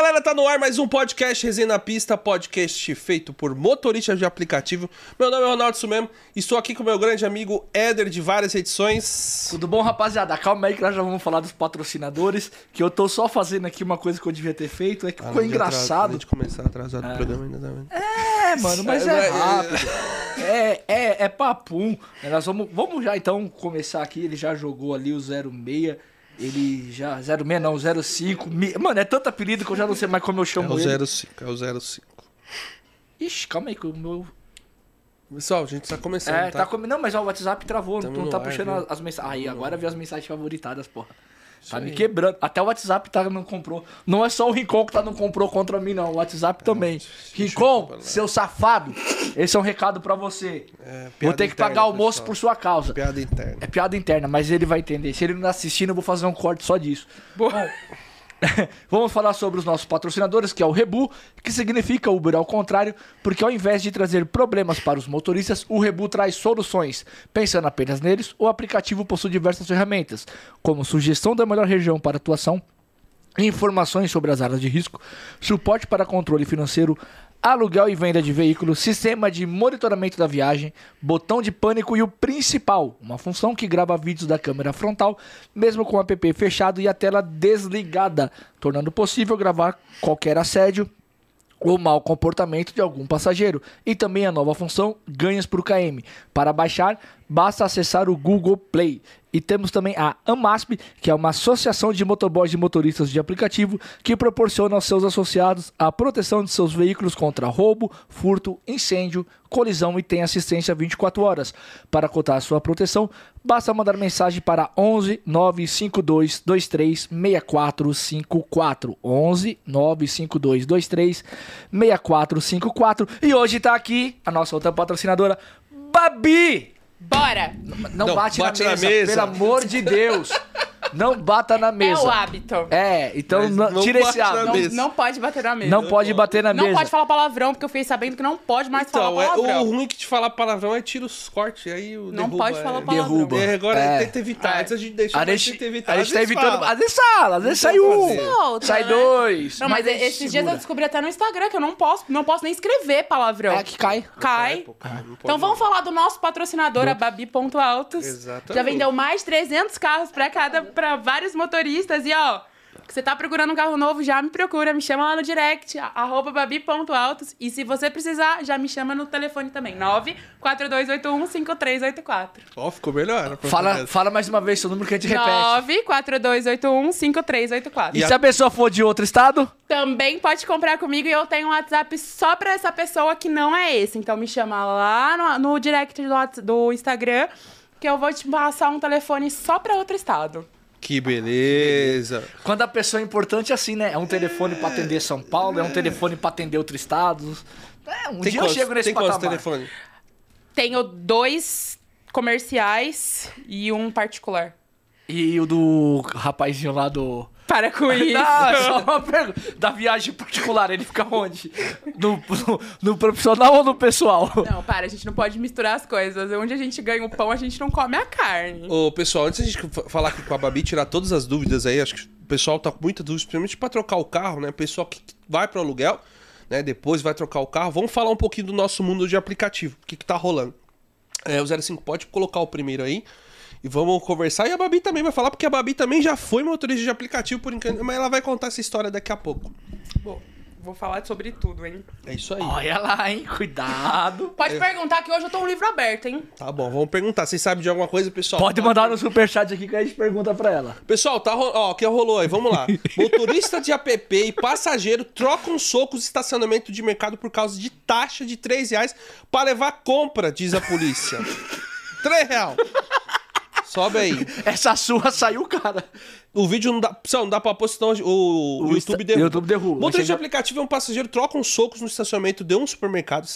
Galera, tá no ar mais um podcast Resenha na Pista, podcast feito por motoristas de aplicativo. Meu nome é Ronaldo Sumemo, estou aqui com meu grande amigo Éder de várias edições. Tudo bom, rapaziada? Calma aí que nós já vamos falar dos patrocinadores, que eu tô só fazendo aqui uma coisa que eu devia ter feito, é que ficou engraçado. de começar atrasado o programa ainda tá É, mano, mas é rápido. É, é, é papum. Nós vamos, vamos já então começar aqui, ele já jogou ali o 06. Ele já. 06 não, 05. mi- Mano, é tanto apelido que eu já não sei mais como eu É chamo o ele. 05, é o 05. Ixi, calma aí que o meu. Pessoal, a gente tá começando, É, tá? tá com... Não, mas ó, o WhatsApp travou, Tamo não tá ar, puxando viu? as mensagens. Aí, agora vi as mensagens favoritadas, porra. Tá me aí. quebrando. Até o WhatsApp tá não comprou. Não é só o Rincon que tá não comprou contra mim, não. O WhatsApp também. Rincon, seu safado. Esse é um recado pra você. É, Vou ter que interna, pagar almoço pessoal. por sua causa. Piada interna. É piada interna, mas ele vai entender. Se ele não assistindo, eu vou fazer um corte só disso. Bom, vamos falar sobre os nossos patrocinadores, que é o Rebu, que significa Uber ao contrário, porque ao invés de trazer problemas para os motoristas, o Rebu traz soluções. Pensando apenas neles, o aplicativo possui diversas ferramentas, como sugestão da melhor região para atuação, informações sobre as áreas de risco, suporte para controle financeiro, aluguel e venda de veículos, sistema de monitoramento da viagem, botão de pânico e o principal, uma função que grava vídeos da câmera frontal, mesmo com o app fechado e a tela desligada, tornando possível gravar qualquer assédio ou mau comportamento de algum passageiro. E também a nova função ganhos por KM. Para baixar, basta acessar o Google Play. E temos também a AMASP, que é uma associação de motoboys e motoristas de aplicativo que proporciona aos seus associados a proteção de seus veículos contra roubo, furto, incêndio, colisão e tem assistência 24 horas. Para cotar a sua proteção, basta mandar mensagem para 11 952 23 6454. 11 952 23 6454. E hoje tá aqui a nossa outra patrocinadora, Babi! Bora! Não, Não, bate, bate na, na mesa, mesa. pelo amor de Deus. Não bata na É mesa. o hábito. É, então Mas não, não tira bate esse na hábito. Não, mesa. não pode bater na mesa. Não pode bater na Não mesa. pode falar palavrão, porque eu fiquei sabendo que não pode mais Então, falar é, palavrão. o ruim que te falar palavrão é tira os cortes, aí o Não derruba, pode é. falar palavrão. Derruba. É, agora É. tenta evitar. É. Antes a gente deixa, A mas gente, tenta evitar. a gente Às tá vezes evitando. fala. Às vezes fala, às vezes Não sai um. Outra, sai né? dois. Não, mas, esses dias segura. eu descobri até no Instagram que eu não posso, não posso nem escrever palavrão. É que cai. Cai. pô, cara, não pode Então vamos falar do nosso patrocinador, a Babi.autos. Exatamente. Já vendeu mais de 300 carros pra cada para vários motoristas e ó, que você tá procurando um carro novo, já me procura, me chama lá no direct, a- arroba babi.autos. E se você precisar, já me chama no telefone também, 942815384. Ó, ficou melhor. a Fala, fala mais uma vez seu número que a gente repete. 942815384. E se a pessoa for de outro estado? Também pode comprar comigo e eu tenho um WhatsApp só pra essa pessoa que não é esse. Então me chama lá no, no direct do, do Instagram que eu vou te passar um telefone só pra outro estado. Que beleza. Quando a pessoa é importante é assim, né? É um telefone pra atender São Paulo, é um telefone pra atender outros estados. É, um Tem dia quantos, eu chego nesse tem patamar. telefone? Tenho dois comerciais e um particular. E o do rapazinho lá do... Para com isso. Não, é só uma pergunta. Da viagem particular, ele fica onde? No, no, no profissional ou no pessoal? Não, para, a gente não pode misturar as coisas. Onde a gente ganha o pão, a gente não come a carne. Ô, pessoal, antes da gente fa- falar aqui com a Babi, tirar todas as dúvidas aí, acho que o pessoal tá com muita dúvida, principalmente pra trocar o carro, né? O pessoal que vai pro aluguel, né? Depois vai trocar o carro. Vamos falar um pouquinho do nosso mundo de aplicativo. O que que tá rolando? É, o 05 pode colocar o primeiro aí. E vamos conversar. E a Babi também vai falar, porque a Babi também já foi motorista de aplicativo, por enquanto. Mas ela vai contar essa história daqui a pouco. Bom, vou falar sobre tudo, hein? É isso aí. Olha lá, hein? Cuidado. Pode perguntar que hoje eu tô um livro aberto, hein? Tá bom, vamos perguntar. Vocês sabem de alguma coisa, pessoal? Pode mandar no superchat aqui que a gente pergunta pra ela. Pessoal, tá ro- ó, o que rolou aí? Vamos lá. Motorista de app e passageiro trocam socos de estacionamento de mercado por causa de taxa de 3 reais para levar compra, diz a polícia. 3 real. Sobe aí. Essa sua saiu, cara. O vídeo não dá, não dá pra senão o, o O YouTube derruba. YouTube derruba. Motorista de já- aplicativo e um passageiro trocam socos no estacionamento de um supermercado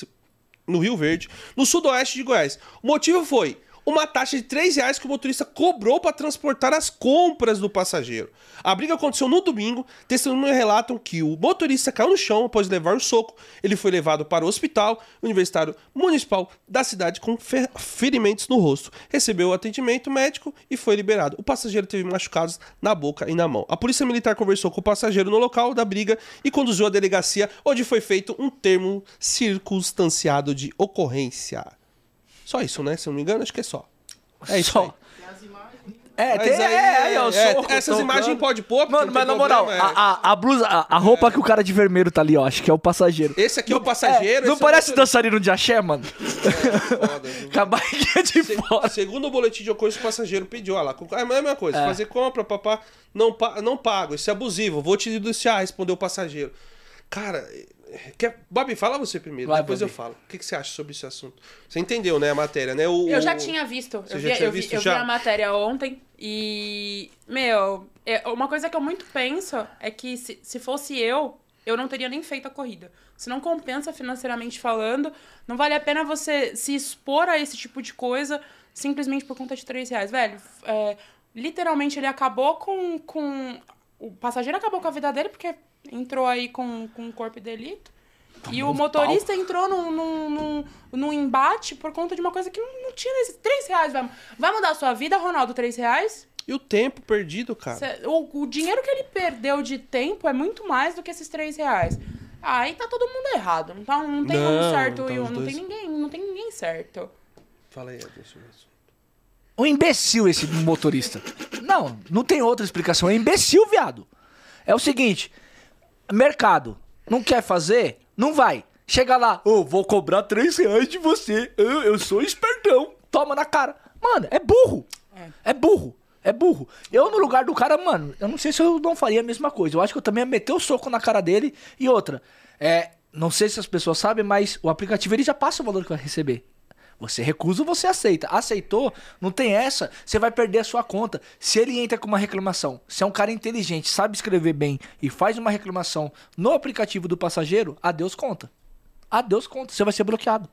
no Rio Verde, no sudoeste de Goiás. O motivo foi: uma taxa de 3 reais que o motorista cobrou para transportar as compras do passageiro. A briga aconteceu no domingo. Testemunhas relatam que o motorista caiu no chão após levar um soco. Ele foi levado para o hospital universitário municipal da cidade com fe- ferimentos no rosto. Recebeu atendimento médico e foi liberado. O passageiro teve machucados na boca e na mão. A polícia militar conversou com o passageiro no local da briga e conduziu à delegacia, onde foi feito um termo circunstanciado de ocorrência. Só isso, né? Se eu não me engano, acho que é só. É isso Só. É, tem, aí, é, aí, ó, é, soco, essas imagens pode pôr, Mano, não mas na moral, é. a, a, a blusa, a, a roupa que o cara de vermelho tá ali, ó, acho que é o passageiro. Esse aqui é o passageiro. É, não é parece motorista. dançarino de axé, mano? Foda, viu? Com a barriguinha de Se- fora. Segundo o boletim de ocorrência, o passageiro pediu, olha lá, é a mesma coisa, É. fazer compra, papá, não, não pago, isso é abusivo, vou te denunciar, respondeu o passageiro. Cara, é, quer... Babi, fala você primeiro, Vai, depois Babi. eu falo. O que, que você acha sobre esse assunto? Você entendeu, né, a matéria, né? O, Eu já tinha visto. Você eu já vi, tinha eu vi- visto eu vi a matéria ontem e. Meu, é, uma coisa que eu muito penso é que se, se fosse eu, eu não teria nem feito a corrida. Se não compensa financeiramente falando, não vale a pena você se expor a esse tipo de coisa simplesmente por conta de 3 reais. Velho, é, literalmente ele acabou com, com. O passageiro acabou com a vida dele porque entrou aí com, com um corpo de delito. E o motorista entrou num, num, num, num embate por conta de uma coisa que não, não tinha nesses 3 reais. Vai, vai mudar a sua vida, Ronaldo, 3 reais? E o tempo perdido, cara. Cê- o, o dinheiro que ele perdeu de tempo é muito mais do que esses 3 reais. Aí tá todo mundo errado. Não, tá, não tem Não, um certo tá e um. Não dois. tem ninguém, não tem ninguém certo. Fala aí, Adilson. Um imbecil esse motorista. Não, não tem outra explicação. É imbecil, viado. É o seguinte: mercado, não quer fazer? Não vai. Chega lá, ô, vou cobrar 3 reais de você. Eu, eu sou espertão. Toma na cara. Mano, é burro. É. burro. É burro. Eu, no lugar do cara, mano, eu não sei se eu não faria a mesma coisa. Eu acho que eu também ia meter o soco na cara dele. E outra, é. Não sei se as pessoas sabem, mas o aplicativo ele já passa o valor que vai receber. Você recusa ou você aceita. Aceitou, não tem essa, você vai perder a sua conta. Se ele entra com uma reclamação, se é um cara inteligente, sabe escrever bem e faz uma reclamação no aplicativo do passageiro, adeus conta. Adeus conta, você vai ser bloqueado.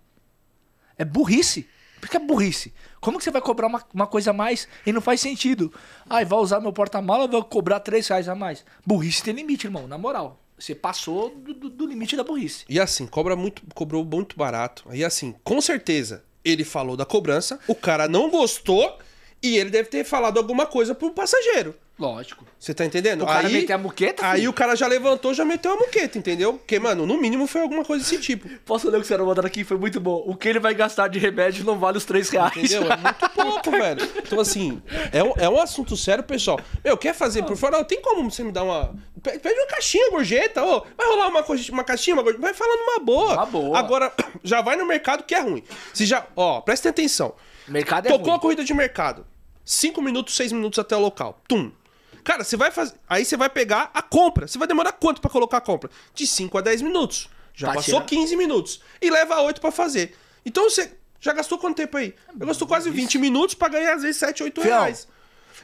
É burrice. Porque é burrice. Como que você vai cobrar uma, uma coisa a mais e não faz sentido? Ai, vai usar meu porta-mala, vai cobrar 3 reais a mais. Burrice tem limite, irmão, na moral. Você passou do, do- do limite da burrice. E assim, cobra muito, cobrou muito barato. E assim, com certeza, ele falou da cobrança, o cara não gostou e ele deve ter falado alguma coisa pro passageiro. Lógico. Você tá entendendo? O cara meteu a muqueta, Aí filho? o cara já levantou, já meteu a muqueta, entendeu? Porque, mano, no mínimo foi alguma coisa desse tipo. Posso ler o que você mandando aqui? Foi muito bom. O que ele vai gastar de remédio não vale os 3 reais. Entendeu? É muito pouco, velho. Então, assim, é um, é um assunto sério, pessoal. Meu, quer fazer por fora? Não, tem como você me dar uma. Pe- Pede uma caixinha, gorjeta. Ô, vai rolar uma, co- uma caixinha, uma gorjeta? Vai falando uma boa. Uma boa. Agora, já vai no mercado que é ruim. Se já. Ó, presta atenção. Mercado é Tocou ruim. a corrida de mercado. Cinco minutos, seis minutos até o local. Tum. Cara, você vai fazer. Aí você vai pegar a compra. Você vai demorar quanto pra colocar a compra? De 5 a 10 minutos. Já Tá passou tirando. 15 minutos. E leva 8 pra fazer. Então você já gastou quanto tempo aí? Eu gastou quase 20 minutos pra ganhar, às vezes, 7, 8 Fião, reais.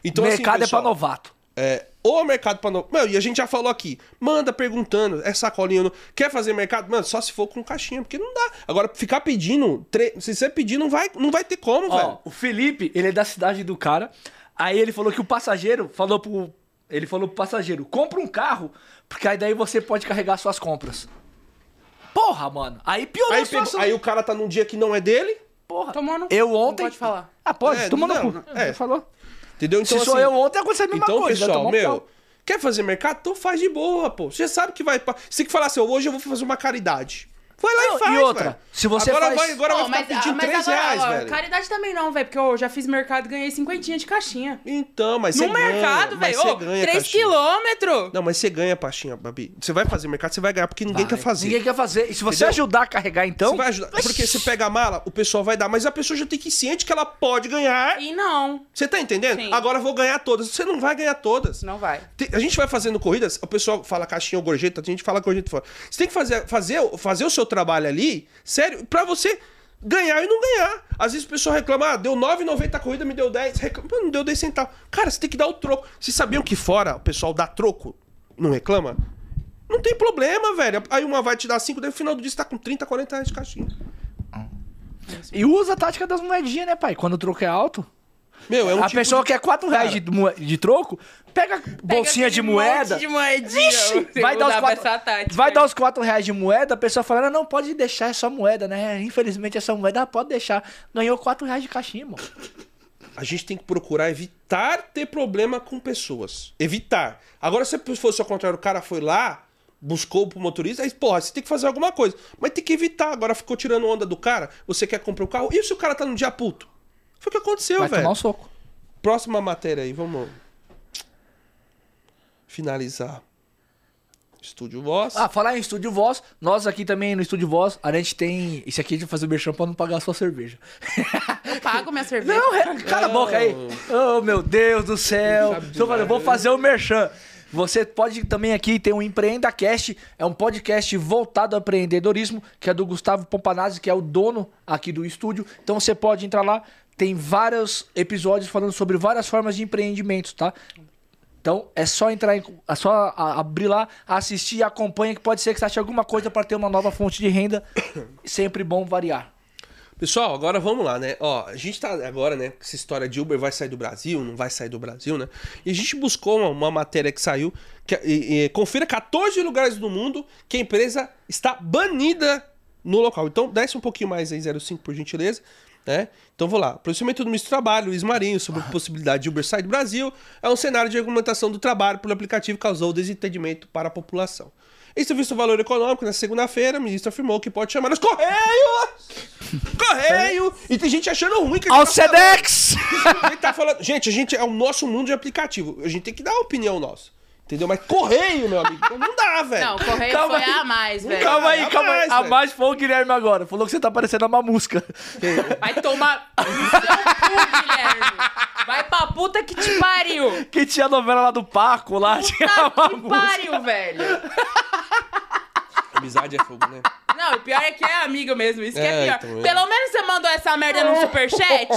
Então, assim, mercado pessoal, é pra novato. É, ou mercado pra novo. Mano, e a gente já falou aqui. Manda perguntando. É sacolinha. Não... Quer fazer mercado? Mano, só se for com caixinha, porque não dá. Agora, ficar pedindo. tre- Se você pedir, não vai, não vai ter como, Ó, velho. o Felipe, ele é da cidade do cara. Aí ele falou que o passageiro falou pro. Ele falou pro passageiro: compra um carro, porque aí daí você pode carregar suas compras. Porra, mano. Aí piorou Aí, a pegou- situação. aí o cara tá num dia que não é dele. Porra. Tomou no- Eu não ontem. pode falar. Ah, pode, É, tomou no não, cu. é. Falou. Entendeu? Então, Se sou assim, eu ontem, aconteceu a mesma Então, coisa. pessoal, tomou um meu, pau. quer fazer mercado? Então faz de boa, pô. Você sabe que vai. Você tem que falar assim, hoje eu vou fazer uma caridade. Vai lá Não, e faz, e outra, velho. se você agora faz- vai, agora Ó, vai ficar mas- pedindo mas 3 agora, reais, ó, velho. Caridade também não, velho, porque eu já fiz mercado e ganhei cinquentinha de caixinha. Então, mas No você ganha. mercado, mas velho. ganha, 3 caixinha. quilômetros. Não, mas você ganha, Paixinha, Babi. Você vai fazer mercado, você vai ganhar, porque ninguém Vai. quer fazer. Ninguém quer fazer. E se você Entendeu? ajudar a carregar, então. Você vai ajudar. Porque você pega a mala, o pessoal vai dar, mas a pessoa já tem que ir ciente que ela pode ganhar. E não, Você tá entendendo? Sim. Agora eu vou ganhar todas. Você não vai ganhar todas. não vai. Tem- A gente vai fazendo corridas, o pessoal fala caixinha ou gorjeta, a gente fala gorjeta fora. Você tem que fazer, fazer, fazer o seu trabalho ali, sério, pra você ganhar e não ganhar. Às vezes o pessoal reclama, ah, deu 9,90 a corrida, me deu 10. Reclama, "Pô, não deu 10 centavos. Cara, você tem que dar o troco. Vocês sabiam que fora o pessoal dá troco? Não reclama? Não tem problema, velho. Aí uma vai te dar 5, daí no final do dia você tá com 30, 40 reais de caixinha. E usa a tática das moedinhas, né, pai? Quando o troco é alto. Meu, é um a tipo pessoa de- quer 4 reais de, de troco, pega bolsinha de moeda. monte de moedinha. Eu vai dar, os quatro, tática. vai dar os 4 reais de moeda, a pessoa fala, não, pode deixar, é só moeda, né? Infelizmente essa moeda, ah, pode deixar. Ganhou 4 reais de caixinha, mano. A gente tem que procurar evitar ter problema com pessoas. Evitar. Agora, se fosse ao contrário, o cara foi lá, buscou pro motorista, aí, porra, você tem que fazer alguma coisa. Mas tem que evitar. Agora ficou tirando onda do cara, você quer comprar o carro, e se o cara tá num dia puto? Foi o que aconteceu, Vai velho. tomar um soco. Próxima matéria aí, vamos finalizar. Estúdio Voz. Ah, falar em Estúdio Voz, nós aqui também no Estúdio Voz, a gente tem. Isso aqui é de fazer o merchan pra não pagar a sua cerveja. Eu pago minha cerveja. Não, cala a boca aí. Oh, meu Deus do céu. falando, eu vou nada, fazer o merchan. Você pode também aqui ter um Empreenda Cast, é um podcast voltado ao empreendedorismo, que é do Gustavo Pompanazzi, que é o dono aqui do estúdio. Então você pode entrar lá, tem vários episódios falando sobre várias formas de empreendimentos, tá? Então é só entrar, em, é só abrir lá, assistir, acompanha, que pode ser que você ache alguma coisa para ter uma nova fonte de renda. Sempre bom variar. Pessoal, agora vamos lá, né? Ó, a gente tá agora, né? Essa história de Uber vai sair do Brasil, não vai sair do Brasil, né? E a gente buscou uma, uma matéria que saiu. Que, e- e confira 14 lugares do mundo que a empresa está banida no local. Então, desce um pouquinho mais aí, 05, por gentileza. Né? Então vou lá. Procedimento do ministro do Trabalho, Luiz Marinho, sobre a possibilidade de Uber sair do Brasil. É um cenário de argumentação do trabalho pelo aplicativo que causou desentendimento para a população. Em visto o valor econômico, na segunda-feira, o ministro afirmou que pode chamar os Correios! Correio! E tem gente achando ruim que a Ao gente tá falando. Sedex! Gente tá falando. Gente, a gente é o nosso mundo de aplicativo. A gente tem que dar a opinião nossa. Entendeu? Mas correio, meu amigo, não dá, velho. Não, correio Calma foi aí. a mais, velho. Calma aí, a calma aí. mais, A mais foi o Guilherme agora. Falou que você tá parecendo uma música. Vai tomar no seu cu, Guilherme. Vai pra puta que te pariu. Que tinha a novela lá do Paco, lá tinha Puta uma que música. pariu, velho. Amizade é fogo, né? Não, o pior é que é amigo mesmo, isso que É, é pior. então é. Pelo menos você mandou essa merda no superchat.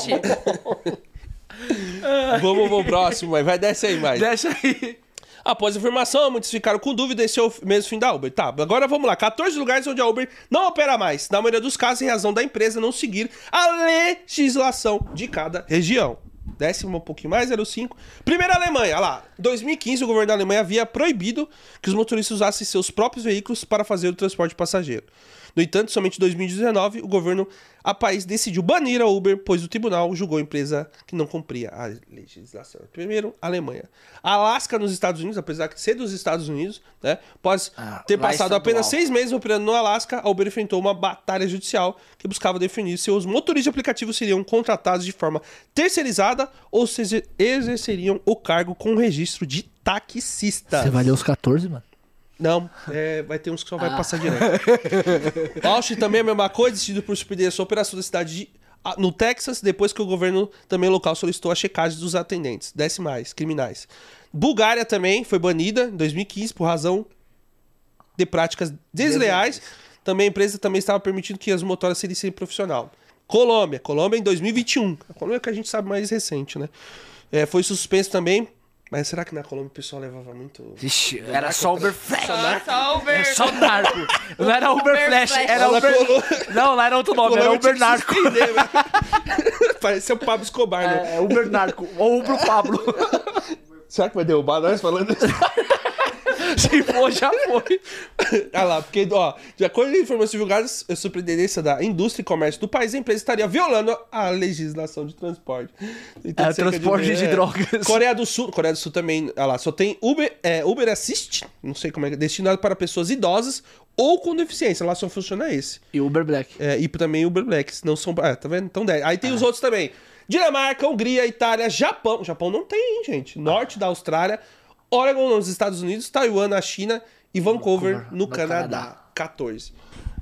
Vamos pro próximo, mas vai desce aí mais. Deixa aí. Após a informação, muitos ficaram com dúvida esse é o mesmo fim da Uber. Tá, agora vamos lá. 14 lugares onde a Uber não opera mais. Na maioria dos casos, em razão da empresa não seguir a legislação de cada região. Décimo um pouquinho mais, 05. Primeira Alemanha, olha lá. Em 2015, o governo da Alemanha havia proibido que os motoristas usassem seus próprios veículos para fazer o transporte passageiro. No entanto, somente em 2019, o governo a país decidiu banir a Uber, pois o tribunal julgou a empresa que não cumpria a legislação. Primeiro, Alemanha. Alasca, nos Estados Unidos, apesar de ser dos Estados Unidos, né, após Ah, ter é passado apenas seis meses operando no Alasca, a Uber enfrentou uma batalha judicial que buscava definir se os motoristas de aplicativo seriam contratados de forma terceirizada ou se exer- exerceriam o cargo com registro de taxista. Você vai ler os 14, mano? Não, é, vai ter uns que só vai Ah. passar direto. Austin também é a mesma coisa, decidido por suspender a sua operação da cidade de, ah, no Texas, depois que o governo também local solicitou a checagem dos atendentes. Desce mais, criminais. Bulgária também foi banida em 2015 por razão de práticas desleais. Também a empresa também estava permitindo que as motoras serem profissional. Colômbia, Colômbia em 2021. A Colômbia é que a gente sabe mais recente, né? É, foi suspenso também. Mas será que na Colômbia o pessoal levava muito. Vixe, era só Uber Flash. Só Uber. Era só narco. Não era Uber Uber Flash, Flash. era Uber... Colômbia- Não, lá era outro nome, era Uber Narco. velho. Parecia o Pablo Escobar, né? É, Uber Narco. Ou Uber Pablo. Será que vai derrubar nós falando isso? Se for, já foi. ah lá, porque, ó, de acordo com informações divulgadas, a surpreendência da indústria e comércio do país, a empresa estaria violando a legislação de transporte. Então, É, transporte de drogas. Coreia do Sul, Coreia do Sul também, olha lá, só tem Uber, é, Uber Assist, não sei como é, que é, destinado para pessoas idosas ou com deficiência, lá só funciona esse. E Uber Black. É, e também Uber Blacks, não são, é, tá vendo? Então 10. Aí tem os outros também. Dinamarca, Hungria, Itália, Japão. Japão não tem, hein, gente. Norte da Austrália, Oregon nos Estados Unidos, Taiwan na China e Vancouver Vancouver, no, no Canadá. Canadá. 14.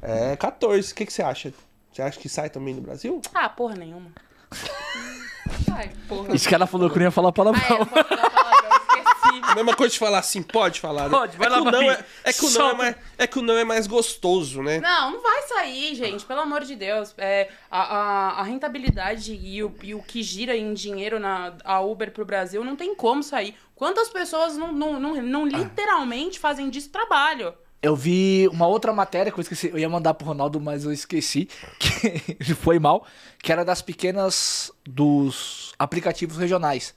É, 14. O que, que você acha? Você acha que sai também no Brasil? Ah, porra nenhuma. Ai, porra. Esse cara falou que eu não ia falar Ah, é, palavrão. não pode falar palavrão, esqueci. A mesma coisa de falar assim, pode falar, né? Pode, vai é lá, que não é, é que o não é mais, é que o não é mais gostoso, né? Não, não vai sair, gente, pelo amor de Deus. É, a, a, a rentabilidade e o, e o que gira em dinheiro na a Uber pro Brasil não tem como sair. Quantas pessoas não, não, não, não literalmente fazem disso trabalho? Eu vi uma outra matéria que eu esqueci. Eu ia mandar pro Ronaldo, mas eu esqueci. Que foi mal. Que era das pequenas. dos aplicativos regionais.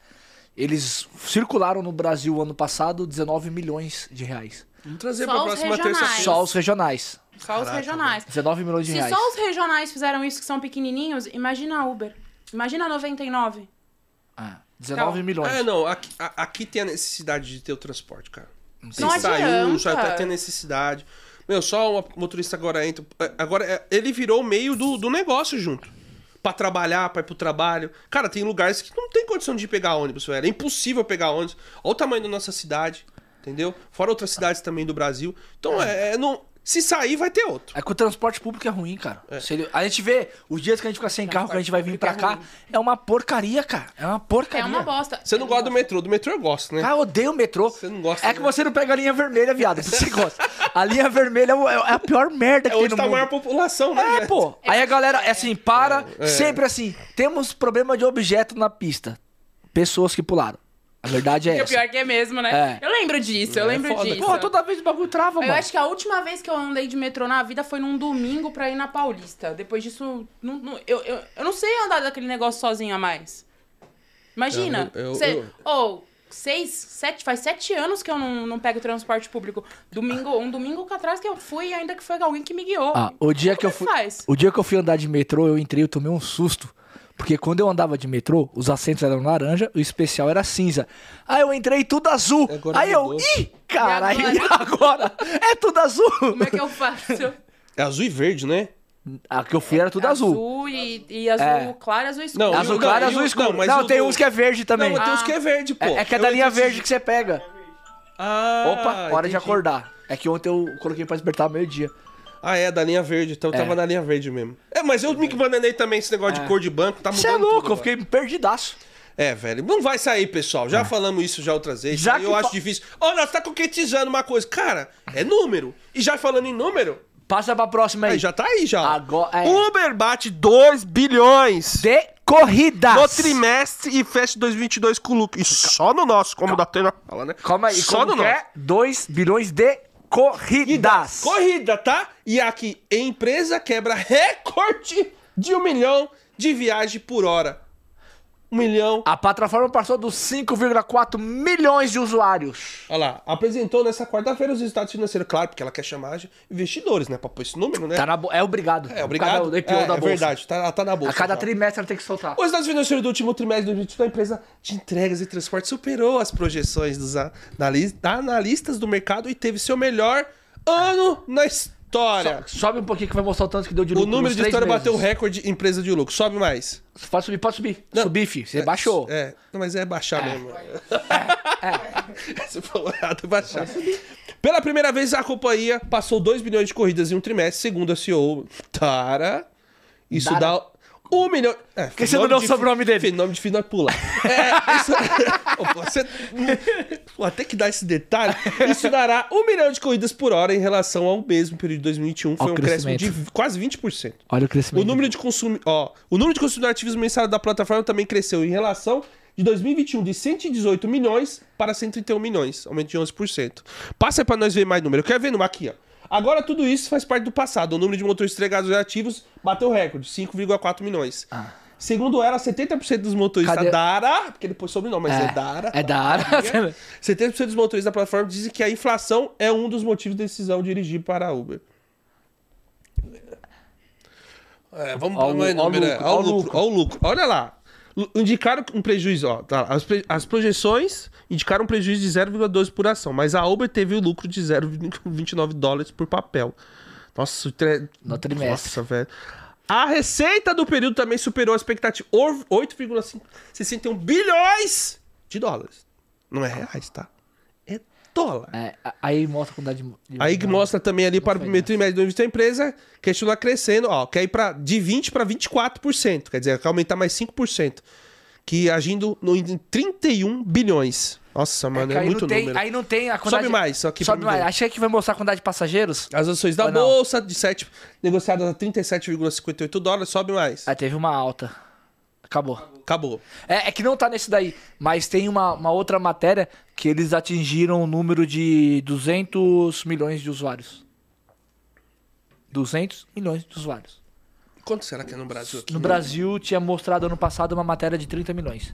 Eles circularam no Brasil ano passado 19 milhões de reais. Vamos trazer Só pra os próxima regionais. terça-feira. Só os regionais. Só os regionais. 19 milhões de Se reais. só os regionais fizeram isso que são pequenininhos, imagina a Uber. Imagina a 99. Ah, 19 Não. milhões. É, não, aqui, a- aqui tem a necessidade de ter o transporte, cara. Se Não saiu, adianta. já tá tendo necessidade. Meu, só o motorista agora entra. é, Agora, é, ele virou o meio do, do negócio junto. Pra trabalhar, pra ir pro trabalho. Cara, tem lugares que não tem condição de pegar ônibus, velho. É impossível pegar ônibus. Olha o tamanho da nossa cidade, entendeu? Fora outras cidades também do Brasil. Então, é, é, não, se sair, vai ter outro. É que o transporte público é ruim, cara. Se ele- a gente vê os dias que a gente fica sem carro, que a gente vai vir pra cá, é uma porcaria, cara. É uma É porcaria. uma bosta. Você não gosta do metrô. Do metrô eu gosto, né? Ah, eu odeio o metrô. Você não gosta, É que você não pega a linha vermelha, viado. Você gosta. A linha vermelha é é a pior merda que É tem onde no tá a mundo. maior população, né? É, pô. Aí a galera, é assim, para, sempre assim. Temos problema de objeto na pista. Pessoas que pularam. A verdade é o essa. pior que é mesmo, né? É. Eu lembro disso, eu É lembro foda, disso. Pô, toda vez o bagulho trava, Eu mano. acho que a última vez que eu andei de metrô na vida foi num domingo pra ir na Paulista. Depois disso, não- não- eu, eu, eu não sei andar daquele negócio sozinha mais. Imagina. Eu- eu- você, eu- ou seis, sete, faz sete anos que eu não, não pego transporte público. Domingo, um domingo atrás que eu fui, ainda que foi alguém que me guiou. Ah, o dia que eu Como fui. é faz? O dia que eu fui andar de metrô, eu entrei, eu tomei um susto. Porque quando eu andava de metrô, os assentos eram laranja, o especial era cinza. Aí eu entrei tudo azul. Agora Aí eu, mudou. ih, caralho, E agora? É tudo azul. Como é que eu faço? É azul e verde, né? A que eu fui era tudo azul. Azul e, e azul É. claro e azul escuro. Não, Azul claro, e azul escuro. não, mas Não, tem do- uns que é verde também. Não, mas tem Ah. uns que é verde, pô. É, é que é Eu da linha entrei verde que você pega. Ah, Opa, hora de entendi. acordar. É que ontem eu coloquei pra despertar meio-dia. Ah, é, da linha verde. Então eu tava É. na linha verde mesmo. É, mas eu me bananei também esse negócio de cor de banco, tá Você é louco, tudo eu fiquei perdidaço. É, velho, não vai sair, pessoal. Já falamos isso já outras vezes. Já eu acho difícil. Ó, nós tá concretizando uma coisa. Cara, é número. E já falando em número, Passa pra próxima aí. aí já tá aí já. Agora- é. Uber bate 2 bilhões De corridas. no trimestre e fecha 2022 com lucro. E só no nosso, como da Tena fala, né? Calma aí, Só no nosso. é? 2 bilhões de corridas. Corrida, tá? E aqui, empresa quebra recorde de um milhão de viagem por hora. Um milhão. A plataforma passou dos 5,4 milhões de usuários. Olha lá, apresentou nessa quarta-feira os resultados financeiros. Claro, porque ela quer chamar de investidores, né? Pra pôr esse número, né? Tá na bo- É obrigado. É, obrigado. Cada, do IPO é, da é bolsa. verdade, tá, tá na bolsa. A cada já. trimestre ela tem que soltar. Os dados financeiros do último trimestre 2021 da empresa de entregas e transporte superou as projeções dos analis- analistas do mercado e teve seu melhor ano na história. So- sobe um pouquinho que vai mostrar o tanto que deu de o lucro. número nos de história meses. bateu o recorde empresa de lucro. Sobe mais. Pode subir, pode subir. Não. Subir, fi. Você É, baixou. É, não, mas é baixar mesmo. Você falou errado, é baixar. Pela primeira vez, a companhia passou 2 bilhões de corridas em um trimestre, segundo a CEO Tara. Isso Dara. dá 1 milhão. É, que você não deu o sobrenome dele? Nome difícil não é pular. É, isso... Pô, você... Pô, tem que dar esse detalhe. Isso dará 1 milhão de corridas por hora em relação ao mesmo período de 2021. Foi um crescimento de quase 20%. Olha o crescimento. O número de consumo, ó, o número de consumidores ativos mensais da plataforma também cresceu em relação de 2021 de 118 milhões para 131 milhões, aumento de 11%. Passa pra nós ver mais número. Eu quero ver no aqui, ó. Agora tudo isso faz parte do passado. O número de motoristas entregados ativos bateu o recorde, 5,4 milhões. Segundo ela, 70% dos motoristas Cadê? da Dara, porque pôs sobrenome, mas é, Dara. É da área. 70% dos motoristas da plataforma dizem que a inflação é um dos motivos da decisão de dirigir para a Uber. É, vamos para o número. é. lucro, Ó ó o lucro, ó o lucro. Olha lá. Indicaram um prejuízo, ó. tá, as, pre- as projeções indicaram um prejuízo de 0,12 por ação, mas a Uber teve o lucro de 0,29 dólares por papel. Nossa, tre... No trimestre. Nossa, velho. A receita do período também superou a expectativa. Or- 8,61 bilhões de dólares. Não é reais, tá? É dólar. É, aí mostra a quantidade de. Aí que mostra também ali para o primeiro trimestre do da empresa, continua crescendo, ó, quer ir para de 20 para 24%, quer dizer, quer aumentar mais 5%, que agindo no, em 31 bilhões. Nossa, É mano, que é, muito tem, número. aí não tem a quantidade. Sobe mais, só aqui Sobe mais. Achei que vai mostrar a quantidade de passageiros. As ações da bolsa de 7 negociadas a 37,58 dólares, sobe mais. Aí teve uma alta. Acabou. acabou. É, é que não tá nesse daí, mas tem uma, uma outra matéria que eles atingiram o número de 200 milhões de usuários. 200 milhões de usuários. Quanto será que é no Brasil aqui? No Brasil tinha mostrado ano passado uma matéria de 30 milhões.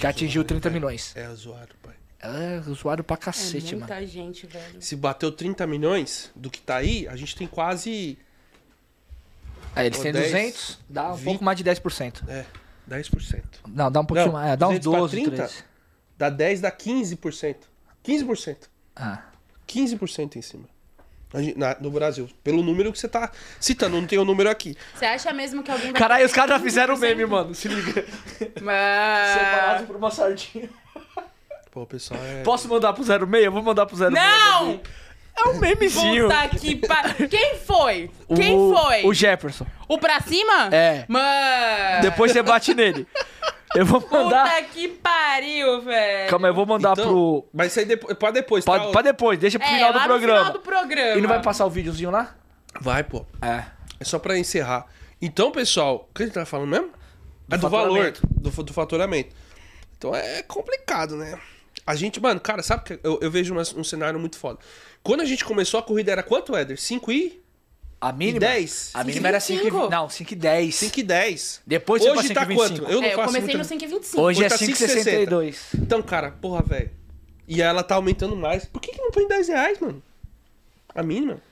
Que atingiu 30 milhões. É usuário, pai. É usuário pra É cacete, mano. muita gente, velho. Se bateu 30 milhões do que tá aí, a gente tem quase. Aí eles Pô, têm 10, 200, dá um 20. pouco mais de 10%. É, 10%. Não, dá um pouquinho Não, mais. é, Dá uns 200 pra 12, 30? 13. Dá 10, dá 15%. 15%. Ah. 15% em cima. Na- no Brasil. Pelo número que você tá citando, não tem o número aqui. Você acha mesmo que alguém vai. Caralho, os caras já fizeram o meme, mano. Se liga. Mas... Separado por uma sardinha. Pô, o pessoal é. Posso mandar pro 06? Eu vou mandar pro 06. Não! É um memezinho. Puta que pa... Quem foi? Quem o, foi? O Jefferson. O pra cima? É. Mano. Depois você bate nele. Eu vou mandar. Puta que pariu, velho. Calma eu vou mandar Então, pro. Mas isso aí depois, pra depois, Pra, tá? pra depois, deixa pro É, final do lá programa. no final do programa. E não vai passar o videozinho lá? Vai, pô. É. É só pra encerrar. Então, pessoal, o que a gente tá falando mesmo? é do valor, faturamento. do, do faturamento. Então é complicado, né? A gente, mano, cara, sabe que eu, eu vejo uma- um cenário muito foda. Quando a gente começou a corrida era quanto, Éder? 5 e? A mínima? 10? A mínima era 5 e 5,25. Não, 5 e 10. 5 e 10. Depois você Hoje pra tá 5,25. quanto? Eu não É, eu comecei muita... no 5,25. Hoje é Hoje tá 5,62. Então, cara, porra, velho. E ela tá aumentando mais. Por que, que não põe 10 reais, mano? A mínima.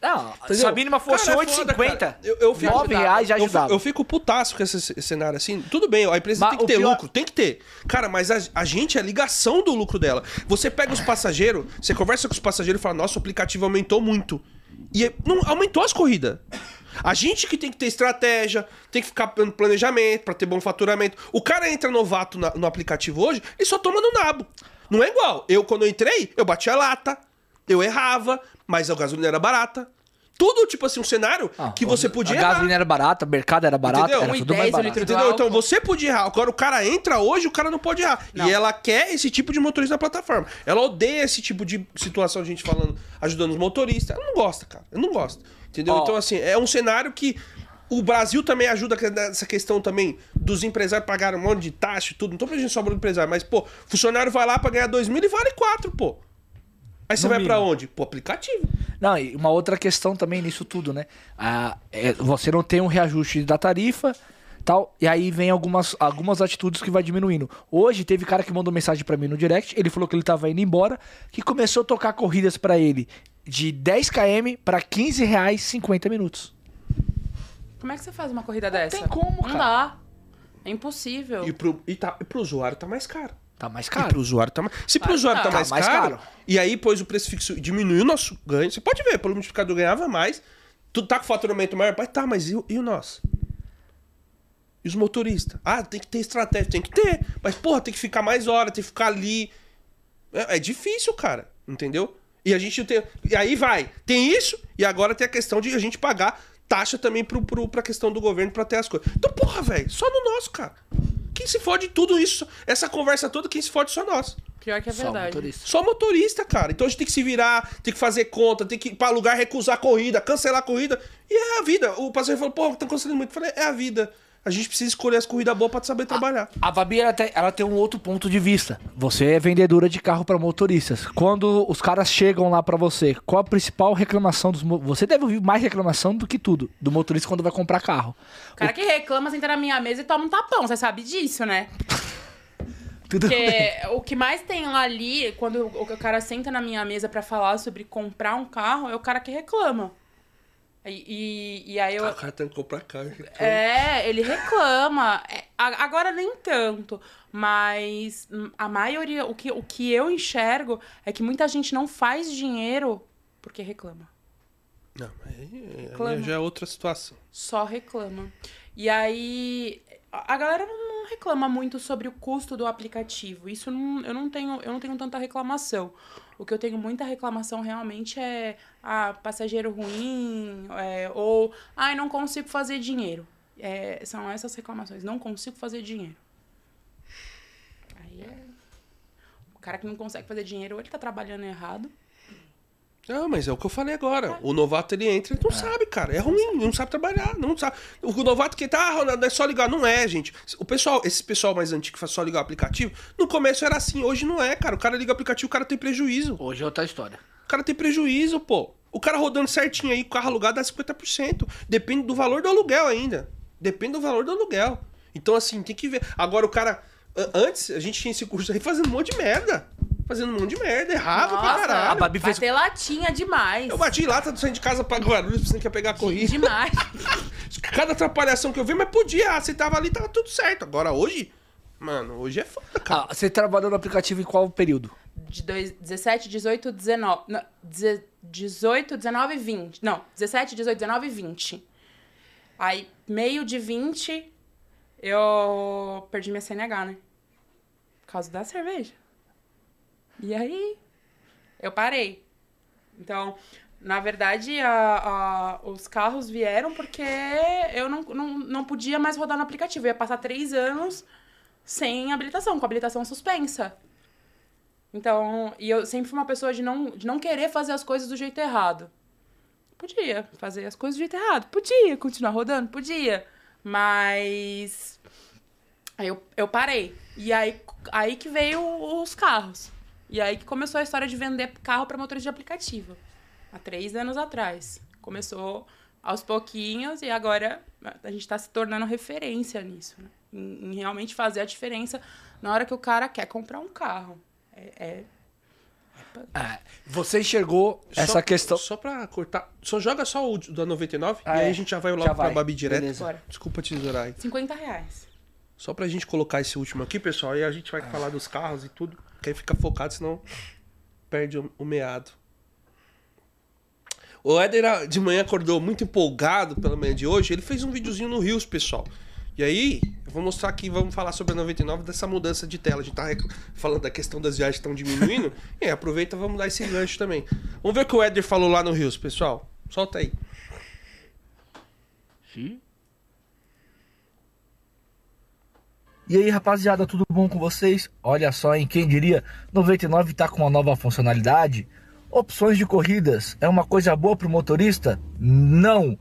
Não, se a mínima fosse Cara, é foda, 8,50, cara. Eu- eu fico- 9 reais já Eu fico, ajudava. eu fico putaço com esse c- cenário assim. Tudo bem, a empresa Mas tem que ter pior- lucro, tem que ter. Cara, mas a, a gente é a ligação do lucro dela. Você pega os passageiros, você conversa com os passageiros e fala: Nossa, o aplicativo aumentou muito. E é- não aumentou as corridas. A gente que tem que ter estratégia, tem que ficar dando planejamento pra ter bom faturamento. O cara entra novato na- no aplicativo hoje e só toma no nabo. Não é igual. Eu, quando eu entrei, eu batia lata, eu errava, mas a gasolina era barata. Tudo, tipo assim, um cenário Ah, que você podia A errar. gasolina era barata, o mercado era barato, Entendeu? era tudo mais barato. do Entendeu? Então você podia errar. Agora o cara entra hoje, o cara não pode errar. Não. E ela quer esse tipo de motorista na plataforma. Ela odeia esse tipo de situação, a gente falando, ajudando os motoristas. Ela não gosta, cara. Eu não gosto. Entendeu? Ó. Então, assim, é um cenário que. O Brasil também ajuda nessa questão também dos empresários pagarem um monte de taxa e tudo. Não tô pedindo só pro empresário, mas, pô, funcionário vai lá pra ganhar 2 mil e vale 4, pô. Aí você No vai pra mínimo. onde? Pro aplicativo. Não, e uma outra questão também nisso tudo, né? Ah, é, você não tem um reajuste da tarifa, tal, e aí vem algumas, algumas atitudes que vai diminuindo. Hoje teve cara que mandou mensagem pra mim no direct, ele falou que ele tava indo embora, que começou a tocar corridas pra ele de 10 km pra 15 reais 50 minutos. Como é que você faz uma corrida dessa? tem como, Não cara. dá. É impossível. E pro, e tá, e pro usuário tá mais caro. Tá mais E caro. pro usuário tá mais... Se pro Claro, usuário tá, tá. mais, mais caro, caro. e aí pôs o preço fixo e diminuiu o nosso ganho, você pode ver, pelo multiplicador ganhava mais, tu tá com faturamento maior, mas tá, mas e, o- e o nosso? E os motoristas? Ah, tem que ter estratégia, tem que ter, mas porra, tem que ficar mais hora, tem que ficar ali. É, é difícil, cara, entendeu? E a gente tem. E aí vai, tem isso, e agora tem a questão de a gente pagar taxa também pro, pro, pra questão do governo pra ter as coisas. Então, porra, velho, só no nosso, cara. Quem se fode tudo isso, essa conversa toda, quem se fode só nós. Pior que é Só verdade. motorista. Só motorista, cara. Então a gente tem que se virar, tem que fazer conta, tem que ir pra lugar recusar a corrida, cancelar a corrida. E é a vida. O passageiro falou, pô, estão cancelando muito. Eu falei, é a vida. A gente precisa escolher as corridas boas pra saber trabalhar. A Babi ela tem, ela tem um outro ponto de vista. Você é vendedora de carro para motoristas. Quando os caras chegam lá para você, qual a principal reclamação dos Você deve ouvir mais reclamação do que tudo do motorista quando vai comprar carro. O cara que reclama senta na minha mesa e toma um tapão, você sabe disso, né? Tudo Porque o que mais tem lá ali, quando o o cara senta na minha mesa pra falar sobre comprar um carro, é o cara que reclama. E, e, e aí eu. O cara tem que comprar carro. É, ele reclama. É, agora nem tanto, mas a maioria, o que, o que eu enxergo é que muita gente não faz dinheiro porque reclama. Não, aí, aí Reclama. já é outra situação. Só reclama. E aí a galera não não reclama muito sobre o custo do aplicativo. Isso não, eu não tenho, eu não tenho tanta reclamação. O que eu tenho muita reclamação realmente é ah, passageiro ruim, é, ou ai, não consigo fazer dinheiro. É, são essas reclamações. Não consigo fazer dinheiro. Aí é. O cara que não consegue fazer dinheiro, ou ele tá trabalhando errado, Não, mas é o que eu falei agora. O novato ele entra, ele não sabe, cara. É ruim, não sabe trabalhar, não sabe. O novato que tá, ah, Ronaldo, é só ligar. Não é, gente. O pessoal, esse pessoal mais antigo que faz só ligar o aplicativo, no começo era assim, hoje não é, cara. O cara liga o aplicativo, o cara tem prejuízo. Hoje é outra história. O cara tem prejuízo, pô. O cara rodando certinho aí, o carro alugado dá 50%. Depende do valor do aluguel ainda. Depende do valor do aluguel. Então, assim, tem que ver. Agora, o cara. Antes, a gente tinha esse curso aí fazendo um monte de merda. Fazendo um monte de merda, errava pra Nossa, caralho. a Babi fez- Bater latinha demais. Eu bati lá, tá saindo de casa pra Guarulhos, você quer pegar a corrida. Demais. Cada atrapalhação que eu vi, mas podia. Você tava ali, tava tudo certo. Agora hoje, mano, hoje é foda, cara. Ah, você trabalhou no aplicativo em qual período? De dois, 17, 18, 19. Não, deze- 18, 19 e 20. Não, 17, 18, 19 e 20. Aí, meio de 20, eu perdi minha CNH, né? Por causa da cerveja. E aí, eu parei. Então, na verdade, a- a- os carros vieram porque eu não, não, não podia mais rodar no aplicativo. Eu ia passar três anos sem habilitação, com habilitação suspensa. Então, e eu sempre fui uma pessoa de não, de não querer fazer as coisas do jeito errado. Podia fazer as coisas do jeito errado. Podia continuar rodando, podia. Mas. Aí eu, eu parei. E aí, aí que veio os carros. E aí que começou a história de vender carro para motores de aplicativo. Há três anos atrás. Começou aos pouquinhos e agora a gente está se tornando referência nisso. Né? Em, em realmente fazer a diferença na hora que o cara quer comprar um carro. É, é- É, você enxergou essa Só- questão. Só pra cortar. Só joga só o da 99 Ah, e aí é. a gente já vai logo Já pra vai. Babi direto. Desculpa tesourar aí. 50 reais. Só pra gente colocar esse último aqui, pessoal, aí a gente vai falar dos carros e tudo. Que aí fica focado, senão perde o, o meado. O Éder ah, de manhã acordou muito empolgado pela manhã de hoje. Ele fez um videozinho no Rios, pessoal. E aí, eu vou mostrar aqui, vamos falar sobre a 99 dessa mudança de tela. A gente tá falando da questão das viagens que estão diminuindo. e aí, aproveita, vamos dar esse gancho também. Vamos ver o que o Éder falou lá no Rios, pessoal. Solta aí. E aí, rapaziada, tudo bom com vocês? Olha só, em quem diria, 99 tá com uma nova funcionalidade. Opções de corridas é uma coisa boa pro motorista? Não.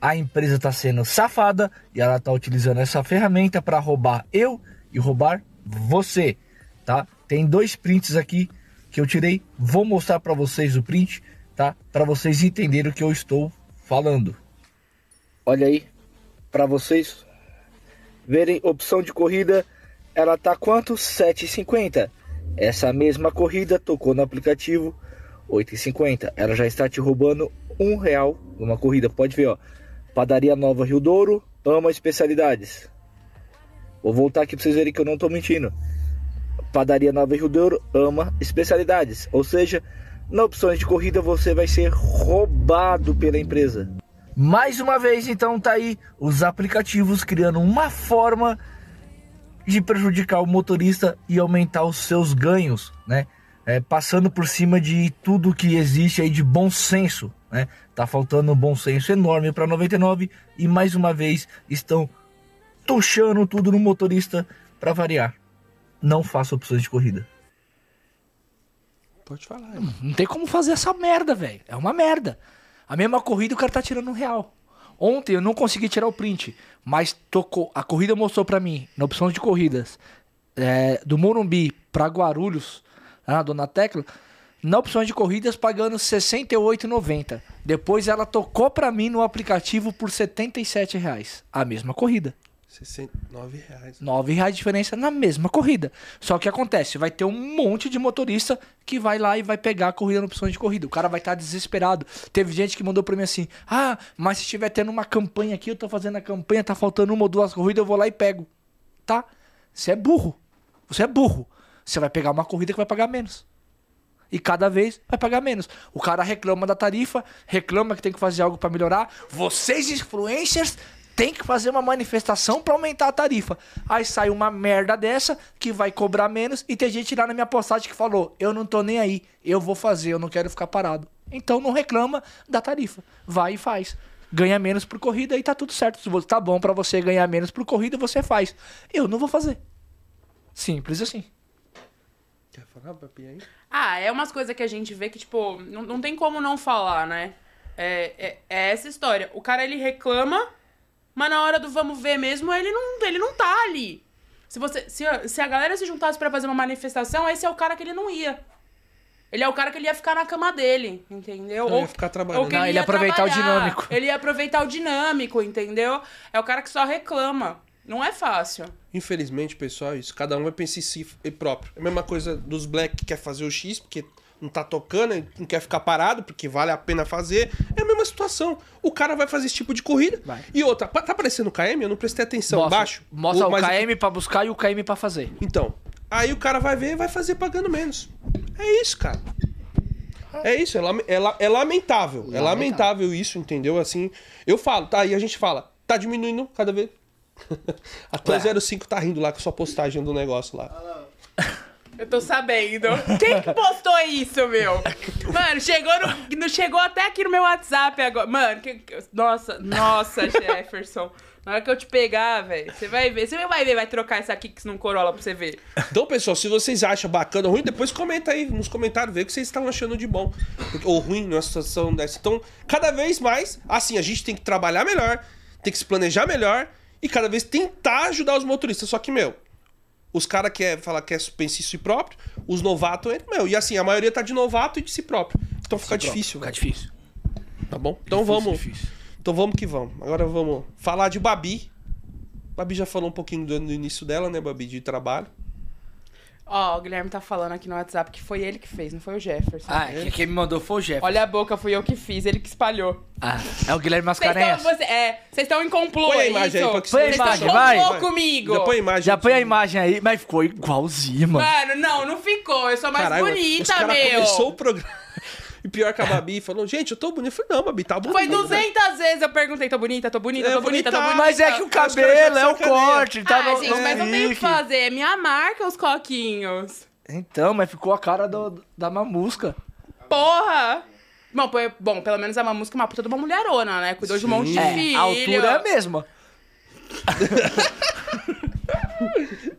A empresa tá sendo safada e ela tá utilizando essa ferramenta para roubar eu e roubar você, tá? Tem dois prints aqui que eu tirei, vou mostrar para vocês o print, tá? Para vocês entenderem o que eu estou falando. Olha aí, para vocês verem opção de corrida, ela tá quanto? 7,50. Essa mesma corrida tocou no aplicativo 8,50. Ela já está te roubando um real numa corrida. Pode ver, ó. Padaria Nova Rio Douro ama especialidades. Vou voltar aqui para vocês verem que eu não tô mentindo. Padaria Nova Rio Douro ama especialidades. Ou seja, na opções de corrida você vai ser roubado pela empresa. Mais uma vez, então, tá aí os aplicativos criando uma forma de prejudicar o motorista e aumentar os seus ganhos, né? É, passando por cima de tudo que existe aí de bom senso, né? Tá faltando um bom senso enorme para 99 e mais uma vez estão tuchando tudo no motorista para variar. Não faça opções de corrida. Pode falar. Não tem como fazer essa merda, velho. É uma merda. A mesma corrida o cara tá tirando um real. Ontem eu não consegui tirar o print, mas tocou. A corrida mostrou pra mim, na opção de corridas, é, do Morumbi pra Guarulhos, na Dona Tecla, na opção de corridas pagando R$ 68,90. Depois ela tocou pra mim no aplicativo por 77 reais. A mesma corrida. 69 reais. 9 reais de diferença na mesma corrida. Só que acontece, vai ter um monte de motorista que vai lá e vai pegar a corrida na opção de corrida. O cara vai estar desesperado. Teve gente que mandou pra mim assim: "Ah, mas se estiver tendo uma campanha aqui, eu tô fazendo a campanha, tá faltando uma ou duas corridas, eu vou lá e pego". Tá? Você é burro. Você é burro. Você vai pegar uma corrida que vai pagar menos. E cada vez vai pagar menos. O cara reclama da tarifa, reclama que tem que fazer algo pra melhorar. Vocês influencers têm que fazer uma manifestação pra aumentar a tarifa. Aí sai uma merda dessa que vai cobrar menos e tem gente lá na minha postagem que falou: "Eu não tô nem aí, eu vou fazer, eu não quero ficar parado". Então não reclama da tarifa. Vai e faz. Ganha menos por corrida e tá tudo certo. Se você tá bom pra você ganhar menos por corrida, você faz. Eu não vou fazer. Simples assim. Quer falar, Babi, aí? Ah, é umas coisas que a gente vê que, tipo, não, não tem como não falar, né? É, é, é essa história. O cara, ele reclama, mas na hora do vamos ver mesmo, ele não, ele não tá ali. Se, você, se, a- se a galera se juntasse pra fazer uma manifestação, esse é o cara que ele não ia. Ele é o cara que ele ia ficar na cama dele, entendeu? Ele ia ficar trabalhando. que Não, ele ia aproveitar o dinâmico. Ele ia aproveitar o dinâmico, entendeu? É o cara que só reclama. Não é fácil. Infelizmente, pessoal, isso. Cada um vai pensar em si e próprio. É a mesma coisa dos black que quer fazer o X, porque não tá tocando, não quer ficar parado, porque vale a pena fazer. É a mesma situação. O cara vai fazer esse tipo de corrida. Vai. E outra, tá aparecendo o KM? Eu não prestei atenção. Mostra, Baixo. Mostra o, mas- KM pra buscar e o KM pra fazer. Então, aí o cara vai ver e vai fazer pagando menos. É isso, cara. É isso, é, lame- é la- é lamentável. É lamentável isso, entendeu? Assim, eu falo, tá? E a gente fala, tá diminuindo cada vez. Até o 05 tá rindo lá com a sua postagem do negócio lá. Eu tô sabendo. Quem que postou isso, meu? Mano, chegou no, chegou até aqui no meu WhatsApp agora. Mano, que- que- nossa, nossa, Jefferson. Na hora que eu te pegar, velho, você vai ver. Você vai ver, vai trocar essa Kicks num Corolla pra você ver. Então, pessoal, se vocês acham bacana ou ruim, depois comenta aí nos comentários, vê o que vocês estão achando de bom. Ou ruim numa situação dessa. Então, cada vez mais, assim, a gente tem que trabalhar melhor, tem que se planejar melhor e cada vez tentar ajudar os motoristas. Só que, meu, os caras querem falar que é pensar em si próprio, os novatos, meu, e assim, a maioria tá de novato e de si próprio. Então fica difícil, Fica velho. difícil. Tá bom? Então Difícil, vamos. difícil. Então vamos que vamos. Agora vamos falar de Babi. Babi já falou um pouquinho do, do início dela, né, Babi, de trabalho. Ó, o Guilherme tá falando aqui no WhatsApp que foi ele que fez, não foi o Jefferson. Ah, quem, quem me mandou foi o Jeff. Olha a boca, fui eu que fiz, ele que espalhou. Ah, é o Guilherme Vocês Mascarenhas. estão, você, é, vocês estão em complô, Põe a é imagem isso? aí pra que Põe a Vocês imagem, em vai. complô comigo. Já põe a imagem. Já põe a imagem aí, mas ficou igualzinho, mano. Mano, não, não ficou. Eu sou mais Caralho, os bonita, cara meu. começou o programa. E pior que a Babi falou, gente, eu tô bonita. Eu falei, não, Babi, tá bonita. Foi 200 vezes eu perguntei, tô bonita, tô bonita, É, tô bonita, tô bonita. Mas é que o cabelo é o corte, tá ah, no, gente, mas não tem o que fazer. É minha marca, os coquinhos. Então, mas ficou a cara do, da mamusca. Porra! Bom, foi- bom, pelo menos a Mamusca é uma puta de uma mulherona, né? Cuidou de um monte de É, filho. a altura é a mesma.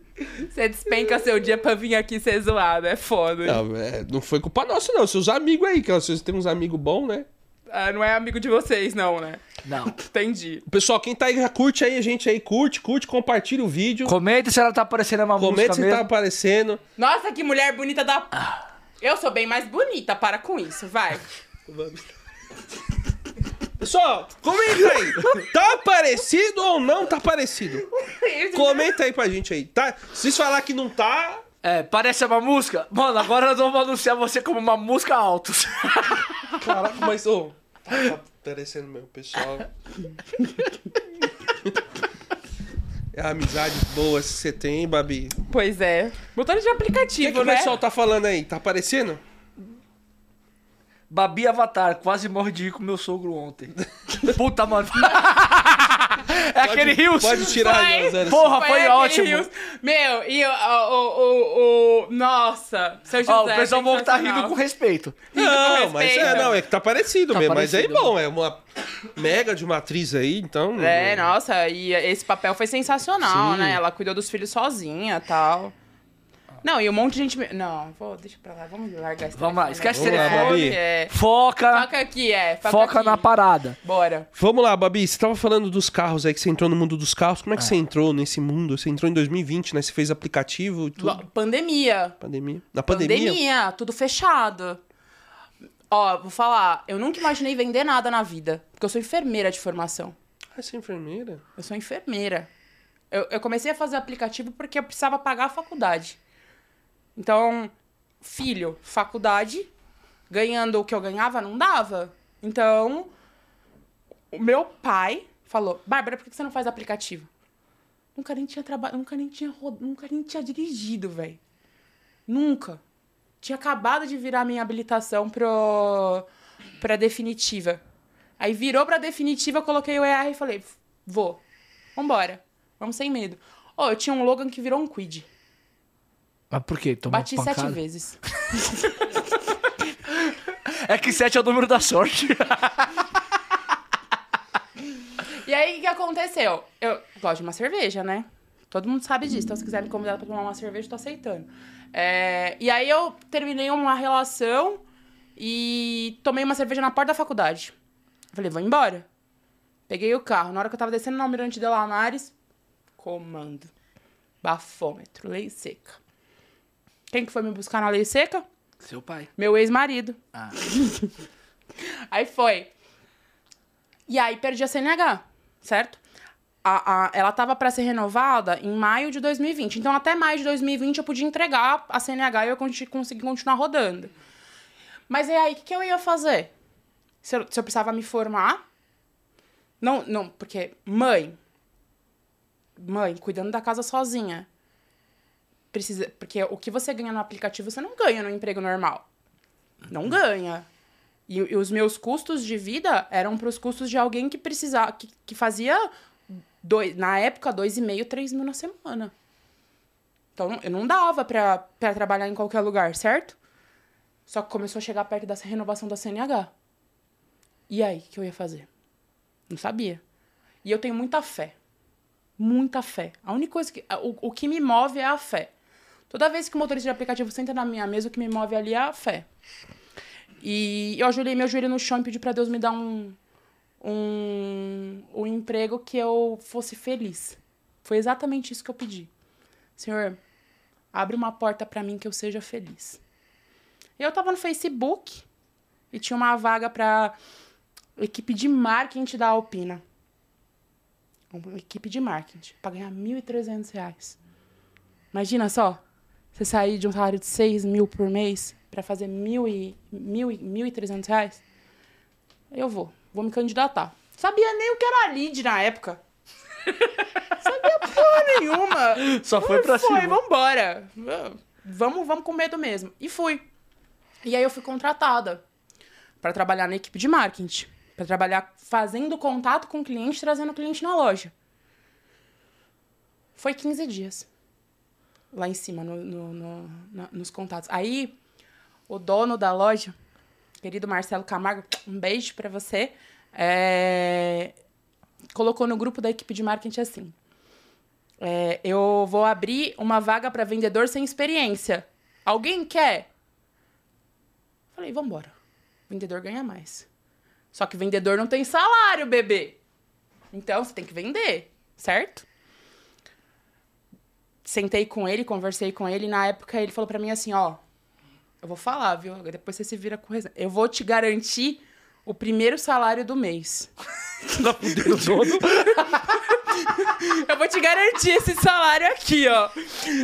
Você despenca seu dia pra vir aqui ser zoado, é foda. Não, é, não foi culpa nossa, não. Seus amigos aí, que vocês têm uns amigos bons, né? Ah, não é amigo de vocês, não, né? Não. Entendi. Pessoal, quem tá aí, já curte aí a gente aí, curte, curte, compartilha o vídeo. Comenta se ela tá parecendo a mamusca Comenta se mesmo. tá aparecendo. Nossa, que mulher bonita da... Eu sou bem mais bonita, para com isso, vai. Pessoal, comenta aí. tá parecido ou não tá parecido? Comenta aí pra gente aí, tá? Se vocês falar que não tá, É, parece a mamusca? Mano, agora nós vamos anunciar você como mamusca altos. caraca, mas ô, tá, tá parecendo mesmo, pessoal. É a amizade boa que você tem, hein, Babi? O Pois é. Motorista de que, aplicativo, que o né? pessoal tá falando aí? Tá aparecendo? Babi Avatar, quase morri de rir com meu sogro ontem. Puta, mano. é aquele rios. Pode tirar Foi. aí, Zé. Porra, foi aquele ótimo. Rios. Meu, e o, o, o, o- Nossa, seu José. Ó, o pessoal estar sensacional. rindo com respeito. Rindo com Não, mas é, não, é que tá parecido Tá mesmo. Mas aí, parecido. bom, é uma mega de uma atriz aí, então. É, nossa, e esse papel foi sensacional, Sim. né? Ela cuidou dos filhos sozinha e tal. Não, e um monte de gente. me- Não, vou, deixa pra lá, vamos largar esse Vamos lá, telefone esquece o telefone. É, Babi. É. Foca, Foca aqui, é. Foca, foca aqui. na parada. Bora. Vamos lá, Babi. Você tava falando dos carros aí, que você entrou no mundo dos carros. Como é que você entrou nesse mundo? Você entrou em 2020, né? Você fez aplicativo e tudo. Lo- Pandemia. Pandemia. Na pandemia? Pandemia, tudo fechado. Ó, vou falar, eu nunca imaginei vender nada na vida. Porque eu sou enfermeira de formação. Ah, você é enfermeira? Eu sou enfermeira. Eu, eu comecei a fazer aplicativo porque eu precisava pagar a faculdade. Então, filho, faculdade, ganhando o que eu ganhava, não dava. Então, o meu pai falou: Bárbara, por que você não faz aplicativo? Nunca nem tinha trabalhado, nunca nem tinha rod... nunca nem tinha dirigido, velho. Nunca. Tinha acabado de virar minha habilitação pro pra definitiva. Aí virou pra definitiva, coloquei o ER e falei: "Vou. Vambora. Vamos sem medo." Ó, eu tinha um Logan que virou um Quid. Mas por quê? Tomou Bati pancada? sete vezes. É que 7 é o número da sorte. E aí, o que aconteceu? Eu gosto de uma cerveja, né? Todo mundo sabe disso. Então, se quiser me convidar pra tomar uma cerveja, eu tô aceitando. É, E aí eu terminei uma relação e tomei uma cerveja na porta da faculdade. Falei, vou embora. Peguei o carro. Na hora que eu tava descendo na Almirante de Lamares, comando. Bafômetro, lei seca. Quem que foi me buscar na lei seca? Seu pai. Meu ex-marido. Ah. Aí foi. E aí perdi a CNH, certo? A, a- ela tava pra ser renovada em maio de 2020. Então até maio de 2020 eu podia entregar a CNH e eu consegui continuar rodando. Mas e aí, o que, que eu ia fazer? Se eu, se eu precisava me formar? Não, não, porque mãe, mãe, cuidando da casa sozinha. Precisa, porque o que você ganha no aplicativo, você não ganha no emprego normal. Não ganha. E, e os meus custos de vida eram para os custos de alguém que precisava, que, que fazia, dois, na época, dois e meio, três mil na semana. Então, eu não dava pra, pra trabalhar em qualquer lugar, certo? Só que começou a chegar perto dessa renovação da CNH. E aí, o que eu ia fazer? Não sabia. E eu tenho muita fé. Muita fé. A única coisa que. O, o que me move é a fé. Toda vez que o motorista de aplicativo senta na minha mesa, o que me move ali é a fé. E eu ajoelhei meu joelho no chão e pedi pra Deus me dar um, um, um emprego que eu fosse feliz. Foi exatamente isso que eu pedi. Senhor, abre uma porta pra mim que eu seja feliz. Eu tava no Facebook e tinha uma vaga pra equipe de marketing da Alpina. Uma equipe de marketing, pra ganhar 1.300 reais. Imagina só, você sair de um salário de 6 mil por mês pra fazer mil e, mil e, 1.300 reais. Eu vou, vou me candidatar. Sabia nem o que era lead na época. Sabia porra nenhuma. Só foi pra foi, cima. vambora. Vamos, vamos com medo mesmo. E fui. E aí eu fui contratada para trabalhar na equipe de marketing, para trabalhar fazendo contato com o cliente, trazendo o cliente na loja. Foi 15 dias. Lá em cima, no, no- no- na- nos contatos. Aí, o dono da loja, querido Marcelo Camargo, um beijo para você, é, colocou no grupo da equipe de marketing assim. É, eu vou abrir uma vaga para vendedor sem experiência. Alguém quer? Falei, vambora. Vendedor ganha mais. Só que vendedor não tem salário, bebê. Então você tem que vender, certo? Sentei com ele, conversei com ele. E na época ele falou pra mim assim: Ó, eu vou falar, viu? Depois você se vira com resenha. Eu vou te garantir o primeiro salário do mês. Tá fudendo todo. Eu vou te garantir esse salário aqui, ó.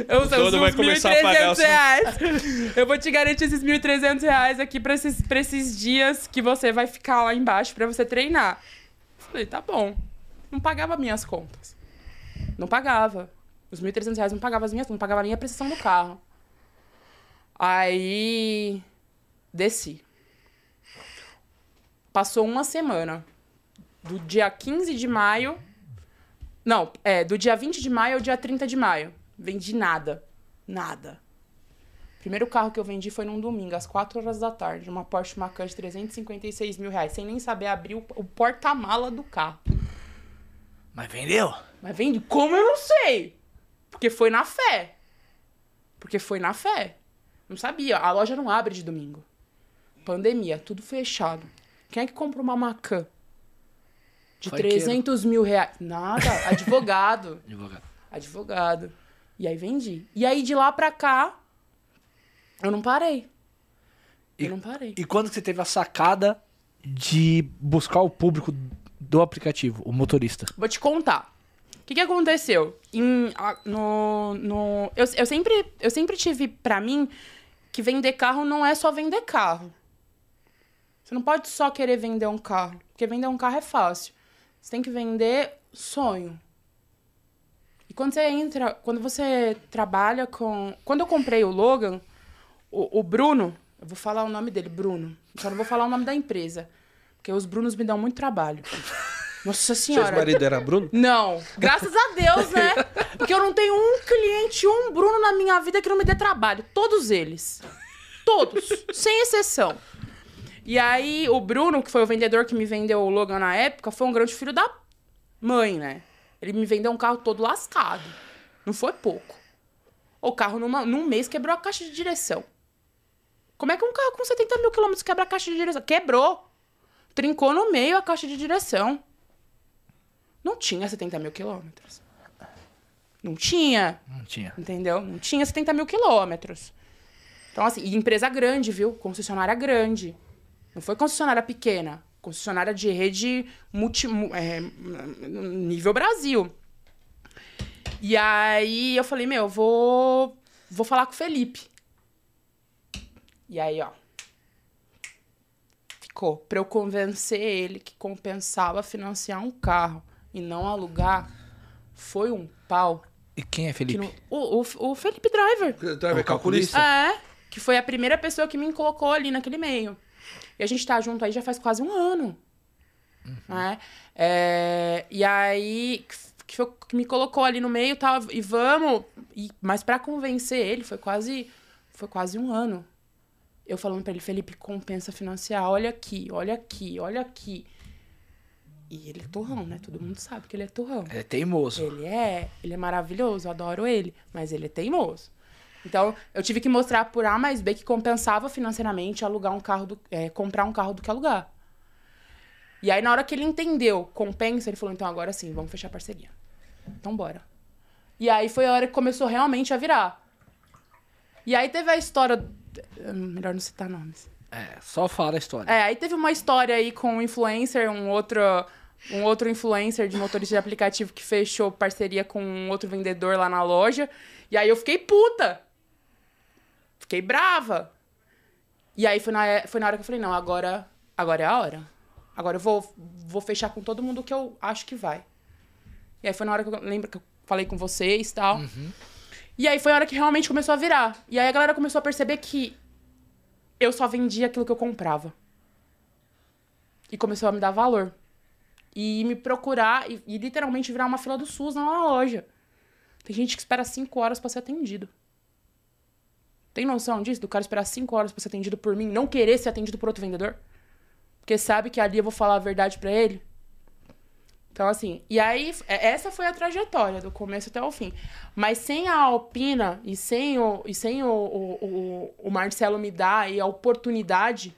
Eu, dono vai começar a pagar o 1.300 reais. Eu vou te garantir esses 1.300 reais aqui pra esses, pra esses dias que você vai ficar lá embaixo pra você treinar. Falei, tá bom. Não pagava minhas contas. Não pagava. Os 1.300 reais não pagava as minhas, não pagava nem a prestação do carro. Aí. Desci. Passou uma semana. Do dia 15 de maio. Não, é, do dia 20 de maio ao dia 30 de maio. Vendi nada. Nada. Primeiro carro que eu vendi foi num domingo, às 4 horas da tarde. Uma Porsche Macan de 356 mil reais. Sem nem saber abrir o, o porta-mala do carro. Mas vendeu? Mas vende? Como eu não sei? Porque foi na fé. Porque foi na fé. Não sabia. A loja não abre de domingo. Pandemia, tudo fechado. Quem é que compra uma Macan? De Faiqueiro. 300 mil reais? Nada. Advogado. Advogado. Advogado. E aí vendi. E aí de lá pra cá, eu não parei. E- Eu não parei. E quando você teve a sacada de buscar o público do aplicativo, o motorista? Vou te contar. O que, que aconteceu? Em, no, no, eu, eu, sempre, eu sempre tive pra mim que vender carro não é só vender carro. Você não pode só querer vender um carro. Porque vender um carro é fácil. Você tem que vender sonho. E quando você entra, quando você trabalha com. Quando eu comprei o Logan, o, o Bruno, eu vou falar o nome dele, Bruno. Só não vou falar o nome da empresa. Porque os Brunos me dão muito trabalho. Nossa Seu senhora. marido era Bruno? Não, graças a Deus, né? Porque eu não tenho um cliente, um Bruno na minha vida que não me dê trabalho. Todos eles. Todos. sem exceção. E aí, o Bruno, que foi o vendedor que me vendeu o Logan na época, foi um grande filho da mãe, né? Ele me vendeu um carro todo lascado. Não foi pouco. O carro, numa, num mês, quebrou a caixa de direção. Como é que um carro com 70 mil quilômetros quebra a caixa de direção? Quebrou. Trincou no meio a caixa de direção. Não tinha 70 mil quilômetros. Não tinha. Não tinha. Entendeu? Não tinha 70 mil quilômetros. Então, assim, e empresa grande, viu? Concessionária grande. Não foi concessionária pequena. Concessionária de rede multi, mu- é, nível Brasil. E aí eu falei, meu, eu vou, vou falar com o Felipe. E aí, ó. Ficou. Pra eu convencer ele que compensava financiar um carro e não alugar, foi um pau. E quem é Que Felipe? não- o, o, o Felipe Driver. Driver O calculista? calculista? É, que foi a primeira pessoa que me colocou ali naquele meio. E a gente tá junto aí já faz quase um ano. Né? É, e aí, que, foi- que me colocou ali no meio tal, e vamos. E, mas pra convencer ele, foi quase, foi quase um ano. Eu falando pra ele, Felipe, compensa financiar, olha aqui, olha aqui, olha aqui. E ele é turrão, né? Todo mundo sabe que ele é turrão. É teimoso. Ele é, ele é maravilhoso, adoro ele, mas ele é teimoso. Então, eu tive que mostrar por A mais B que compensava financeiramente alugar um carro, do, é, comprar um carro do que alugar. E aí, na hora que ele entendeu, compensa, ele falou, então agora sim, vamos fechar a parceria. Então, bora. E aí foi a hora que começou realmente a virar. E aí teve a história... Melhor não citar nomes. É, só fala a história. É, aí teve uma história aí com um influencer, um outro, um outro influencer de motorista de aplicativo que fechou parceria com um outro vendedor lá na loja. E aí eu fiquei puta. Fiquei brava. E aí foi na, foi na hora que eu falei, não, agora, agora é a hora. Agora eu vou, vou fechar com todo mundo que eu acho que vai. E aí foi na hora que eu lembro que eu falei com vocês e tal. E aí foi a hora que realmente começou a virar. E aí a galera começou a perceber que eu só vendia aquilo que eu comprava. E começou a me dar valor. E me procurar e, e literalmente virar uma fila do SUS na loja. Tem gente que espera cinco horas pra ser atendido. Tem noção disso? Do cara esperar cinco horas pra ser atendido por mim, não querer ser atendido por outro vendedor? Porque sabe que ali eu vou falar a verdade pra ele? Então, assim, e aí, é- essa foi a trajetória, do começo até o fim. Mas sem a Alpina e sem o, e sem o, o, o, o Marcelo me dar a oportunidade,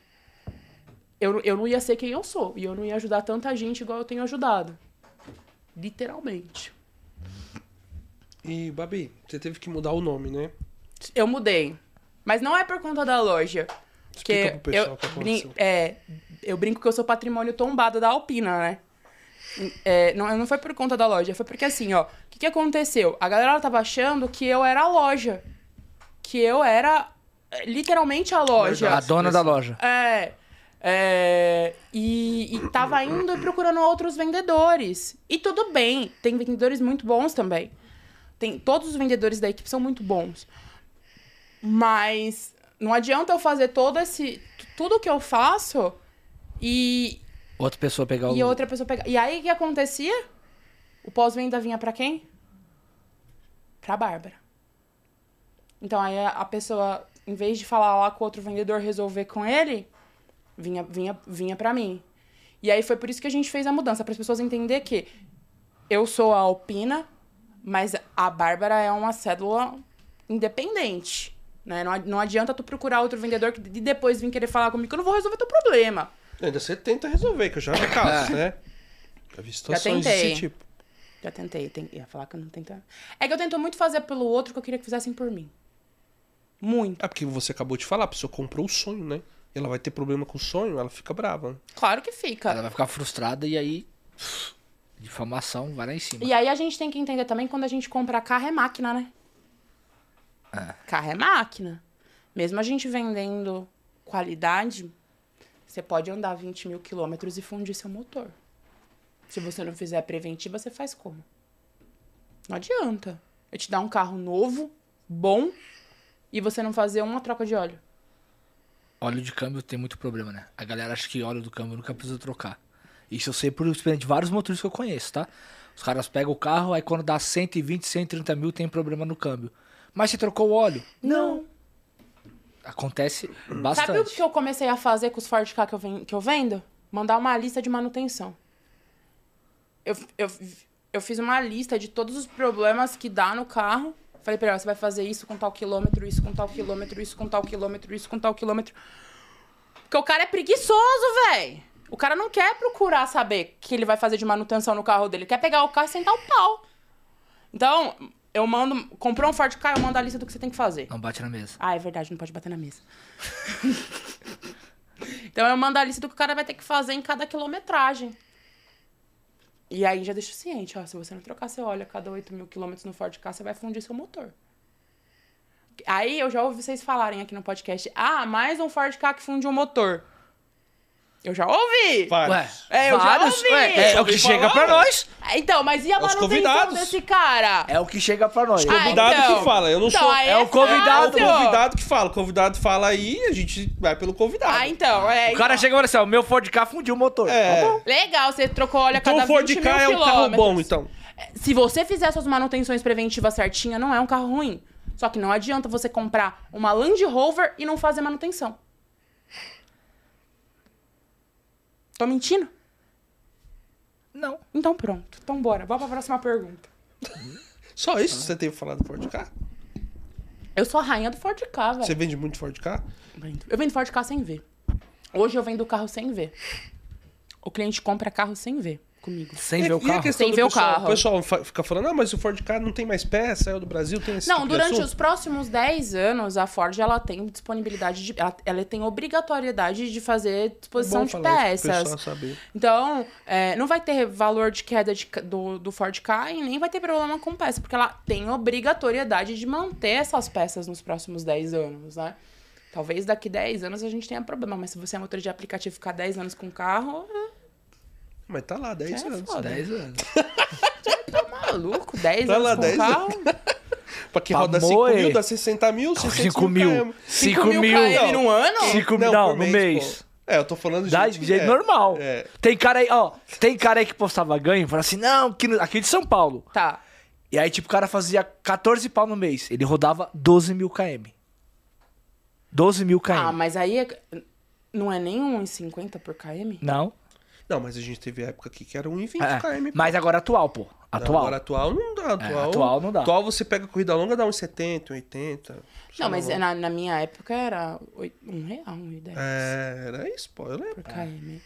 eu, eu não ia ser quem eu sou. E eu não ia ajudar tanta gente igual eu tenho ajudado. Literalmente. E, Babi, você teve que mudar o nome, né? Eu mudei. Mas não é por conta da loja. Porque Explica pro pessoal eu, brin- é, eu brinco que eu sou patrimônio tombado da Alpina, né? É, não, não foi por conta da loja, foi porque assim, ó, o que, que aconteceu? A galera tava achando que eu era a loja. Que eu era é, literalmente a loja. A dona da loja. É. é, e, e tava indo e procurando outros vendedores. E tudo bem, tem vendedores muito bons também. Tem, todos os vendedores da equipe são muito bons. Mas não adianta eu fazer todo esse. Tudo que eu faço e, Outra pessoa pegar o. e outra pessoa pegar. E aí o que acontecia? O pós-venda vinha pra quem? Pra Bárbara. Então aí a- a pessoa, em vez de falar lá com o outro vendedor resolver com ele, vinha, vinha, vinha pra mim. E aí foi por isso que a gente fez a mudança, para as pessoas entenderem que eu sou a Alpina, mas a Bárbara é uma cédula independente. Né? Não, não adianta tu procurar outro vendedor que, e depois vir querer falar comigo que eu não vou resolver teu problema. Ainda você tenta resolver, que eu já vi casos, né? Já vi situações tentei. desse tipo. Já tentei, tem... ia falar que eu não tento. É que eu tento muito fazer pelo outro que eu queria que fizessem por mim. Muito. É porque você acabou de falar, a pessoa comprou o sonho, né? Ela vai ter problema com o sonho, ela fica brava. Claro que fica. Ela vai ficar frustrada e aí. Difamação vai lá em cima. E aí a gente tem que entender também que quando a gente compra carro é máquina, né? Carro é máquina. Mesmo a gente vendendo qualidade, você pode andar 20 mil quilômetros e fundir seu motor. Se você não fizer preventiva, você faz como? Não adianta. Eu te dar um carro novo, bom, e você não fazer uma troca de óleo. Óleo de câmbio tem muito problema, né? A galera acha que óleo do câmbio nunca precisa trocar. Isso eu sei por experiência de vários motoristas que eu conheço, tá? Os caras pegam o carro, aí quando dá 120, 130 mil tem problema no câmbio. Mas você trocou o óleo? Não. Acontece Sabe o bastante. que eu comecei a fazer com os Ford Ka que eu, ven- que eu vendo? Mandar uma lista de manutenção. Eu, eu, eu fiz uma lista de todos os problemas que dá no carro. Falei pra ela, você vai fazer isso com tal quilômetro, isso com tal quilômetro, isso com tal quilômetro, isso com tal quilômetro. Porque o cara é preguiçoso, velho. O cara não quer procurar saber o que ele vai fazer de manutenção no carro dele. Ele quer pegar o carro e sentar o pau. Então, eu mando... Comprou um Ford Ka, eu mando a lista do que você tem que fazer. Não bate na mesa. Ah, é verdade, não pode bater na mesa. então eu mando a lista do que o cara vai ter que fazer em cada quilometragem. E aí já deixo ciente, ó, se você não trocar seu óleo a cada 8 mil quilômetros no Ford Ka, você vai fundir seu motor. Aí eu já ouvi vocês falarem aqui no podcast, ah, mais um Ford Ka que funde um motor. Eu já ouvi! Vários. É, eu já vários, ouvi. ué, é, é o que chega pra nós. Então, mas e a Os manutenção convidados. desse cara? É o que chega pra nós. Ah, Convidado então. que fala, eu não Então, sou. é o convidado, É o convidado que fala. O convidado fala aí e a gente vai pelo convidado. Ah, então, é. O cara então. chega e fala assim, ó, o meu Ford Ka fundiu o motor. É. Tá bom. Legal, você trocou óleo a então cada o Ford 20 Ka mil é um carro bom, então. Se você fizer suas manutenções preventivas certinha, não é um carro ruim. Só que não adianta você comprar uma Land Rover e não fazer manutenção. Tô mentindo? Não. Então pronto. Então bora. Vamos pra próxima pergunta. Só isso que você tem falado do Ford Ka? Eu sou a rainha do Ford Ka, velho. Você vende muito Ford Ka? Eu vendo Ford Ka sem ver. Hoje eu vendo carro sem ver. O cliente compra carro sem ver comigo. Sem E- ver o e a carro. questão Sem ver o pessoal, carro. O pessoal fica falando, ah, mas o Ford Ka não tem mais peça, saiu do Brasil, tem esse Não, tipo durante os próximos 10 anos, a Ford ela tem disponibilidade de. Ela, ela tem obrigatoriedade de fazer disposição Bom de peças. pessoal saber. Então, é, não vai ter valor de queda de do, do Ford Ka e nem vai ter problema com peça, porque ela tem obrigatoriedade de manter essas peças nos próximos 10 anos, né? Talvez daqui 10 anos a gente tenha problema, mas se você é motor de aplicativo e ficar 10 anos com carro, Mas tá lá, 10 É anos. foda. 10 anos. tá maluco, 10 Tá anos lá, com 10 carro. Pra que Pra roda 5 moer. mil, dá 60 mil, 600 5 mil. km. 5 mil km num ano? 5 mil. Não, no mês. pô. É, eu tô falando de Dá que- jeito é, normal. É. Tem cara aí, ó. Tem cara aí que postava ganho e falava assim, não, aqui, no- aqui de São Paulo. Tá. E aí, tipo, o cara fazia 14 pau no mês. Ele rodava 12 mil km. 12 mil km. Ah, mas aí é- não é nem 1,50 por km? Não. Não, mas a gente teve época aqui que era 1,20 É, km. pô. mas agora atual, pô. Não, Atual. agora atual não dá. Atual, atual não dá. Atual você pega corrida longa, dá uns 70, 80. Não, mas na, na minha época era oito- um real, um e dez É, era isso, pô. Eu lembro. por km.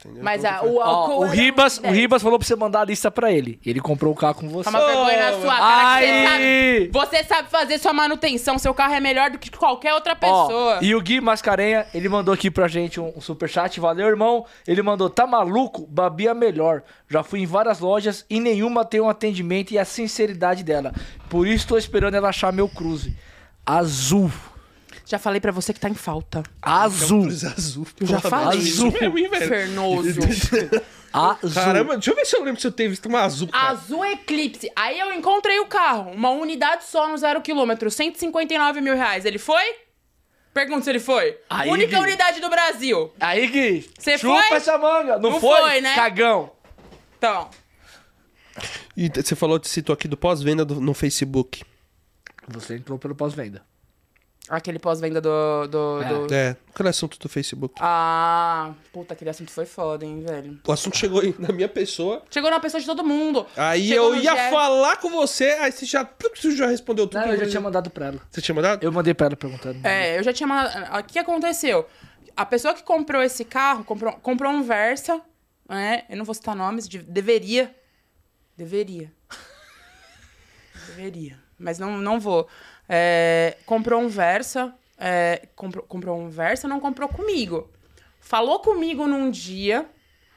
Entendeu? Mas Então, a, o Ó, álcool o era Ribas, o. Ribas falou pra você mandar a lista pra ele. Ele comprou o carro com você. Toma vergonha na sua cara que você sabe. Você sabe fazer sua manutenção, seu carro é melhor do que qualquer outra Ó, pessoa. e o Gui Mascarenha, ele mandou aqui pra gente um, um superchat. Valeu, irmão. Ele mandou, tá maluco? Babi é melhor. Já fui em várias lojas e nenhuma tem um atendimento e a sinceridade dela. Por isso tô esperando ela achar meu cruze. Azul. Já falei pra você que tá em falta. Azul. Cruz azul. Eu já falei. Azul mesmo, hein, velho? Fernoso. Azul. Caramba, deixa eu ver se eu lembro se eu teve visto uma azul, cara. Azul Eclipse. Aí eu encontrei o carro. Uma unidade só no zero quilômetro. 159 mil reais. Ele foi? Pergunta se ele foi. Aí, Única Gui. unidade do Brasil. Aí, Gui. Cê chupa foi? essa manga. Não, Não foi? foi, né? Cagão. Então, E você falou, citou aqui do pós-venda no Facebook. Você entrou pelo pós-venda. Aquele pós-venda do, do, É. do- É, aquele assunto do Facebook. Ah, puta, aquele assunto foi foda, hein, velho. O assunto chegou aí na minha pessoa. Chegou na pessoa de todo mundo. Aí Chegou eu ia Jeff. falar com você, aí você já, você já respondeu tudo. Não, eu já tinha mandado pra ela. Você tinha mandado? Eu mandei pra ela perguntando. É, eu já tinha mandado. O que aconteceu? A pessoa que comprou esse carro comprou, comprou um Versa, né? Eu não vou citar nomes, de- deveria. Deveria. deveria. Mas não, não vou. É, comprou um Versa. é, comprou, comprou um Versa, não comprou comigo. Falou comigo num dia.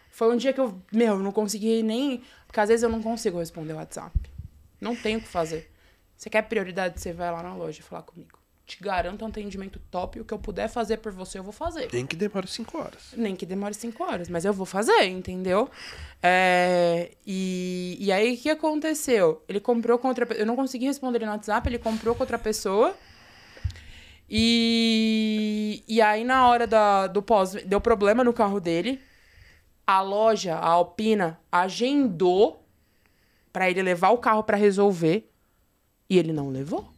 Foi um dia que eu, meu, não consegui nem. Porque às vezes eu não consigo responder o WhatsApp. Não tenho o que fazer. Você quer prioridade, você vai lá na loja falar comigo. Te garanto um atendimento top. O que eu puder fazer por você, eu vou fazer. Nem que demora 5 horas. Nem que demore cinco horas, mas eu vou fazer, entendeu? É, e, e aí, o que aconteceu? Ele comprou com outra pessoa. Eu não consegui responder ele no WhatsApp, ele comprou com outra pessoa. E, e aí, na hora da, do pós, deu problema no carro dele. A loja, a Alpina, agendou pra ele levar o carro pra resolver. E ele não levou.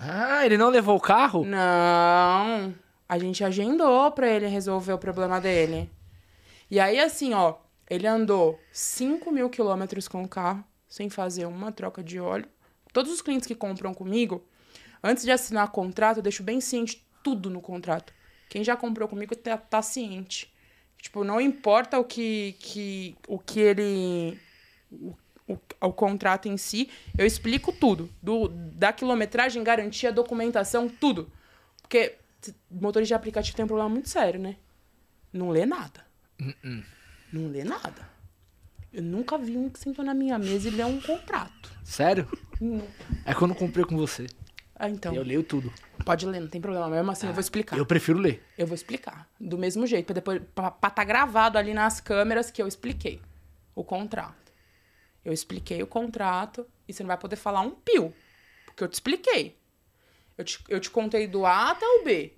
Ah, ele não levou o carro? Não. A gente agendou pra ele resolver o problema dele. E aí, assim, ó, Ele andou 5 mil quilômetros com o carro, sem fazer uma troca de óleo. Todos os clientes que compram comigo, antes de assinar contrato, eu deixo bem ciente tudo no contrato. Quem já comprou comigo tá, tá ciente. Tipo, não importa o que, que, o que ele. O, o contrato em si, eu explico tudo. Do, da quilometragem, garantia, documentação, tudo. Porque motorista de aplicativo tem um problema muito sério, né? Não lê nada. Não lê nada. Eu nunca vi um que sentou na minha mesa e leu um contrato. Sério? É quando eu comprei com você. Ah, então. Eu leio tudo. Pode ler, não tem problema. Mesmo assim, eu vou explicar. Eu prefiro ler. Eu vou explicar. Do mesmo jeito, pra depois pra, pra tá gravado ali nas câmeras que eu expliquei o contrato. Eu expliquei o contrato e você não vai poder falar um pio. Porque eu te expliquei. Eu te, eu te contei do A até o B.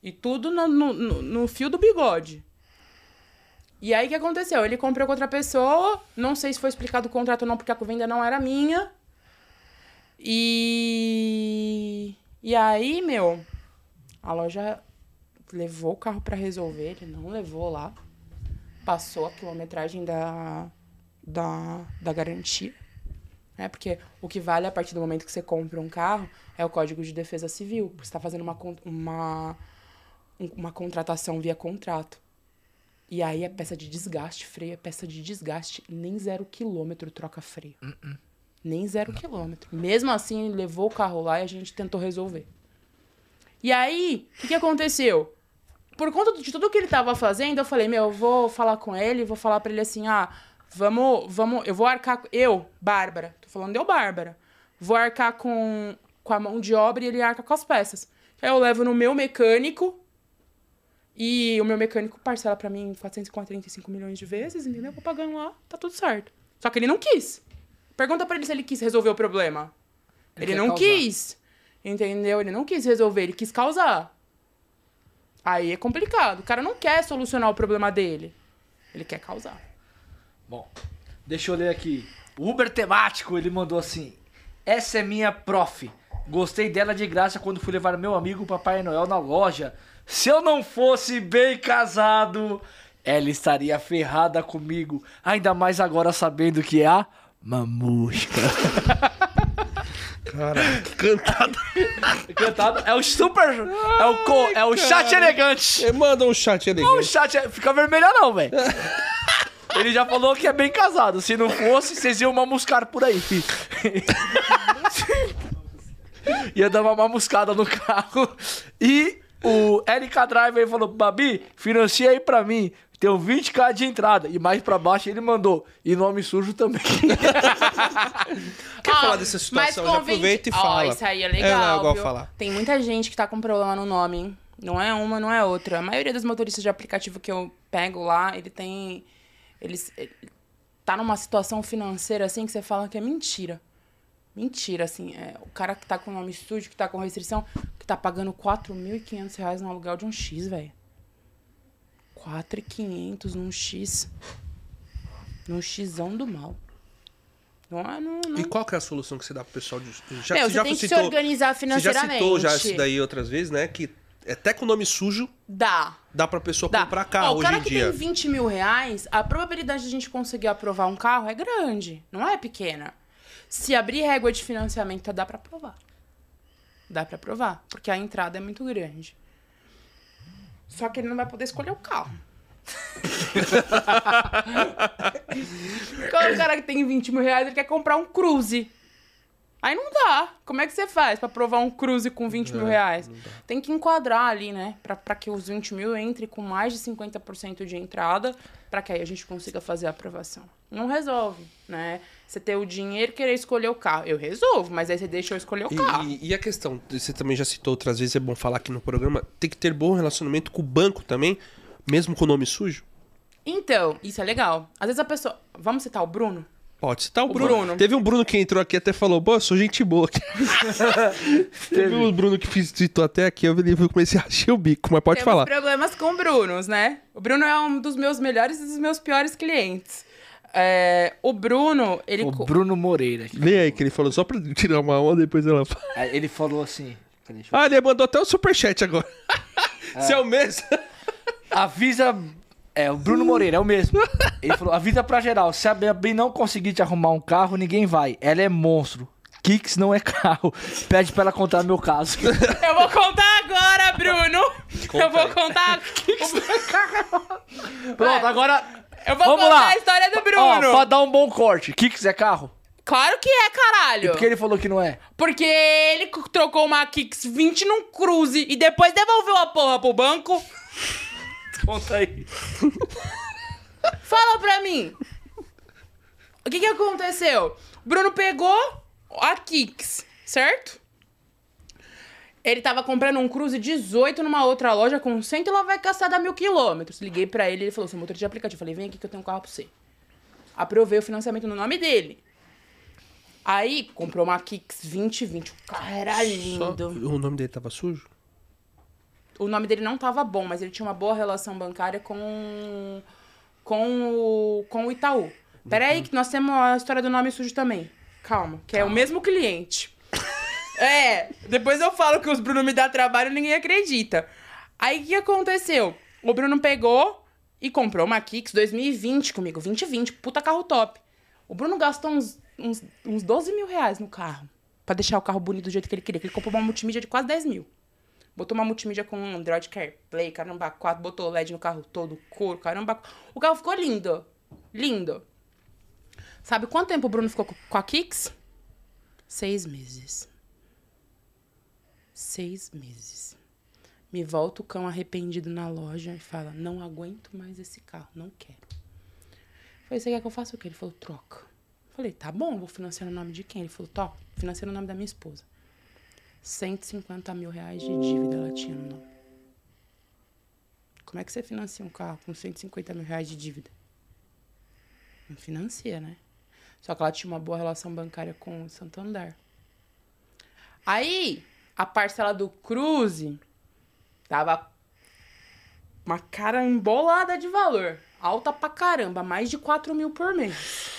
E tudo no, no, no- fio do bigode. E aí o que aconteceu? Ele comprou com outra pessoa. Não sei se foi explicado o contrato ou não, porque a venda não era minha. E. E aí, meu, a loja levou o carro pra resolver, ele não levou lá. Passou a quilometragem da, da, da garantia. Né? Porque o que vale a partir do momento que você compra um carro é o Código de Defesa Civil. Você está fazendo uma, uma, um- uma contratação via contrato. E aí é peça de desgaste, freio é peça de desgaste. Nem zero quilômetro troca freio. Nem zero quilômetro. Mesmo assim, ele levou o carro lá e a gente tentou resolver. E aí, o que, que aconteceu? Por conta de tudo que ele tava fazendo, eu falei, meu, eu vou falar com ele, vou falar pra ele assim, ah, vamos, vamos, eu vou arcar, eu, Bárbara, tô falando eu, Bárbara, vou arcar com, com a mão de obra e ele arca com as peças. Aí eu levo no meu mecânico e o meu mecânico parcela pra mim 445 milhões de vezes, entendeu? Eu vou pagando lá, tá tudo certo. Só que ele não quis. Pergunta pra ele se ele quis resolver o problema. Ele Ele, não causar. quis. Entendeu? Ele não quis resolver, ele quis causar. Aí é complicado. O cara não quer solucionar o problema dele. Ele quer causar. Bom, deixa eu ler aqui. O Uber temático, ele mandou assim: Essa é minha prof. Gostei dela de graça quando fui levar meu amigo Papai Noel na loja. Se eu não fosse bem casado, ela estaria ferrada comigo. Ainda mais agora sabendo que é a mamusca. Que cantada. Cantado é o super. É o, co, é o chat elegante. É, Manda um chat ali. Não, o chat é- fica vermelho não, velho. Ele já falou que é bem casado. Se não fosse, vocês iam mamuscar por aí. Ia dar uma mamuscada no carro. E o LK Driver falou: Babi, financia aí pra mim. Tem um 20k de entrada. E mais pra baixo ele mandou. E nome sujo também. Quer falar dessa situação? Já aproveita e Ó, fala. isso aí é É legal, legal viu? falar. Tem muita gente que tá com problema no nome, hein? Não é uma, não é outra. A maioria dos motoristas de aplicativo que eu pego lá, ele tem... Eles... ele tá numa situação financeira, assim, que você fala que é mentira. Mentira, assim. É, o cara que tá com nome sujo, que tá com restrição, que tá pagando 4.500 reais no aluguel de um X, velho. 4.500 num X. Num Xão do mal. Não é, não, não E qual que é a solução que você dá pro pessoal? De... Já, Meu, você você já tem que se citou- organizar Você já financeiramente. citou já isso daí outras vezes, né? Que até com nome sujo Dá. Dá pra pessoa Dá. comprar Ó, carro o hoje cara em que dia. tem 20 mil reais, a probabilidade de a gente conseguir aprovar um carro é grande. Não é pequena. Se abrir régua de financiamento, dá pra aprovar. Dá pra aprovar. Porque a entrada é muito grande. Só que ele não vai poder escolher o carro. Quando o cara que tem 20 mil reais, ele quer comprar um cruze. Aí não dá. Como é que você faz pra provar um cruze com 20 É, mil reais? Tem que enquadrar ali, né? Pra, pra que os 20 mil entre com mais de 50% de entrada, pra que aí a gente consiga fazer a aprovação. Não resolve, né? Você ter o dinheiro e querer escolher o carro. Eu resolvo, mas aí você deixa eu escolher o E, carro. e- e a questão, você também já citou outras vezes, é bom falar aqui no programa, tem que ter bom relacionamento com o banco também, mesmo com o nome sujo? Então, isso é legal. Às vezes a pessoa. Vamos citar o Bruno? Pode citar o, O Bruno. Bruno. Teve um Bruno que entrou aqui e até falou, pô, eu sou gente boa. Teve um Bruno que citou até aqui, eu eu comecei a achar o bico, mas pode Temos falar. problemas com o Brunos, né? O Bruno é um dos meus melhores e dos meus piores clientes. É, o Bruno, ele. O Bruno Moreira. aqui. Lê aí que ele falou, só pra tirar uma onda, depois ela fala. Aí Ele falou assim. Ah, ele mandou até o superchat agora. Se é o mesmo. Avisa É, o Bruno Moreira, é o mesmo. Ele falou: avisa pra geral, se a Babi não conseguir te arrumar um carro, ninguém vai. Ela é monstro. Kicks não é carro. Pede pra ela contar meu caso. Eu vou contar agora, Bruno. Conta eu vou contar. Pronto, agora. Eu vou Vamos contar lá. a história do Ó, Bruno. pra dar um bom corte. Kicks é carro? Claro que é, caralho. Por que ele falou que não é? Porque ele trocou uma Kicks 20 num Cruze e depois devolveu a porra pro banco. Conta aí. Fala pra mim. O que que aconteceu? O Bruno pegou a Kicks, certo? Ele tava comprando um Cruze 18 numa outra loja com 100 e lá vai gastar dar mil quilômetros. Liguei pra ele, ele falou, seu motor de aplicativo. Falei, vem aqui que eu tenho um carro pra você. Aprovei o financiamento no nome dele. Aí, comprou uma Kicks 2020. O carro era Só- lindo. o nome dele tava sujo? O nome dele não tava bom, mas ele tinha uma boa relação bancária com, com, o, com o Itaú. Pera aí, que nós temos a história do nome sujo também. Calma, que é o mesmo cliente. é, depois eu falo que os Bruno me dá trabalho e ninguém acredita. Aí o que aconteceu? O Bruno pegou e comprou uma Kicks 2020 comigo, 2020, puta carro top. O Bruno gastou uns, uns, uns 12 mil reais no carro. Pra deixar o carro bonito do jeito que ele queria. que Ele comprou uma multimídia de quase 10 mil. Botou uma multimídia com Android CarPlay, caramba, 4, botou LED no carro todo, couro, caramba. O carro ficou lindo. Lindo. Sabe quanto tempo o Bruno ficou co- com a Kicks? Seis meses. Seis meses. Me volta o cão arrependido na loja e fala: Não aguento mais esse carro, não quero. Falei: Você quer que eu faça o quê? Ele falou: Troca. Falei: Tá bom, vou financiar no nome de quem? Ele falou: Top, financia no nome da minha esposa. 150 mil reais de dívida ela tinha no nome. Como é que você financia um carro com 150 mil reais de dívida? Não financia, né? Só que ela tinha uma boa relação bancária com o Santander. Aí, a parcela do Cruze tava uma cara embolada de valor. Alta pra caramba, mais de 4 mil por mês.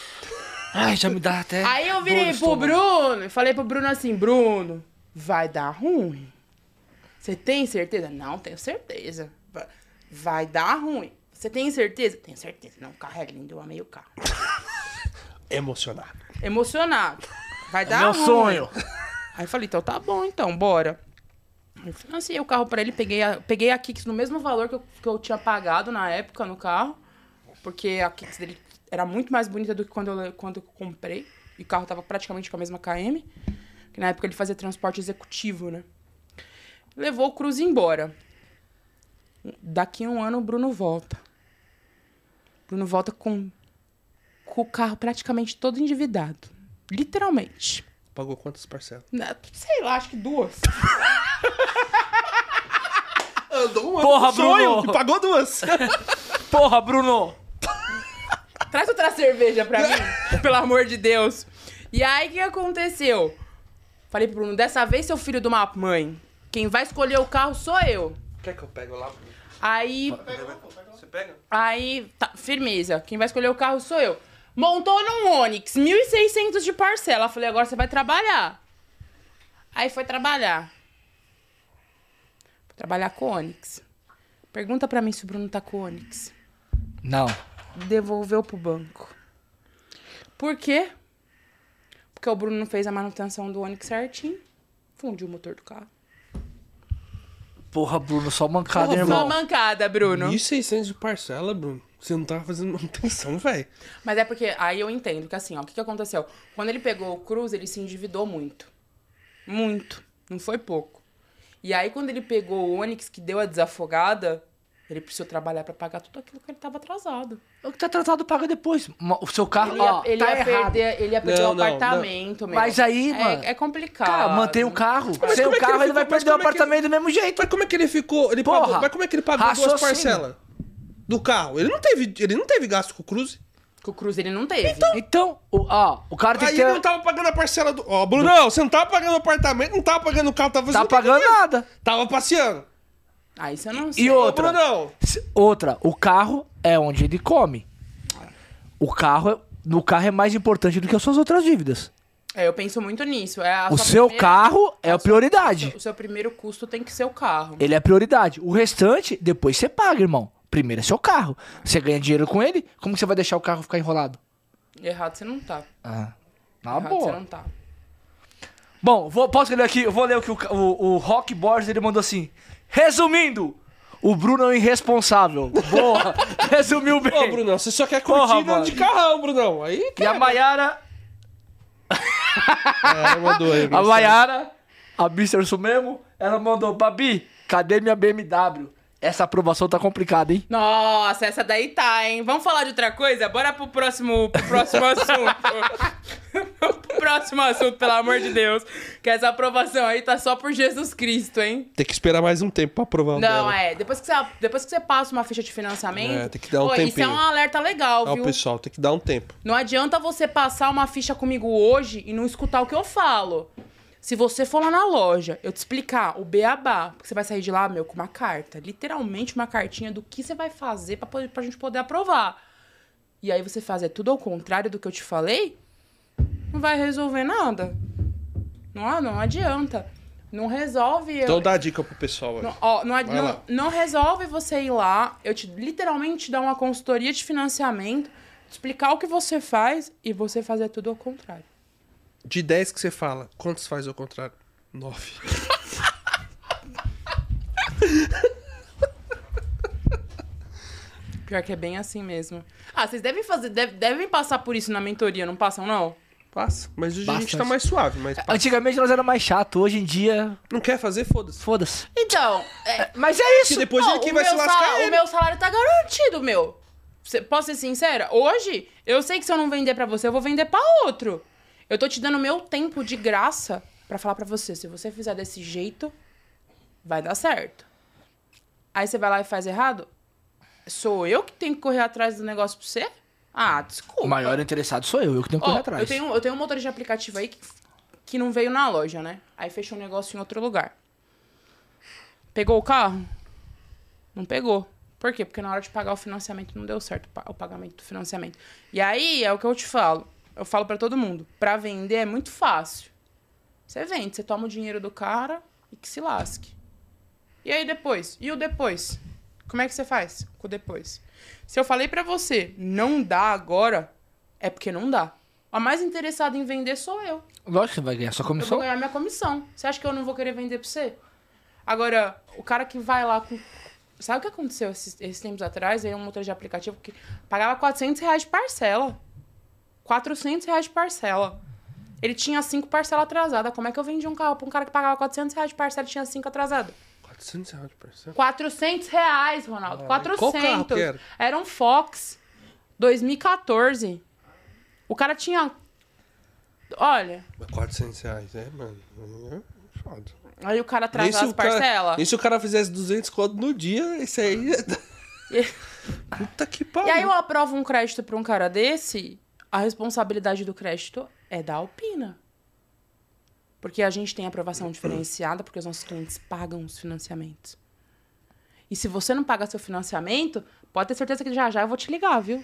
Ai, já me dá até. Aí eu virei pro. Bruno e falei pro Bruno assim: Bruno, vai dar ruim. Você tem certeza? Não, tenho certeza. Va- Vai dar ruim. Você tem certeza? Tenho certeza. Não, o carro é lindo, eu amei o carro. Emocionado. Emocionado. Vai dar Meu ruim. sonho. Aí eu falei, então tá bom, então, bora. Eu financiei o carro pra ele, peguei a, peguei a Kicks no mesmo valor que eu, que eu tinha pagado na época no carro. Porque a Kicks dele era muito mais bonita do que quando eu, quando eu comprei. E o carro tava praticamente com a mesma KM. Que na época ele fazia transporte executivo, né? Levou o Cruze embora. Daqui a um ano o Bruno volta. O Bruno volta com, com o carro praticamente todo endividado. Literalmente. Pagou quantas parcelas? Sei lá, acho que duas. Andou um Porra, sonho Bruno! e pagou duas. Porra, Bruno! Traz outra cerveja pra mim, pelo amor de Deus. E aí, o que aconteceu? Falei pro Bruno, dessa vez, seu filho de uma mãe, quem vai escolher o carro sou eu. Quer que eu pego lá? Aí, Você pega? aí, tá, firmeza, quem vai escolher o carro sou eu. Montou num Onix, 1.600 de parcela. Falei, agora você vai trabalhar. Aí foi trabalhar. Foi trabalhar com o Onix. Pergunta pra mim se o Bruno tá com o Onix. Não. devolveu pro banco. Por quê? Porque o Bruno não fez a manutenção do Onix certinho. Fundiu o motor do carro. Porra, Bruno, só mancada, Porra, hein, Só irmão. mancada, Bruno. 1.600 de parcela, Bruno. Você não tava fazendo manutenção, velho. Mas é porque aí eu entendo que assim, ó, o que, que aconteceu? Quando ele pegou o Cruz, ele se endividou muito. Muito. Não foi pouco. E aí, quando ele pegou o Onix, que deu a desafogada, ele precisou trabalhar pra pagar tudo aquilo que ele tava atrasado. O que tá tratado paga depois. O seu carro, Ele ia, ó, ele tá ia errado. perder, ele ia perder Não, o não, apartamento, meu. Mas aí, É- mano, É, complicado. Cara, mantém o carro. Mas Sem o é carro, ele ele vai perder o é apartamento do mesmo jeito. Mas como é que ele ficou? Ele Porra, pagou, mas como é que ele pagou duas raciocínio. parcelas do carro? Ele não teve, ele não teve gasto com o Cruze. Que o Cruz ele não teve. Então, o, ó, o cara tem Aí que ele ter... não tava pagando a parcela do. Ó, Brunão, você não tava pagando o apartamento, não tava pagando o carro, tava Tá fazendo pagando nada. Tava passeando. Aí você não sei. E outra, se- outra, o carro é onde ele come. O carro, é- no carro é mais importante do que as suas outras dívidas. É, eu penso muito nisso. É a O sua seu primeira- carro é a sua- prioridade. O seu primeiro custo tem que ser o carro. Ele é prioridade. O restante, depois você paga, irmão. Primeiro é seu carro. Você ganha dinheiro com ele, como que você vai deixar o carro ficar enrolado? Errado você não tá. Ah, na Errado boa. você não tá. Bom, vou, posso ler aqui? Eu vou ler o que o, o, o Rock Borges ele mandou assim. Resumindo, o Bruno é um irresponsável. Boa, resumiu bem. Ô, Brunão, você só quer Porra, curtir mano. de carrão, Brunão. Aí, E a Maiara, cara, mandou aí. a. Maiara, a Mr. Sumemo, ela mandou, Babi, cadê minha BMW? Essa aprovação tá complicada, hein? Nossa, essa daí tá, hein? Vamos falar de outra coisa? Bora pro próximo, pro próximo assunto. pro próximo assunto, pelo amor de Deus. Que essa aprovação aí tá só por Jesus Cristo, hein? Tem que esperar mais um tempo pra aprovar o Não, dela. é. Depois que, você, depois que você passa uma ficha de financiamento. É, tem que dar um Pô, Isso é um alerta legal, Ó, viu? pessoal, tem que dar um tempo. Não adianta você passar uma ficha comigo hoje e não escutar o que eu falo. Se você for lá na loja, eu te explicar o beabá, porque você vai sair de lá, meu, com uma carta. Literalmente uma cartinha do que você vai fazer pra, poder, pra gente poder aprovar. E aí você fazer tudo ao contrário do que eu te falei, não vai resolver nada. Não, não adianta. Não resolve. eu- Então dá a dica pro pessoal. não, ó, não, não, não resolve você ir lá, eu te literalmente te dar uma consultoria de financiamento, te explicar o que você faz e você fazer tudo ao contrário. De 10 que você fala, quantos faz ao contrário? 9. Pior que é bem assim mesmo. Ah, vocês devem fazer, deve- devem passar por isso na mentoria, não passam, não? Passa. Mas hoje a gente Bastante. tá mais suave. Mas passa. Antigamente nós era mais chato, hoje em dia, não quer fazer, foda-se. foda-se. Então, é, Mas é isso. Que depois Ó, ele que o vai se meu lascar. salário-. O meu salário tá garantido, meu. Posso ser sincera? Hoje, eu sei que se eu não vender pra você, eu vou vender pra outro. Eu tô te dando meu tempo de graça pra falar pra você. Se você fizer desse jeito, vai dar certo. Aí você vai lá e faz errado? Sou eu que tenho que correr atrás do negócio pra você? Ah, desculpa. O maior interessado sou eu, eu que tenho que Ó, correr atrás. Eu tenho, eu tenho um motorista de aplicativo aí que, que não veio na loja, né? Aí fechou um negócio em outro lugar. Pegou o carro? Não pegou. Por quê? Porque na hora de pagar o financiamento não deu certo o pagamento do financiamento. E aí é o que eu te falo. Eu falo pra todo mundo. Pra vender é muito fácil. Você vende, você toma o dinheiro do cara e que se lasque. E aí depois? E o depois? Como é que você faz com o depois? Se eu falei pra você, não dá agora, é porque não dá. A mais interessada em vender sou eu. Lógico que você vai ganhar sua Eu vou comissão. ganhar minha comissão. Você acha que eu não vou querer vender pra você? Agora, o cara que vai lá com. Sabe o que aconteceu esses, esses tempos atrás? Aí um motor de aplicativo que pagava 400 reais de parcela. 400 reais de parcela. Ele tinha cinco parcelas atrasadas. Como é que eu vendi um carro pra um cara que pagava 400 reais de parcela e tinha cinco atrasadas? 400 reais de parcela. 400 reais, Ronaldo. 400. carro que era? Era um Fox 2014. O cara tinha. Olha, Mas 400 reais, é, mano. É foda. aí o cara atrasou as parcelas. nem se o cara fizesse 200 conto no dia, esse aí... Puta que pariu. E aí eu aprovo um crédito pra um cara desse, a responsabilidade do crédito é da Alpina. Porque a gente tem aprovação diferenciada, porque os nossos clientes pagam os financiamentos. E se você não paga seu financiamento, pode ter certeza que já já eu vou te ligar, viu?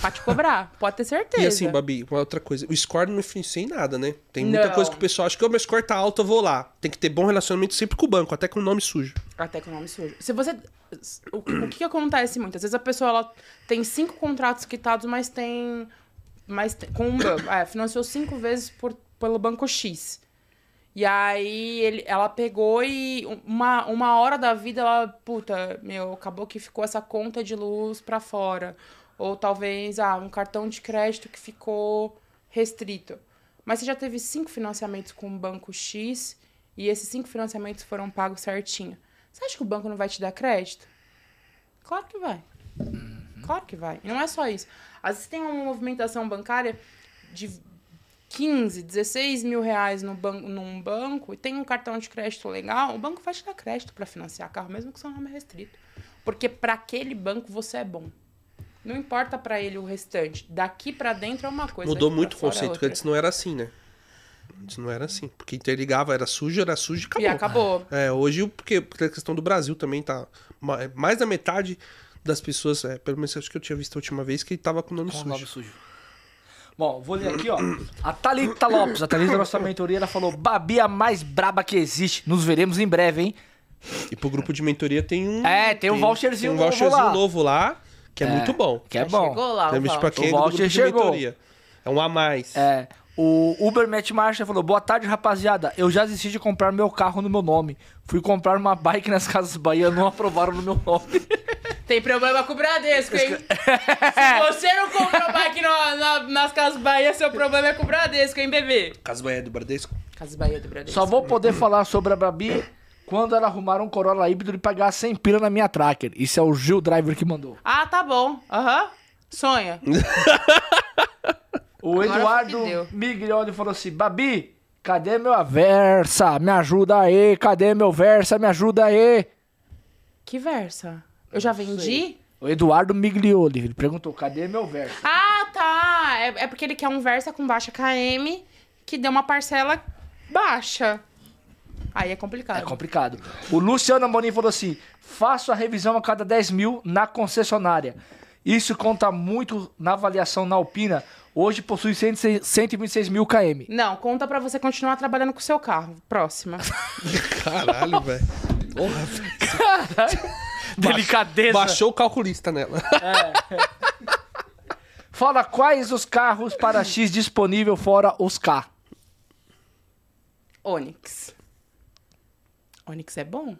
Pra te cobrar. Pode ter certeza. E assim, Babi, uma outra coisa. O score não influencia em nada, né? Tem muita Não. coisa que o pessoal acha que o meu score tá alto, eu vou lá. Tem que ter bom relacionamento sempre com o banco, até com o nome sujo. Até com o nome sujo. Se você. O, o que, que acontece muito? Às vezes a pessoa ela tem cinco contratos quitados, mas tem. Mas com um banco. É, financiou cinco vezes por, pelo banco X. E aí ele, ela pegou e uma, uma hora da vida ela, puta, meu, acabou que ficou essa conta de luz pra fora. Ou talvez, ah, um cartão de crédito que ficou restrito. Mas você já teve cinco financiamentos com o banco X e esses cinco financiamentos foram pagos certinho. Você acha que o banco não vai te dar crédito? Claro que vai. Claro que vai. E não é só isso. Às vezes tem uma movimentação bancária de 15, 16 mil reais no ban num banco e tem um cartão de crédito legal, o banco vai te dar crédito para financiar carro, mesmo que seu nome é restrito. Porque para aquele banco você é bom. Não importa para ele o restante. Daqui para dentro é uma coisa. Mudou muito o é conceito, porque outra. antes não era assim, né? Antes não era assim. Porque interligava, era sujo, era sujo e acabou. E acabou. É, hoje, porque, porque a questão do Brasil também tá. ma- Mais da metade das pessoas, é, pelo menos acho que eu tinha visto a última vez, que tava com o nome Com sujo. nome sujo. Bom, vou ler aqui, ó. A Thalita Lopes, a Thalita da nossa mentoria, ela falou: Babi é a mais braba que existe. Nos veremos em breve, hein? E pro grupo de mentoria tem um. É, tem um voucherzinho tem um novo voucherzinho lá. novo lá, que é, muito bom. Que é bom. Chegou lá, o Principalmente pra Val. quem é O do grupo voucher de chegou. mentoria. É um a mais. É. O Uber Matt Marshall falou: Boa tarde, rapaziada. Eu já desisti de comprar meu carro no meu nome. Fui comprar uma bike nas Casas Bahia, não aprovaram no meu nome. Tem problema com o Bradesco, hein? Se você não comprou bike na- na- nas Casas Bahia, seu problema é com o Bradesco, hein, bebê? Caso Bahia do Bradesco. Casas Bahia do Bradesco. Só vou poder falar sobre a Babi quando ela arrumar um Corolla híbrido e pagar 100 pila na minha tracker. Isso é o Gil Driver que mandou. Ah, tá bom. Aham. Sonha. O Agora Eduardo deu. Miglioli falou assim: Babi, cadê meu Versa? Me ajuda aí. Cadê meu Versa? Me ajuda aí. Que versa? Eu já vendi? O Eduardo Miglioli, ele perguntou: cadê meu Versa? Ah, tá. É, é porque ele quer um Versa com baixa KM que dê uma parcela baixa. Aí é complicado. É complicado. O Luciano Amorim falou assim: faço a revisão a cada 10 mil na concessionária. Isso conta muito na avaliação na Alpina. Hoje possui 106 126 mil km. Não, conta pra você continuar trabalhando com o seu carro. Próxima. Caralho, velho. Porra, Delicadeza. Baixou o calculista nela. Fala quais os carros para X disponível fora os K. Onix. Onix é bom?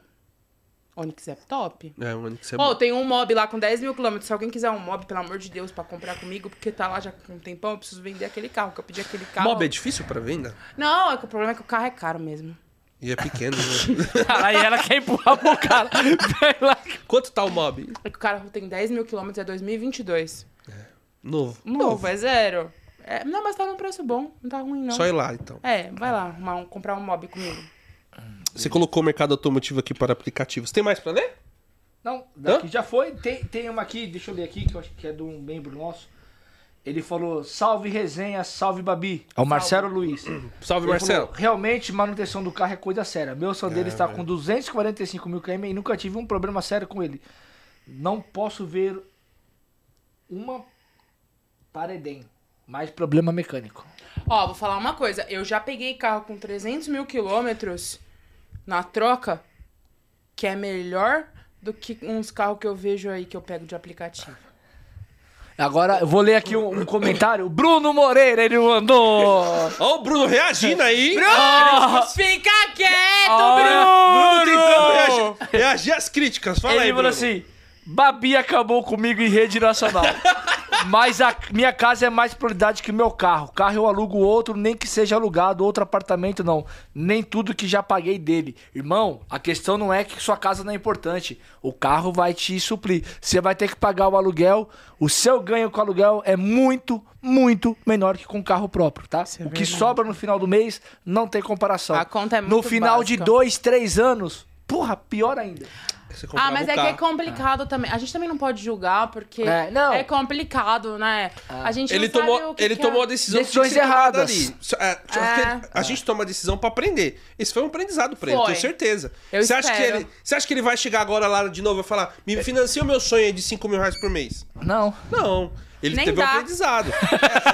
Onix é top? É, mano, isso é tem um mob lá com 10 mil quilômetros. Se alguém quiser um mob, pelo amor de Deus, pra comprar comigo, porque tá lá já com um tempão, eu preciso vender aquele carro, que eu pedi aquele carro. Mob é difícil pra venda? Não, é que o problema é que o carro é caro mesmo. E é pequeno, né? Aí ela quer empurrar pro cara. Quanto tá o mob? É que o carro tem 10 mil quilômetros, é 2022. Novo. Novo, é zero. É, não, mas tá num preço bom, não tá ruim não. Só ir lá, então. É, vai lá, arrumar um- comprar um mob comigo. Você colocou o mercado automotivo aqui para aplicativos. Tem mais pra ler? Não, daqui já foi. Tem, tem uma aqui, deixa eu ler aqui, que eu acho que é de um membro nosso. Ele falou: salve resenha, salve Babi. É o Marcelo Luiz. Salve, Ele Marcelo. falou, Realmente, manutenção do carro é coisa séria. Meu som dele está com 245 mil km e nunca tive um problema sério com ele. Não posso ver uma paredem, mais problema mecânico. Ó, vou falar uma coisa. Eu já peguei carro com 300 mil quilômetros na troca, que é melhor do que uns carros que eu vejo aí que eu pego de aplicativo. Agora, eu vou ler aqui um, um comentário. Bruno Moreira, ele mandou. Ó, o Bruno reagindo aí. Fica quieto, Bruno Bruno! tentando reagir, reagir às críticas. Fala ele aí, falou Bruno. assim: Babi acabou comigo em rede nacional. Mas a minha casa é mais prioridade que o meu carro. Carro eu alugo outro, nem que seja alugado, outro apartamento não. Nem tudo que já paguei dele. Irmão, a questão não é que sua casa não é importante. O carro vai te suprir. Você vai ter que pagar o aluguel. O seu ganho com o aluguel é muito, muito menor que com o carro próprio, tá? é o que sobra no final do mês não tem comparação. A conta é No muito final de básica. dois, três anos, porra, pior ainda. Você Ah, mas é que é complicado também. A gente também não pode julgar, porque É, não. é complicado, né? A gente Ele não sabe tomou, o que ele que tomou é... a decisão Decisões erradas. ali. É, É. A gente toma a decisão pra aprender. Esse foi um aprendizado pra ele, Foi. tenho certeza. Eu você, acha que ele, você acha que ele vai chegar agora lá de novo e falar: me financia o meu sonho aí de 5 mil reais por mês? Não. Não. Ele Nem teve um dá. aprendizado.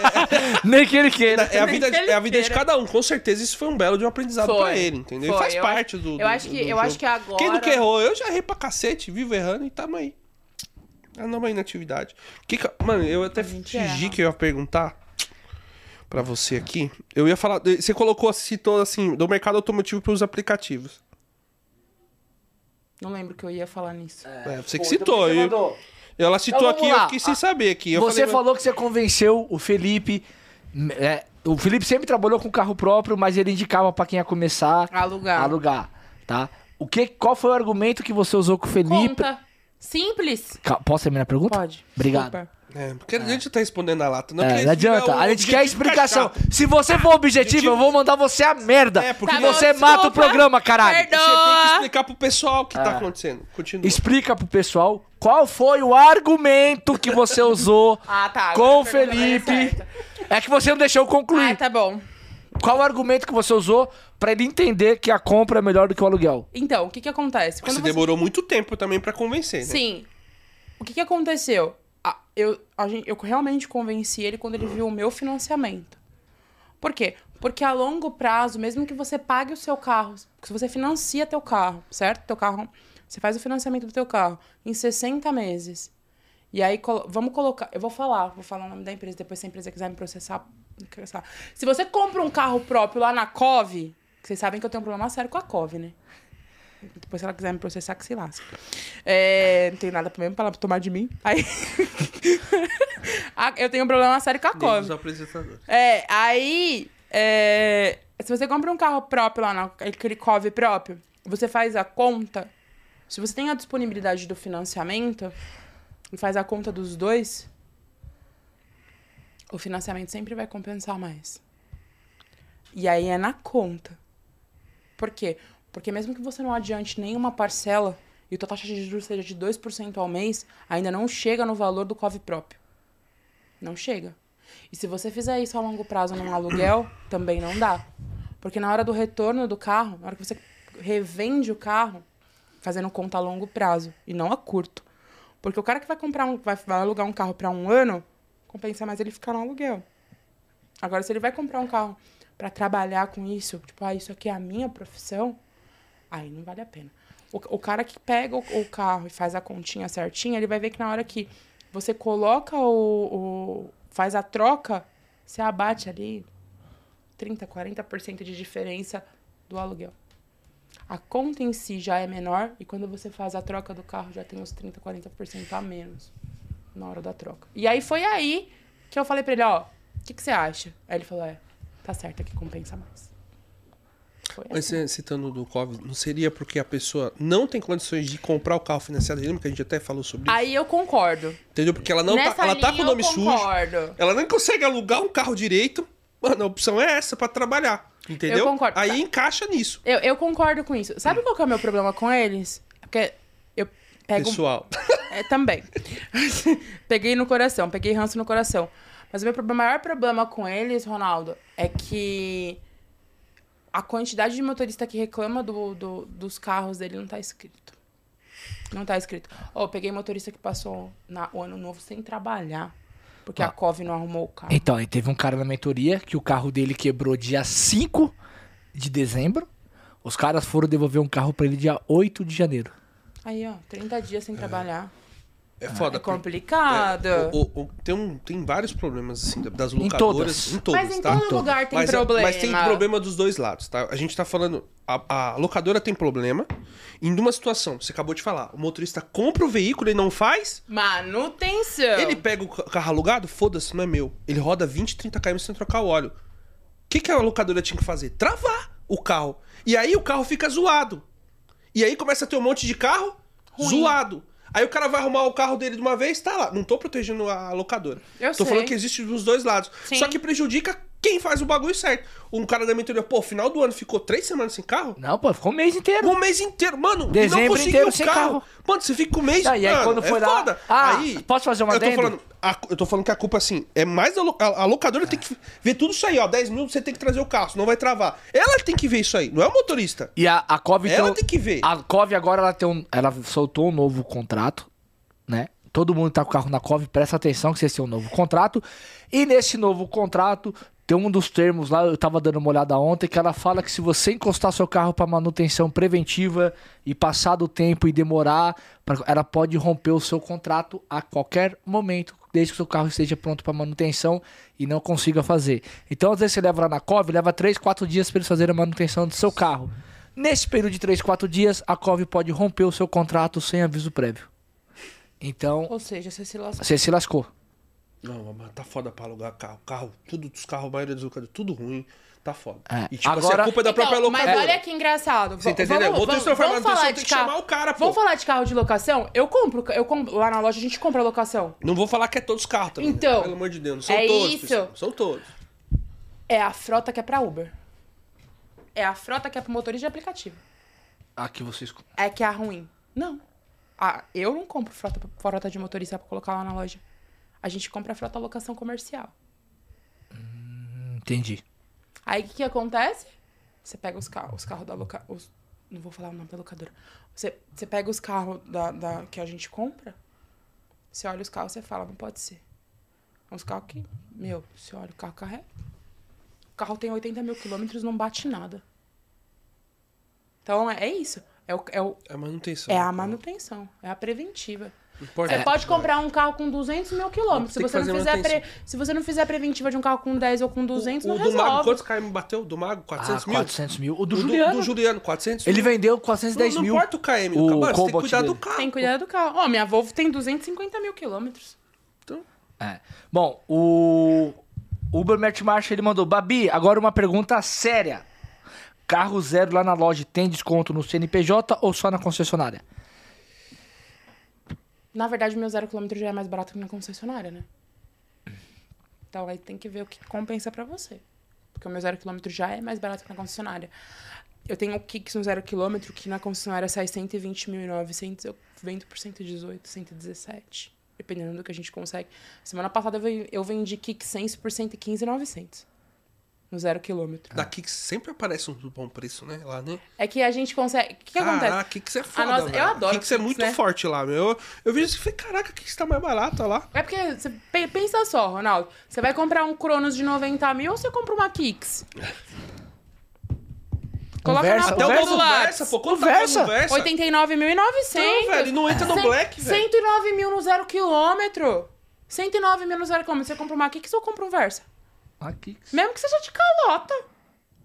Nem que ele queira. É a Nem vida, que ele é a vida de queira. cada um. Com certeza isso foi um belo de um aprendizado Foi. pra ele, entendeu? Foi. Faz Eu parte acho- do, eu do- acho que- do eu jogo. acho que agora- Quem nunca errou? Eu já errei pra cacete, vivo errando e tamo aí. Andamos aí na atividade. Que que- mano, eu até gente fingi erra. que eu ia perguntar pra você aqui. Eu ia falar. Você colocou, citou assim, do mercado automotivo pros aplicativos. Não lembro que eu ia falar nisso. É, você que Pô, citou. então você eu- mandou. Ela citou Então aqui, eu lá. fiquei sem Ah, saber aqui. Eu Você falei, falou que você convenceu o Felipe. é, o Felipe sempre trabalhou com carro próprio, mas ele indicava pra quem ia começar Alugar. a alugar, tá? O que, qual foi o argumento que você usou com o Felipe? Conta. Simples. Posso terminar a pergunta? Pode. Obrigado. Desculpa. É, porque a gente tá respondendo na lata. Não, É, não adianta. A gente quer explicação. Se você for objetivo, eu vou mandar você a merda. É, porque Tá você bom, mata o desculpa. programa, caralho. Perdão. Você tem que explicar pro pessoal o que É. tá acontecendo. Continua. Explica pro pessoal qual foi o argumento que você usou Ah, tá. com agora o a pergunta vai Felipe. certa. É que você não deixou eu concluir. Ah, tá bom. Qual o argumento que você usou pra ele entender que a compra é melhor do que o aluguel? Então, o que que acontece? Você demorou muito tempo também pra convencer, né? Sim. O que que aconteceu? A- eu, a gente, eu realmente convenci ele quando ele viu o meu financiamento. Por quê? Porque a longo prazo, mesmo que você pague o seu carro, se você financia teu carro, certo? Teu carro, você faz o financiamento do teu carro em 60 meses. E aí, vamos colocar. Eu vou falar, vou falar o nome da empresa, depois se a empresa quiser me processar. Se você compra um carro próprio lá na Cove, vocês sabem que eu tenho um problema sério com a Cove, né? Depois, se ela quiser me processar, que se lasque. É, não tenho nada mesmo pra ela tomar de mim. Aí. Eu tenho um problema sério com a Nem Cove. dos apresentadores. É, aí. é, se você compra um carro próprio lá, naquele COV próprio, você faz a conta. Se você tem a disponibilidade do financiamento e faz a conta dos dois, o financiamento sempre vai compensar mais. E aí é na conta. Por quê? Porque mesmo que você não adiante nenhuma parcela e a tua taxa de juros seja de 2% ao mês, ainda não chega no valor do COV próprio. Não chega. E se você fizer isso a longo prazo num aluguel, também não dá. Porque na hora do retorno do carro, na hora que você revende o carro, fazendo conta a longo prazo e não a curto. Porque o cara que vai comprar um, vai, vai alugar um carro para um ano, compensa mais ele ficar no aluguel. Agora, se ele vai comprar um carro para trabalhar com isso, tipo, ah, isso aqui é a minha profissão, aí não vale a pena. O, o cara que pega o, o carro e faz a continha certinha, ele vai ver que na hora que você coloca o, o faz a troca, você abate ali 30, 40% de diferença do aluguel. A conta em si já é menor e quando você faz a troca do carro já tem uns 30, 40% a menos na hora da troca. E aí foi aí que eu falei pra ele, ó, o que, que você acha? Aí ele falou, é, tá certo, aqui compensa mais. Foi Mas assim. você citando do COVID, não seria porque a pessoa não tem condições de comprar o carro financiado? Lembra que a gente até falou sobre isso? Aí eu concordo. Entendeu? Porque ela não Nessa tá, ela tá com o nome sujo. Ela nem consegue alugar um carro direito. Mano, a opção é essa pra trabalhar. Entendeu? Eu concordo. Aí encaixa nisso. Eu, eu concordo com isso. Sabe qual que é o meu problema com eles? Porque eu pego... Pessoal. É, também. peguei no coração, peguei ranço no coração. Mas o meu problema- maior problema com eles, Ronaldo, é que a quantidade de motorista que reclama do, do- dos carros dele não tá escrito. Não tá escrito. Ó, eu peguei motorista que passou na- o ano novo sem trabalhar. Porque a Cove não arrumou o carro. Então, aí teve um cara na mentoria que o carro dele quebrou dia 5 de dezembro. Os caras foram devolver um carro pra ele dia 8 de janeiro. Aí, ó, 30 dias sem trabalhar. É foda. É complicado. É, o- o- o- tem, um, tem vários problemas, assim, das Em locadoras. todas. Em todas, Mas em tá? todo lugar tem mas, problema. Mas tem problema dos dois lados, tá? A gente tá falando. A, a locadora tem problema. Em uma situação, você acabou de falar, o motorista compra o veículo e não faz. Manutenção. Ele pega o ca- carro alugado, foda-se, não é meu. Ele roda 20, 30 km sem trocar o óleo. O que, que a locadora tinha que fazer? Travar o carro. E aí o carro fica zoado. E aí começa a ter um monte de carro Ruim. zoado. Aí o cara vai arrumar o carro dele de uma vez, tá lá. Não tô protegendo a locadora. Eu tô sei. falando que existe dos dois lados. Sim. Só que prejudica quem faz o bagulho certo. Um cara da mentoria, pô, final do ano ficou três semanas sem carro? Não, pô, ficou um mês inteiro. Um mês inteiro, mano. não Dezembro conseguiu inteiro sem carro. Mano, você fica um mês. Ah, e aí mano, quando foi é lá- foda. Ah, aí, posso fazer uma eu tô falando, a- Eu tô falando que a culpa, assim, é mais lo- a, a locadora tem que ver tudo isso aí, ó. 10 mil você tem que trazer o carro, senão vai travar. Ela tem que ver isso aí, não é o motorista. E a, a Cove Ela então- tem que ver. A Cove agora ela tem um, ela soltou um novo contrato, né? Todo mundo tá com o carro na Cove, presta atenção que vocês têm um novo contrato. E nesse novo contrato tem um dos termos lá, eu tava dando uma olhada ontem, que ela fala que se você encostar seu carro para manutenção preventiva e passar do tempo e demorar, ela pode romper o seu contrato a qualquer momento, desde que o seu carro esteja pronto para manutenção e não consiga fazer. Então, às vezes você leva lá na Cove, leva 3, 4 dias para eles fazerem a manutenção do seu carro. Nesse período de 3, 4 dias, a Cove pode romper o seu contrato sem aviso prévio. Então, Ou seja, você se lascou. você se lascou. Não, mas tá foda pra alugar carro. Carro, tudo dos carros, a maioria dos locadores, tudo ruim. Tá foda. É, E tipo, assim, agora- a culpa é da própria Então, locadora. mas olha que engraçado. Você tá entendendo? Vamos, vamos, vamos falar, de que carro. chamar o cara, pô. Vamos falar de carro de locação? Eu compro, eu compro lá na loja a gente compra locação. Não vou falar que é todos os carros também. Então, Pelo amor de Deus, não são é todos. isso. pessoal, São todos. É a frota que é pra Uber. É a frota que é pro motorista de aplicativo. Aqui vocês. É que é a ruim. Não. Ah, eu não compro frota, frota de motorista pra colocar lá na loja. A gente compra frota locação comercial. Entendi. Aí o que, que acontece? Você pega os carros, os carros da loca... os- Não vou falar o nome da locadora. Você, você pega os carros da, da, que a gente compra, você olha os carros e fala, não pode ser. É uns carros que, meu, você olha o carro carrega. carro tem 80 mil quilômetros, não bate nada. Então, é é isso. É, o, é, o, É a manutenção. é a manutenção, é a preventiva. Você pode comprar um carro com 200 mil quilômetros. Se você, não fizer pre- se você não fizer a preventiva de um carro com 10 ou com 200, o, não o do Mago, resolve. quantos KM bateu? Do Mago, 400 Ah, mil? 400 mil. O do O Juliano. Do, Juliano, 400 Ele mil. vendeu 410 não, mil. Não importa o KM do O você tem que cuidar do dele. carro. Tem que cuidar do carro. Ó, minha Volvo tem 250 mil quilômetros. Então, É. Bom, o Uber Mert Marcha ele mandou: Babi, agora uma pergunta séria. Carro zero lá na loja tem desconto no CNPJ ou só na concessionária? Na verdade, meu zero quilômetro já é mais barato que na concessionária, né? Então aí tem que ver o que compensa pra você. Porque o meu zero quilômetro já é mais barato que na concessionária. Eu tenho o Kicks no zero quilômetro, que na concessionária sai 120.900, eu vendo por 118, 117. Dependendo do que a gente consegue. Semana passada eu ven- eu vendi Kick Sense por 115.900. No zero quilômetro. daqui que sempre aparece um bom preço, né? Lá, né? É que a gente consegue. O que, que acontece? Caraca, Kicks é foda, nossa- eu adoro Kicks é Kicks, muito né? forte lá, meu. Eu, eu vi isso e falei, caraca, Kicks tá mais barato lá. É porque, você pe- pensa só, Ronaldo. Você vai comprar um Cronos de 90 mil ou você compra uma Kicks? Coloca Versa, na Até o ponta novo do lápis. Versa, pô. Quanto O tá falando Versa? Versa? 89.900. Não, velho, não entra no Cem- Black, velho. 109 mil no zero quilômetro. 109 mil no zero quilômetro. Você compra uma Kicks ou compra um Versa? Aqui. Mesmo que seja de calota.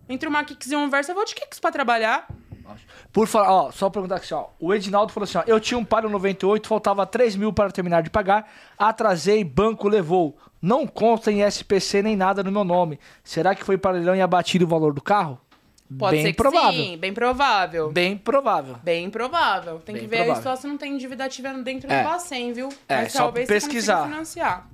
Entre uma Kicks e um Versa, eu vou de Kicks pra trabalhar. Por falar, ó, só perguntar aqui, ó. O Edinaldo falou assim, ó. Eu tinha um Palio 98, faltava 3 mil para terminar de pagar. Atrasei, banco levou. Não consta em SPC nem nada no meu nome. Será que foi para leilão e abatido o valor do carro? Pode Bem ser que provável. sim, bem provável. Bem provável. Bem provável. Tem Bem que ver provável. aí só se não tem dívida ativa dentro É. do Bacen, viu? É, Mas só talvez pesquisar. financiar.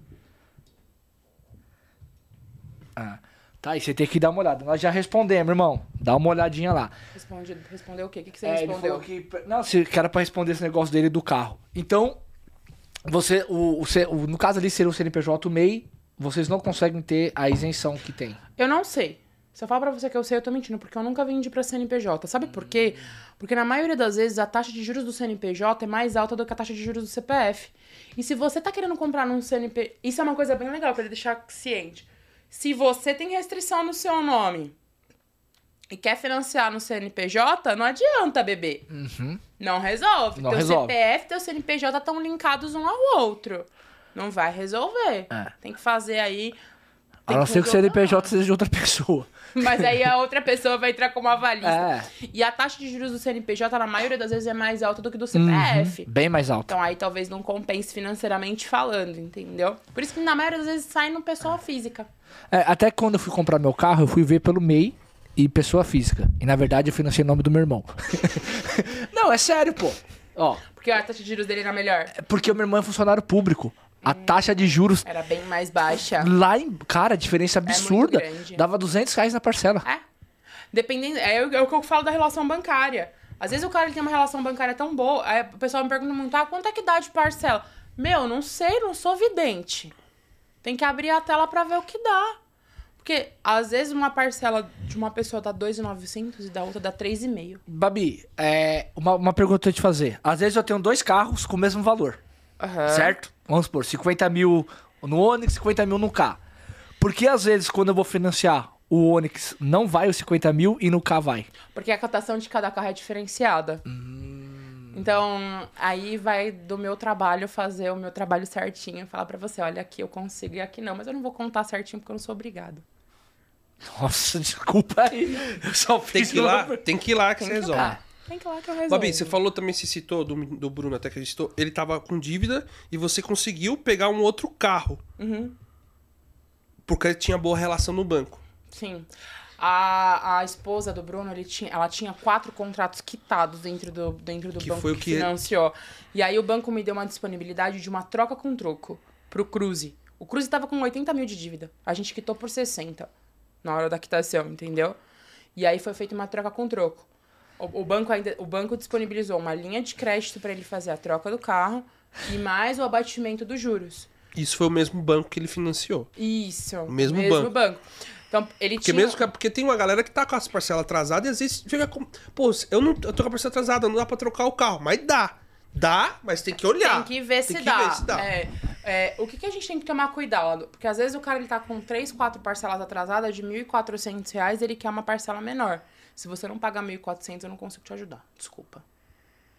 Ah, tá aí, você tem que dar uma olhada. Nós já respondemos, irmão. Dá uma olhadinha lá. Responde, respondeu o quê? O que, que você É, ele respondeu? falou que. Não, se que era pra responder esse negócio dele do carro. Então, você. O, o no caso ali seria o CNPJ o MEI, vocês não conseguem ter a isenção que tem. Eu não sei. Se eu falar pra você que eu sei, eu tô mentindo, porque eu nunca vendi pra CNPJ. Sabe por quê? Porque na maioria das vezes a taxa de juros do CNPJ é mais alta do que a taxa de juros do CPF. E se você tá querendo comprar num CNPJ. Isso é uma coisa bem legal pra ele deixar ciente. Se você tem restrição no seu nome e quer financiar no CNPJ, não adianta, bebê. Não resolve. Não teu resolve. CPF e teu CNPJ estão linkados um ao outro. Não vai resolver. É. Tem que fazer aí. A não ser que o. CNPJ seja de outra pessoa. Mas aí a outra pessoa vai entrar como avalista. É. E a taxa de juros do CNPJ, na maioria das vezes, é mais alta do que do CPF. Bem mais alto. Então aí talvez não compense financeiramente falando, entendeu? Por isso que na maioria das vezes sai no pessoa física. É, até quando eu fui comprar meu carro, eu fui ver pelo MEI e pessoa física. E na verdade eu financei o nome do meu irmão. não, é sério, pô. Ó, Porque a taxa de juros dele era melhor. é porque o meu irmão é funcionário público. A taxa de juros Era bem mais baixa. lá em. Cara, diferença absurda. É. Dava 200 reais na parcela. É. Dependendo. É, o- é o que eu falo da relação bancária. Às vezes o cara tem uma relação bancária tão boa. Aí o pessoal me pergunta muito: ah, quanto é que dá de parcela? Meu, não sei, não sou vidente. Tem que abrir a tela pra ver o que dá. Porque às vezes uma parcela de uma pessoa dá 2,900 e da outra dá 3,5. Babi, é, uma, uma pergunta que eu te fazer. Às vezes eu tenho dois carros com o mesmo valor. Aham. Certo? Vamos supor, 50 mil no Onix, 50 mil no K. Porque às vezes quando eu vou financiar o Onix não vai os 50 mil e no K vai. Porque a cotação de cada carro é diferenciada. Então, aí vai do meu trabalho fazer o meu trabalho certinho, falar pra você, olha, aqui eu consigo e aqui não, mas eu não vou contar certinho porque eu não sou obrigado. Nossa, desculpa aí. Eu só Tem fiz que ir lá, tem que ir lá que você resolve. Ah, Tem que ir lá que eu resolvo. Babi, você falou também, se citou do, do Bruno até que a gente citou, ele tava com dívida e você conseguiu pegar um outro carro. Uhum. Porque tinha boa relação no banco. Sim. A, a esposa do Bruno, ele tinha, ela tinha quatro contratos quitados dentro do, dentro do Que banco foi o que, que- financiou. E aí o banco me deu uma disponibilidade de uma troca com troco pro Cruze. O Cruze tava com 80 mil de dívida. A gente quitou por 60 na hora da quitação, entendeu? E aí foi feita uma troca com troco. O, o banco ainda, o banco disponibilizou uma linha de crédito para ele fazer a troca do carro e mais o abatimento dos juros. Isso foi o mesmo banco que ele financiou. Isso. O mesmo banco. Então, ele Porque tinha... mesmo que, porque tem uma galera que tá com as parcelas atrasadas e às vezes fica com. Pô, eu não eu tô com a parcela atrasada, não dá pra trocar o carro. Mas dá. Dá, mas tem que olhar. Tem que ver se Tem que dá. ver se dá. É. É, o que, que a gente tem que tomar cuidado? Porque às vezes o cara ele tá com 3, 4 parcelas atrasadas de 1.400 reais, ele quer uma parcela menor. Se você não pagar 1.400, eu não consigo te ajudar. Desculpa.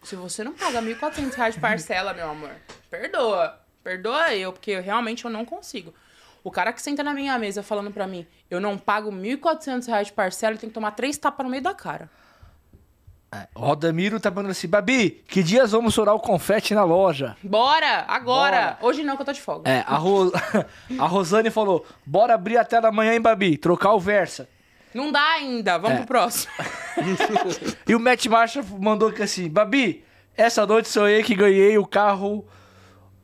Se você não paga 1.400 reais de parcela, meu amor, perdoa. Perdoa eu, porque eu, realmente eu não consigo. O cara que senta na minha mesa falando pra mim, eu não pago 1.400 reais de parcela, ele tem que tomar três tapas no meio da cara. É, o Rodamiro tá mandando assim, Babi, que dias vamos orar o confete na loja? Bora, agora. Hoje não, que eu tô de folga. É, a, Ro... a Rosane falou, bora abrir a tela amanhã, hein, Babi? Trocar o Versa. Não dá ainda, vamos É. pro próximo. E o Matt Marshall mandou aqui assim, Babi, essa noite sou eu que ganhei o carro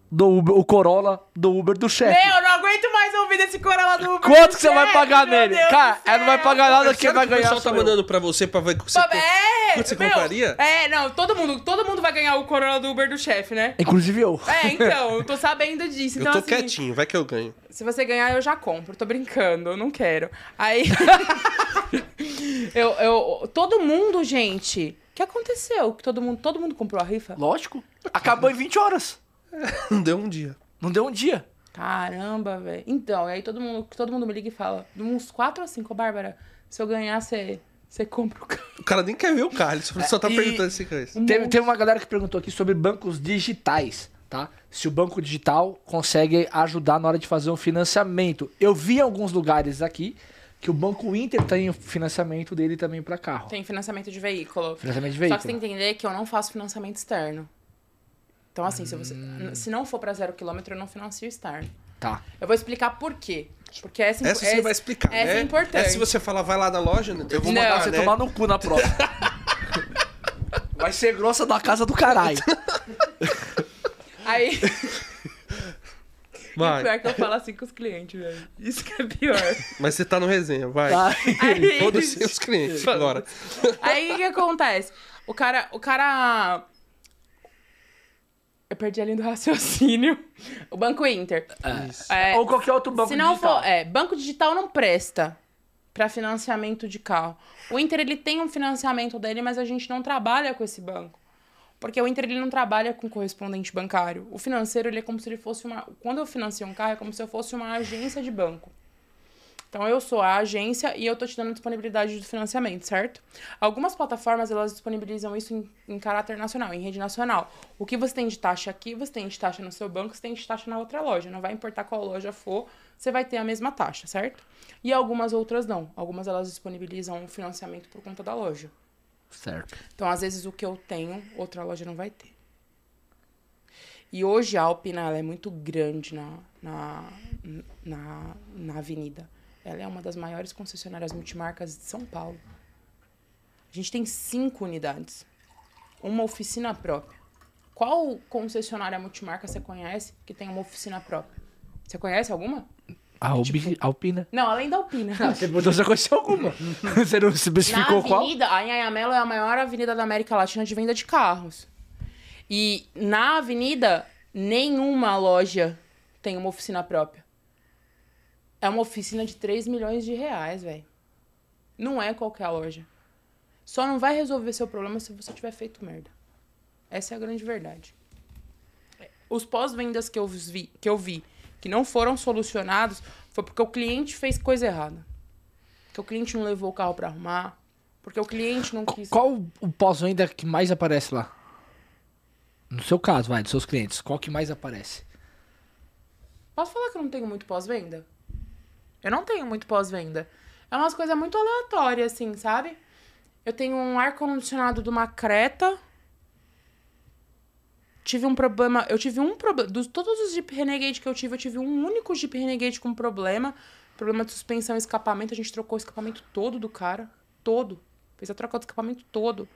do Uber, o Corolla do Uber do chefe. Meu, eu não aguento mais ouvir desse Corolla do Uber. Quanto que você vai Chefe, pagar meu nele? Deus Cara, do ela não vai pagar nada que vai que o ganhar pessoal tá eu. mandando pra você pra ver que você É, Quanto você meu, compraria? É, não, todo mundo, todo mundo vai ganhar o Corolla do Uber do chefe, né? Inclusive eu. É, então, eu tô sabendo disso. Eu Então, tô assim, quietinho, vai que eu ganho. Se você ganhar, eu já compro. Tô brincando, eu não quero. Aí. eu, eu. Todo mundo, gente. O que aconteceu? Que todo mundo, todo mundo comprou a rifa? Lógico. Acabou em 20 horas. Não deu um dia. Não deu um dia. Caramba, velho. Então, e aí todo mundo, todo mundo me liga e fala: de uns 4 ou 5, Bárbara, se eu ganhar, você. Você compra o carro. O cara nem quer ver o carro, ele só, só tá e- perguntando se quer isso. Teve, teve uma galera que perguntou aqui sobre bancos digitais, tá? Se o banco digital consegue ajudar na hora de fazer um financiamento. Eu vi em alguns lugares aqui que o Banco Inter tem o financiamento dele também para carro. Tem financiamento de veículo. Financiamento de Só que veículo. você tem que entender que eu não faço financiamento externo. Então, assim, se, você, Hum. se não for pra zero quilômetro, eu não financio externo. Tá. Eu vou explicar por quê. Porque essa, Essa você vai explicar, essa né? é importante. Essa se você falar, vai lá na loja, eu vou Não, mandar, Você né? tomar no cu na prova. Vai ser grossa da casa do caralho. Aí, Vai. pior é que eu falo assim com os clientes, velho. Isso que é pior. Mas você tá no resenha, vai. Tá. Aí, Foda-se os clientes agora. aí o que acontece? O cara, o cara... Eu perdi a linha do raciocínio. O Banco Inter. Isso. É, Ou qualquer outro banco Se não digital. for, é, banco digital não presta para financiamento de carro. O Inter ele tem um financiamento dele, mas a gente não trabalha com esse banco. Porque o Inter ele não trabalha com correspondente bancário. O financeiro ele é como se ele fosse uma, quando eu financio um carro é como se eu fosse uma agência de banco. Então eu sou a agência e eu tô te dando disponibilidade do financiamento, certo? Algumas plataformas elas disponibilizam isso em, em caráter nacional, em rede nacional. O que você tem de taxa aqui, você tem de taxa no seu banco, você tem de taxa na outra loja. Não vai importar qual loja for, você vai ter a mesma taxa, certo? E algumas outras não. Algumas elas disponibilizam o financiamento por conta da loja. Certo. Então, às vezes, o que eu tenho, outra loja não vai ter. E hoje a Alpina ela é muito grande na, na, na, na avenida. Ela é uma das maiores concessionárias multimarcas de São Paulo. A gente tem cinco unidades. Uma oficina própria. Qual concessionária multimarca você conhece que tem uma oficina própria? Você conhece alguma? A Albi- Alpina. Não, além da Alpina. Você perguntou se eu conheci alguma. Você não especificou na qual? avenida, a Anhangamelo é a maior avenida da América Latina de venda de carros. E na avenida, nenhuma loja tem uma oficina própria. É uma oficina de 3 milhões de reais, velho. Não é qualquer loja. Só não vai resolver seu problema se você tiver feito merda. Essa é a grande verdade. Os pós-vendas que eu vi, que eu vi que não foram solucionados foi porque o cliente fez coisa errada. Porque o cliente não levou o carro pra arrumar. Porque o cliente não quis. Qual o pós-venda que mais aparece lá? No seu caso, vai, dos seus clientes. Qual que mais aparece? Posso falar que eu não tenho muito pós-venda? Eu não tenho muito pós-venda. É umas coisas muito aleatórias, assim, sabe? Eu tenho um ar-condicionado de uma Creta. Tive um problema. Eu tive um problema. Dos todos os Jeep Renegade que eu tive, eu tive um único Jeep Renegade com problema. Problema de suspensão e escapamento. A gente trocou o escapamento todo do cara. Todo. Fez a troca do escapamento todo.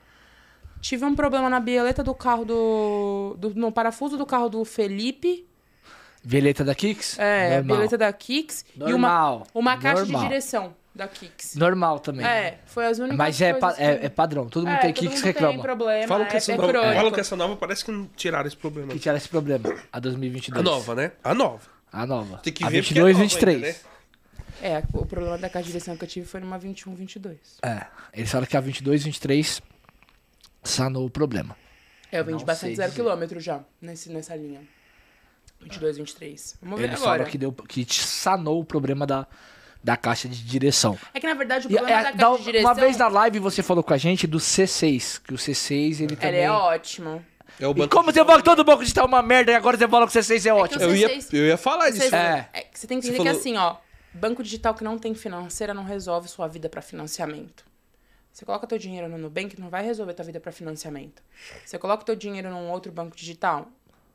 Tive um problema na bieleta do carro do. do no parafuso do carro do Felipe. Veleta da Kicks? É, Normal. bilheta da Kicks e uma, Normal. uma caixa Normal. de direção da Kicks. Normal também. É, foi as únicas Mas é, pa- coisas é, que- é padrão. Todo mundo É, tem todo Kicks mundo reclama. tem problema, Falam que, é, essa é nova, crônico. falam que essa nova parece que não tiraram esse problema. Que tirar esse problema. A 2022. A nova, né? A nova. A nova. Tem que a ver 22 porque é nova 23. ainda, né? É, o problema da caixa de direção que eu tive foi numa 21, 22. É. Eles falam que a 22 23 sanou o problema. É, eu vendi Não bastante zero dizer. quilômetro já nesse, nessa linha. 22, 23. Vamos ver Ele agora. que, deu, que te sanou o problema da, da caixa de direção. É que na verdade o E, problema é, da da- caixa de direção... Uma vez na live você falou com a gente do C6, que o C6 ele também... Ele é ótimo. É o E banco como você todo banco digital é uma merda e agora você fala que o C6 é ótimo? que Eu ia, C6 eu ia falar disso. Você, É. é, que você tem que entender que assim, ó, banco digital que não tem financeira não resolve sua vida pra financiamento. Você coloca teu dinheiro no Nubank, não vai resolver tua vida pra financiamento. Você coloca teu dinheiro num outro banco digital,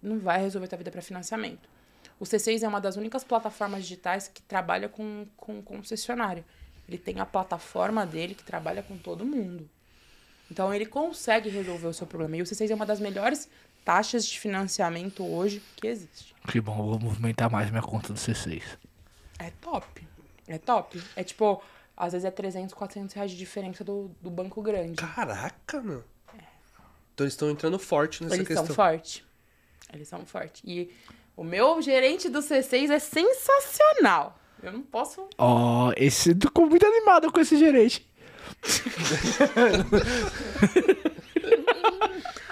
não vai resolver tua vida pra financiamento. O C6 é uma das únicas plataformas digitais que trabalha com, com concessionário. Ele tem a plataforma dele que trabalha com todo mundo. Então ele consegue resolver o seu problema. E o C6 é uma das melhores taxas de financiamento hoje que existe. Que bom, eu vou movimentar mais minha conta do C6. É top. É top. É tipo, às vezes é 300, 400 reais de diferença do, do banco grande. Caraca, meu. Então eles estão entrando forte nessa Eles questão. são fortes. Eles são fortes. E o meu gerente do C6 é sensacional. Eu não posso. Ó, esse ficou muito animado com esse gerente.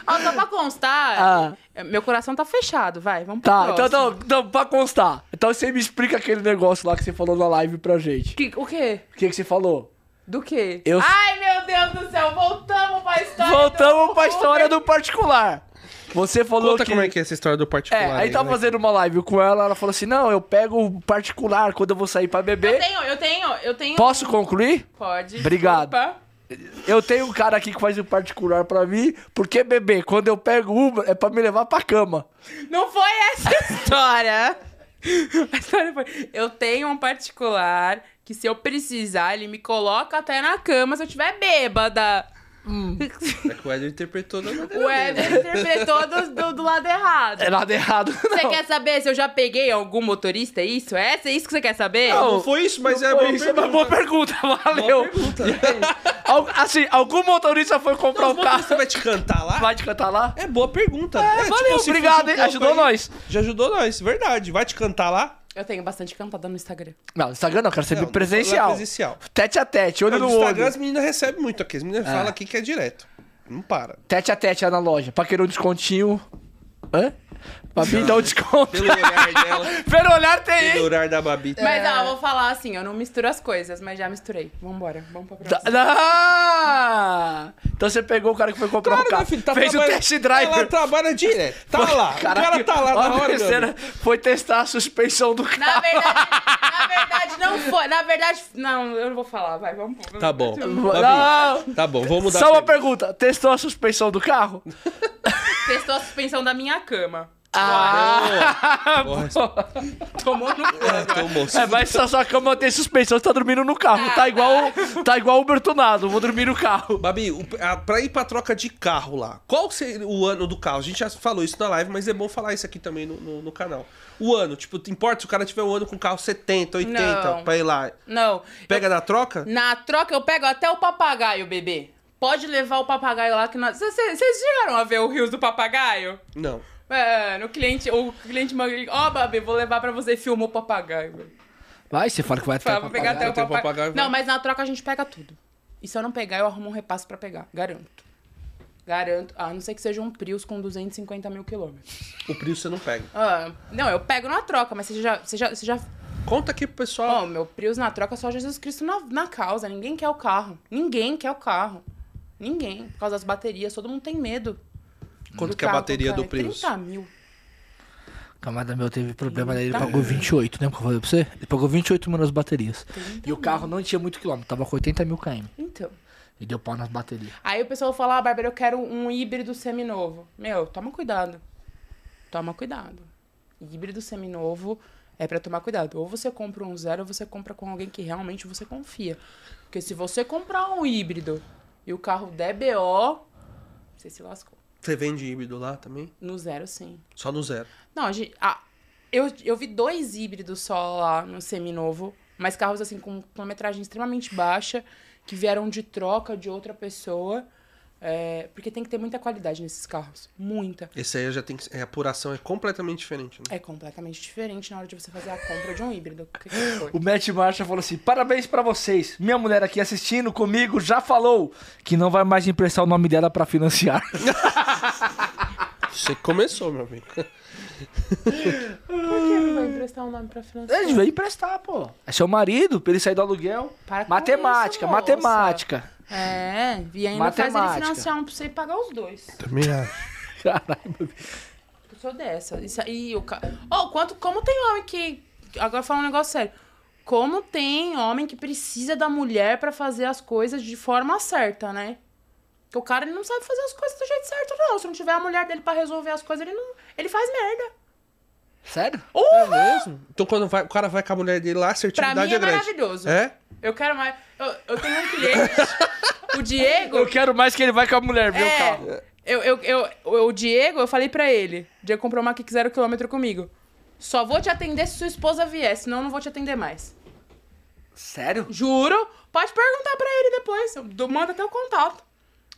Ah, só pra constar, Ah. meu coração tá fechado, vai. Vamos pro Tá, então, próximo. então, então, pra constar. Então você me explica aquele negócio lá que você falou na live pra gente. Que- o quê? O que, que você falou? Do quê? Eu- Ai, meu Deus do céu, voltamos pra história. Voltamos do pra história do particular. Você falou Conta que... como é que é essa história do particular. É, aí tava né? fazendo uma live com ela, ela falou assim, não, eu pego o particular quando eu vou sair pra Eu beber. tenho, eu tenho, eu tenho. Posso concluir? Pode. Obrigado. desculpa. Eu tenho um cara aqui que faz o particular pra mim, porque beber, quando eu pego Uber, é pra me levar pra cama. Não foi essa a história. A história foi. Eu tenho um particular que, se eu precisar, ele me coloca até na cama se eu tiver bêbada. É que o Eder interpretou da maneira O interpretou do, do, do lado errado. É nada errado, Você quer saber se eu já peguei algum motorista? É isso? É? É isso que você quer saber? Não, não foi isso, mas é boa isso, é uma boa pergunta, valeu. pergunta. Al- assim, algum motorista foi comprar Não, um carro, Você vai te cantar lá? vai te cantar lá? É boa pergunta. É, tipo, valeu, se obrigado, um hein? Ajudou aí, nós. Já ajudou nós, verdade. Vai te cantar lá? Eu tenho bastante cantada no Instagram. Não, Instagram não, quero saber Não, presencial. lá presencial. Tete a tete, olho No no Instagram olho. as meninas recebem muito aqui. As meninas falam aqui que é direto. Não para. Tete a tete lá na loja. Pra querer um descontinho. Hã? Mim dar um desconto. Pelo olhar dela, Pelo olhar tem, pelo olhar da Babi. Mas, ó, eu vou falar assim, eu não misturo as coisas, mas já misturei. Vambora, vamos pra próxima. Ah! Então você pegou o cara que foi comprar Claro, um carro. filho, tá fez o test drive. Ela trabalha direto. Tá lá. o cara tá lá Ó, na hora, terceira. Foi testar a suspensão do carro. Na verdade, na verdade, não foi. Na verdade, não, eu não vou falar, vai, vamos. vamos Tá bom. Não. Babi, tá bom, vamos mudar. Só uma pergunta. pergunta. Testou a suspensão do carro? Testou a suspensão da minha cama. Ah! Tomou no É, tomou. É, mas só sua cama tem suspensão, você tá dormindo no carro. Tá igual, tá igual o Bertonado, vou dormir no carro. Babi, o- a- pra ir pra troca de carro lá, qual seria o ano do carro? A gente já falou isso na live, mas é bom falar isso aqui também no, no- no canal. O ano, tipo, importa se o cara tiver um ano com carro 70, 80, Não. pra ir lá. Não. Pega da troca? Na troca eu pego até o papagaio, bebê. Pode levar o papagaio lá que nós. Vocês chegaram a ver o rios do papagaio? Não. Mano, o cliente, o cliente manda. Ó, Babi, vou levar pra você. Filmou o papagaio. Vai, você fala que vai até Fala, vou pegar até o o papagaio. papagaio. Não, mas na troca a gente pega tudo. E se eu não pegar, eu arrumo um repasse pra pegar. Garanto. Garanto. A não ser que seja um Prius com 250 mil quilômetros. O Prius você não pega. Ah, não, eu pego na troca, mas você já. Você já, você já... Conta aqui pro pessoal. Ó, meu Prius na troca é só Jesus Cristo na, na causa. Ninguém quer o carro. Ninguém quer o carro. Ninguém. Por causa das baterias, todo mundo tem medo. Quanto do que é a bateria cara. do Prius? 30 mil. Camada meu teve problema, daí ele Tá. pagou 28, lembra que eu falei pra você? Ele pagou 28 mil nas baterias. E o carro não tinha muito quilômetro, tava com 80 mil km. Então. E deu pau nas baterias. Aí o pessoal fala, ah, Bárbara, eu quero um híbrido seminovo. Meu, toma cuidado. Toma cuidado. Híbrido seminovo é pra tomar cuidado. Ou você compra um zero, ou você compra com alguém que realmente você confia. Porque se você comprar um híbrido e o carro der BO, você se lascou. Você vende híbrido lá também? No zero, sim. Só no zero. Não, a gente, ah, eu, eu vi dois híbridos só lá no seminovo, mas carros assim com quilometragem extremamente baixa, que vieram de troca de outra pessoa. É, porque tem que ter muita qualidade nesses carros. Muita. Esse aí já tem que. é, A apuração é completamente diferente, né? É completamente diferente na hora de você fazer a compra de um híbrido. O que que? O Matt Marshall falou assim: parabéns pra vocês. Minha mulher aqui assistindo comigo já falou que não vai mais emprestar o nome dela pra financiar. Você que começou, meu amigo. Por que não vai emprestar um nome pra financiar? Ele veio emprestar, pô. É seu marido, pra ele sair do aluguel. Para matemática, isso, moça. matemática. É, e ainda faz ele Matemática. financiar um pra você pagar os dois. Também acho. Caralho. Eu sou dessa. Isso aí, o ca... Oh, quanto, como tem homem que. Agora falar um negócio sério. Como tem homem que precisa da mulher pra fazer as coisas de forma certa, né? Porque o cara ele não sabe fazer as coisas do jeito certo, não. Se não tiver a mulher dele pra resolver as coisas, ele não. Ele faz merda. Sério? É mesmo? Então quando vai- o cara vai com a mulher dele lá, a Pra assertividade mim é é grande. maravilhoso. É? Eu quero mais. Eu, eu tenho um cliente. o Diego. Eu quero mais que ele vai com a mulher, viu, É, carro? eu, eu, eu, o Diego, eu falei pra ele. O Diego comprou uma Kik zero quilômetro comigo. Só vou te atender se sua esposa vier, senão eu não vou te atender mais. Sério? Juro. Pode perguntar pra ele depois. Eu manda até o contato.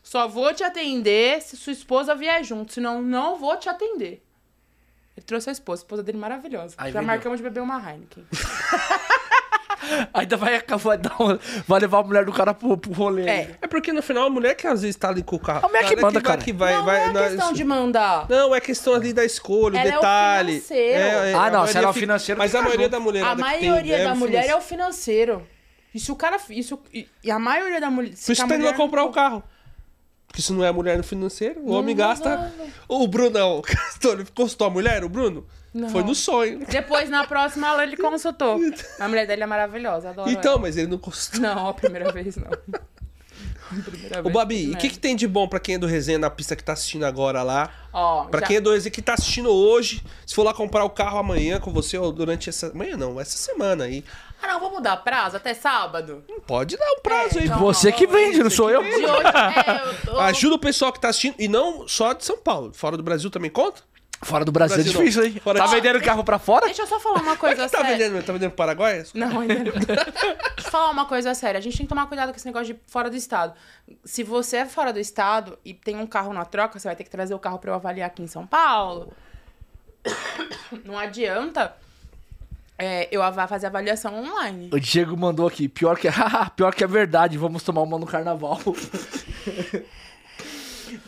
Só vou te atender se sua esposa vier junto, senão não vou te atender. Ele trouxe a esposa, a esposa dele maravilhosa. Aí Já vendeu. marcamos de beber uma Heineken. Ainda vai, vai, dar uma- vai levar a mulher do cara pro, pro rolê. É. É porque no final a mulher que às vezes tá ali com o carro. A mulher que Cara, manda, vai, cara. Que vai, não, vai, não é questão de mandar. Não, é questão ali da escolha, o Ela é o detalhe. financeiro. Ah, a não, se maioria ela é o fica- financeiro, Mas a maioria junto. da mulher. A maioria da mulher é o financeiro. E se o cara. Isso, e, e a maioria da mulher. Por isso que tá indo comprar o carro. Porque se não é mulher no financeiro, o homem gasta. O Brunão ele custou a mulher, o Bruno? Não. Foi no sonho. Depois, na próxima aula, ele consultou. A mulher dele é maravilhosa, adoro Então, ela. mas ele não custou. Não, a primeira vez não. Primeira Ô, vez, Babi, e o né? que, que tem de bom pra quem é do resenha na pista que tá assistindo agora lá? Ó, Pra já- quem é do resenha que tá assistindo hoje, se for lá comprar o carro amanhã com você ou durante essa. Amanhã não, essa semana aí. Ah, não, vou mudar prazo até sábado. Pode dar um prazo É, aí. então- Você que vende, não sou eu. Hoje, é, eu tô... Ajuda o pessoal que tá assistindo, e não só de São Paulo. Fora do Brasil também conta? Fora do Brasil, Brasil é difícil, não. hein? Fora tá de- vendendo carro pra fora? Deixa eu só falar uma coisa Tá séria. vendendo, tá vendendo pro Paraguai? Não, ainda não. Deixa eu falar uma coisa séria. A gente tem que tomar cuidado com esse negócio de fora do estado. Se você é fora do estado e tem um carro na troca, você vai ter que trazer o carro pra eu avaliar aqui em São Paulo. Não adianta é, eu fazer avaliação online. O Diego mandou aqui, pior que, haha, pior que é verdade, vamos tomar uma no carnaval.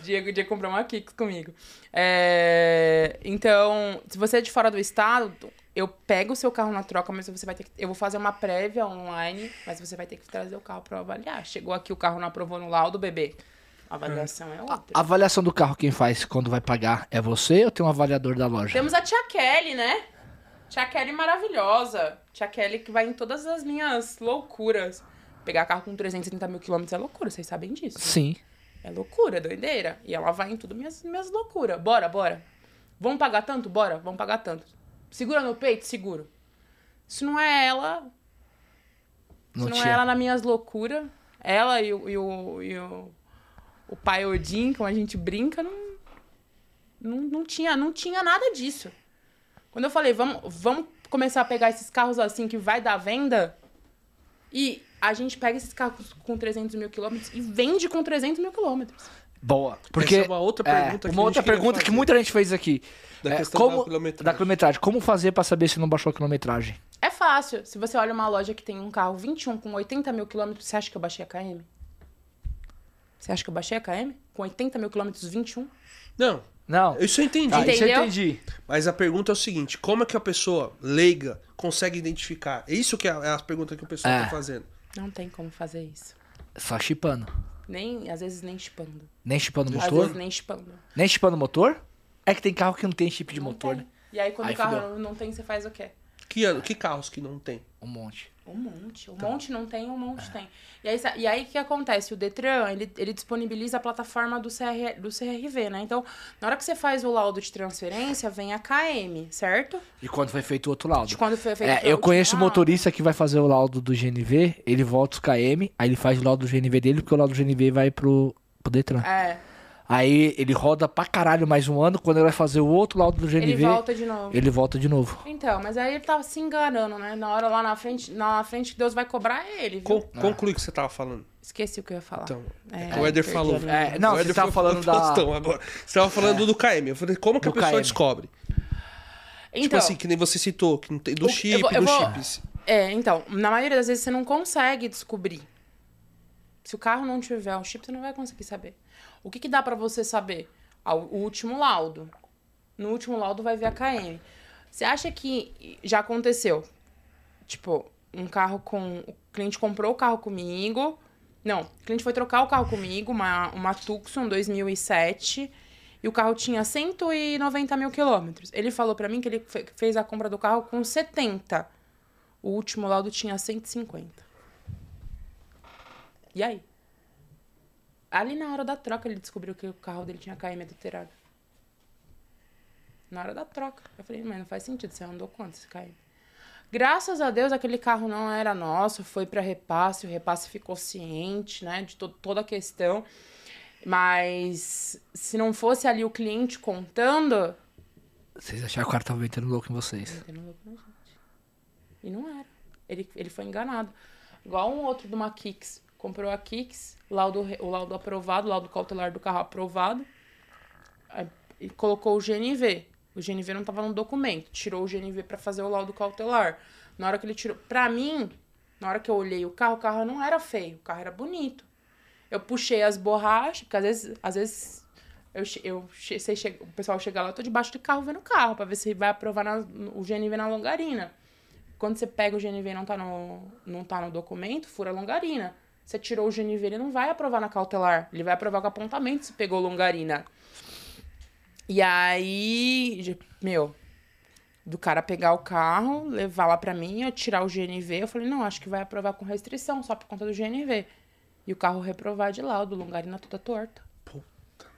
Diego, Diego comprou uma Kicks comigo. É, então, se você é de fora do estado, eu pego o seu carro na troca, mas você vai ter que. Eu vou fazer uma prévia online, mas você vai ter que trazer o carro pra eu avaliar. Chegou aqui, o carro não aprovou no laudo, bebê. A avaliação é outra. A avaliação do carro, quem faz quando vai pagar é você ou tem um avaliador da loja? Temos a tia Kelly, né? Tia Kelly maravilhosa. Tia Kelly que vai em todas as minhas loucuras. Pegar carro com 330 mil quilômetros é loucura, vocês sabem disso. né? Sim. É loucura, é doideira. E ela vai em tudo minhas, minhas loucuras. Bora, bora. Vamos pagar tanto? Bora, vamos pagar tanto. Segura no peito? Seguro. Se não é ela. Não se não é ela nas minhas loucuras. Ela e o, e o, e o, o pai Odin, como a gente brinca, não, não, não, tinha, não tinha nada disso. Quando eu falei, vamos, vamos começar a pegar esses carros assim que vai dar venda. E a gente pega esses carros com 300 mil quilômetros e vende com 300 mil quilômetros. Boa. Porque Essa é uma outra pergunta que uma a outra pergunta que muita gente fez aqui. Da É, questão como, da quilometragem. da quilometragem. Como fazer pra saber se não baixou a quilometragem? É fácil. Se você olha uma loja que tem um carro 21 com 80 mil quilômetros, você acha que eu baixei a KM? Você acha que eu baixei a KM? Com 80 mil quilômetros, 21? Não, Não. isso eu entendi. Ah, isso eu entendi. Mas a pergunta é o seguinte: como é que a pessoa leiga consegue identificar? É isso que é é a pergunta que o pessoal É. tá fazendo. Não tem como fazer isso. Só chipando. Nem, às vezes nem chipando. Nem chipando Às motor? vezes nem chipando. Nem chipando motor? É que tem carro que não tem chip de Não motor, tem. né? E aí quando Aí o carro fudeu. não, não tem, você faz o quê? Que, ano- que carros que não tem? Um monte. Um monte. Um monte não tem, um monte tem. E aí, e aí o que acontece? O Detran, ele, ele disponibiliza a plataforma do, CR, do CRV, né? Então, na hora que você faz o laudo de transferência, vem a KM, certo? E quando foi feito o outro laudo? De quando foi feito É, o eu conheço laudo. motorista que vai fazer o laudo do GNV, ele volta os KM, aí ele faz o laudo do GNV dele, porque o laudo do GNV vai pro, pro Detran. É, Aí ele roda pra caralho mais um ano, quando ele vai fazer o outro laudo do GNV, ele volta de novo. ele volta de novo. Então, mas aí ele tava se enganando, né? Na hora lá na frente, na frente que Deus vai cobrar ele, viu? Con conclui o que você tava falando. Esqueci o que eu ia falar. Então, É, que o Éder perdi falou. a. É, não, O você Éder tava foi falando da- Faustão agora. Você tava falando do KM. Eu falei, como que a Do pessoa KM. descobre? Então, tipo assim, que nem você citou, que não tem, do O- eu chip, vou- eu do vou- chips. É, então, na maioria das vezes você não consegue descobrir. Se o carro não tiver um chip, você não vai conseguir saber. O que, que dá pra você saber? ao- o último laudo. No último laudo vai ver a KM. Você acha que já aconteceu? Tipo, um carro com. O cliente comprou o carro comigo. Não, o cliente foi trocar o carro comigo, uma, uma Tucson 2007. E o carro tinha 190 mil quilômetros. Ele falou pra mim que ele fe- fez a compra do carro com 70. O último laudo tinha 150. E aí? Ali na hora da troca ele descobriu que o carro dele tinha KM adulterado. Na hora da troca. Eu falei, mas não faz sentido, você andou quanto esse KM? Graças a Deus aquele carro não era nosso, foi para repasse, o repasse ficou ciente, né, de to toda a questão. Mas se não fosse ali o cliente contando, Vocês acharam que o cara tava metendo louco em vocês. Metendo louco na gente. E não era. Ele, ele foi enganado. Igual um outro de uma Kicks. Comprou a Kicks, laudo, o laudo aprovado, o laudo cautelar do carro aprovado. E colocou o GNV. O GNV não tava no documento. Tirou o GNV pra fazer o laudo cautelar. Na hora que ele tirou. Pra mim, na hora que eu olhei o carro, o carro não era feio, o carro era bonito. Eu puxei as borrachas, porque às vezes, às vezes eu, eu, chega, o pessoal chega lá, eu tô debaixo do carro vendo o carro, pra ver se vai aprovar na- o GNV na longarina. Quando você pega o GNV e não tá no, não tá no documento, fura a longarina. Você tirou o GNV, ele não vai aprovar na cautelar. Ele vai aprovar com apontamento se pegou longarina. E aí, meu, do cara pegar o carro, levar lá pra mim, eu tirar o GNV, eu falei, não, acho que vai aprovar com restrição, só por conta do GNV. E o carro reprovar de laudo, longarina toda torta.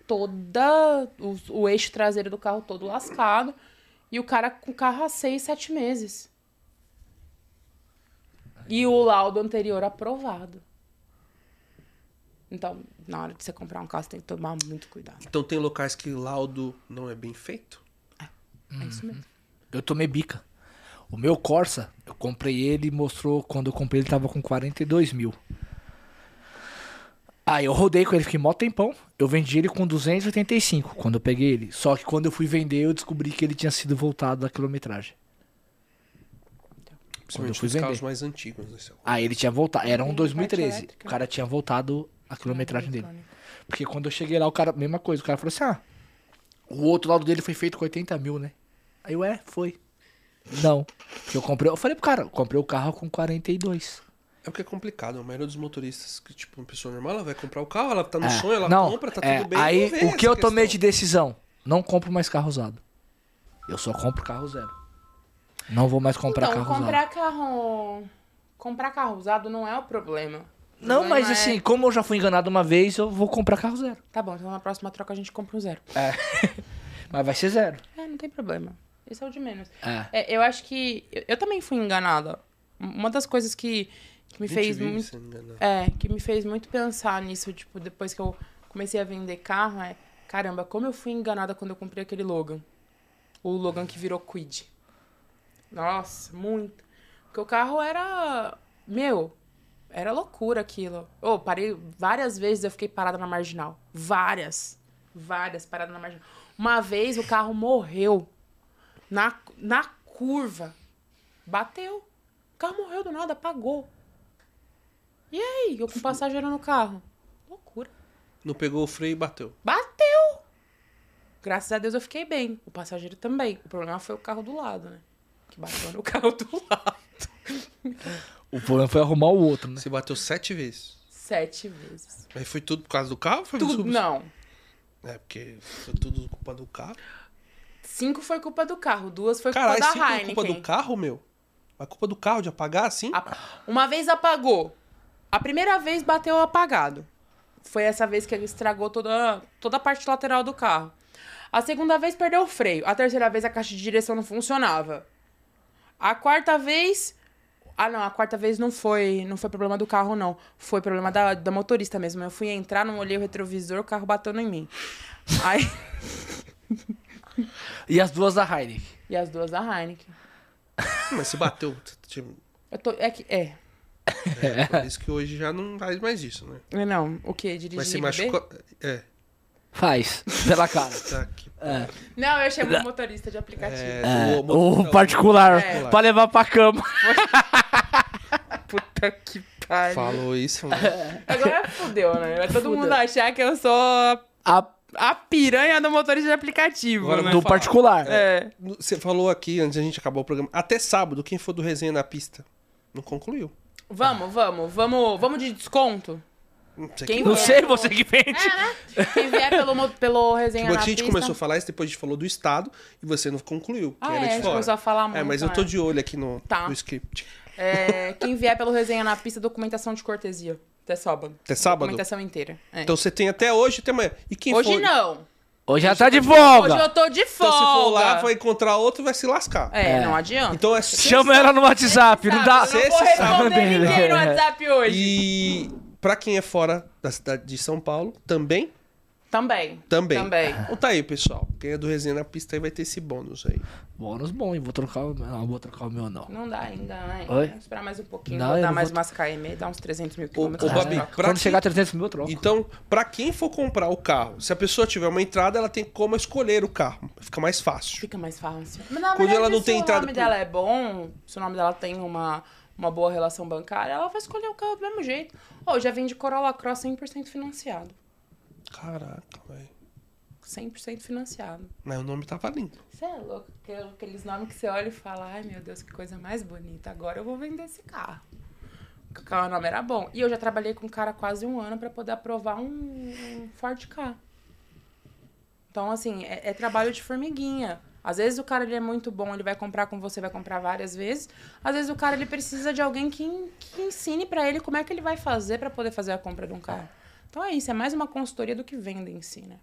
Toda. O, o eixo traseiro do carro todo lascado. E o cara com o carro há seis, sete meses. E o laudo anterior aprovado. Então, na hora de você comprar um carro, você tem que tomar muito cuidado. Então tem locais que laudo não é bem feito? É isso mesmo. Eu tomei bica. O meu Corsa, eu comprei ele e mostrou quando eu comprei ele tava com 42 mil. Aí eu rodei com ele, fiquei mó tempão. Eu vendi ele com 285 quando eu peguei ele. Só que quando eu fui vender, eu descobri que ele tinha sido voltado da quilometragem. Principalmente fui os carros vender. mais antigos. Né? seu? Aí ele tinha voltado. Era um Tem 2013. parte elétrica. O cara tinha voltado a quilometragem dele. Porque quando eu cheguei lá, o cara, mesma coisa. O cara falou assim: ah, o outro lado dele foi feito com 80 mil, né? Aí eu, é, foi. Não. Porque eu comprei. Eu falei pro cara, comprei o carro com 42. É o que é complicado. A maioria dos motoristas, que tipo, uma pessoa normal, ela vai comprar o carro, ela tá no É, sonho, ela não, compra, tá é, tudo bem. Aí o que eu tomei de questão. decisão? Não compro mais carro usado. Eu só compro carro zero. Não vou mais comprar então, carro usado. comprar carro. Comprar carro usado não é o problema. Não, mas é- assim, como eu já fui enganado uma vez, eu vou comprar carro zero. Tá bom, então na próxima troca a gente compra um zero. Mas vai ser zero. É, não tem problema. Esse é o de menos. É. É, eu acho que. Eu, eu também fui enganada. Uma das coisas que, que me fez muito. É, que me fez muito pensar nisso, tipo, depois que eu comecei a vender carro, é. Caramba, como eu fui enganada quando eu comprei aquele Logan. O Logan que virou Quid. Nossa, muito. Porque o carro era. Meu, era loucura aquilo. Ô, parei várias vezes, eu fiquei parada na marginal. Várias. Várias paradas na marginal. Uma vez o carro morreu na, na curva. Bateu. O carro morreu do nada, apagou. E aí? Eu com passageiro no carro. Loucura. Não pegou o freio e bateu. Bateu! Graças a Deus eu fiquei bem. O passageiro também. O problema foi o carro do lado, né? Que bateu no carro do lado. O problema foi arrumar o outro, né? Você bateu sete vezes. Sete vezes. Aí foi tudo por causa do carro? Foi Tudo, sobre- não. É, porque foi tudo culpa do carro. Cinco foi culpa do carro, duas foi Caralho, culpa da foi Heineken. culpa do carro, meu. A culpa do carro de apagar assim? Uma vez apagou. A primeira vez bateu apagado. Foi essa vez que ele estragou toda, toda a parte lateral do carro. A segunda vez perdeu o freio. A terceira vez a caixa de direção não funcionava. A quarta vez. Ah, não, a quarta vez não foi, não foi problema do carro, não. Foi problema da, da motorista mesmo. Eu fui entrar, não olhei o retrovisor, o carro bateu em mim. Aí. E as duas da Heineken. e as duas da Heineken. Mas se bateu. tipo, Eu tô. É que. É. É, por isso que hoje já não faz mais isso, né? Não, o quê? Dirigir Mas e beber? machucou. É, Faz, pela cara. É. Não, eu chamo o motorista de aplicativo. É, É, o- particular, É. pra levar pra cama. Puta que pariu. Falou isso, né? Agora fudeu, né? Vai todo Fudeu. mundo achar que eu sou. A, a piranha do motorista de aplicativo. Agora né? Do falar. particular. É. Você falou aqui, antes da gente acabar o programa, até sábado, quem for do resenha na pista? Não concluiu. Vamos, vamos, vamos, vamos de desconto? Não sei Quem que- Não sei, você que vende. É, né? Quem vier pelo, pelo resenha Tipo, na a gente pista... começou a falar isso, depois a gente falou do Estado e você não concluiu. Ah, é, a gente fora. começou a falar É, muito, mas eu tô né? de olho aqui no, Tá. no script. É, quem vier pelo resenha na pista, documentação de cortesia. Até sábado. Até sábado? Documentação inteira. é. Então você tem até hoje até amanhã. E quem Hoje for... não. Hoje já tá de Hoje folga. eu tô de Então folga. se for lá, vai encontrar outro e vai se lascar. É, É. não adianta. Então é Chama ela no WhatsApp, não dá. Eu não vou responder sabe. ninguém no WhatsApp hoje. E pra quem é fora da cidade de São Paulo, também? Também. Também. Também. Então tá aí, pessoal. Quem é do resenha na pista aí vai ter esse bônus aí. Bônus bom, hein? Vou trocar o meu. Não, vou trocar o meu não. Não dá ainda, né? Oi? Vamos esperar mais um pouquinho. Não, vou dar não mais vou- umas KM, dar uns 300 mil quilômetros. ô, Babi, pra Quando quem- chegar a 300 mil, eu troco. Então, pra quem for comprar o carro, se a pessoa tiver uma entrada, ela tem como escolher o carro. Fica mais fácil. Fica mais fácil. Mas na Quando verdade, ela não se tem o entrada nome por- dela é bom, se o nome dela tem uma, uma boa relação bancária, ela vai escolher o carro do mesmo jeito. Ô, já vem de Corolla Cross 100% financiado. Caraca, velho. 100% financiado. Mas o nome tava lindo. Você é louco? Aquele- Aqueles nomes que você olha e fala, ai meu Deus, que coisa mais bonita. Agora eu vou vender esse carro. Porque o nome era bom. E eu já trabalhei com um cara quase um ano pra poder aprovar um, um Ford K. Então, assim, é, é trabalho de formiguinha. Às vezes o cara ele é muito bom, ele vai comprar com você, vai comprar várias vezes. Às vezes o cara ele precisa de alguém que, que ensine pra ele como é que ele vai fazer pra poder fazer a compra de um carro. Então é isso, é mais uma consultoria do que venda em si, né?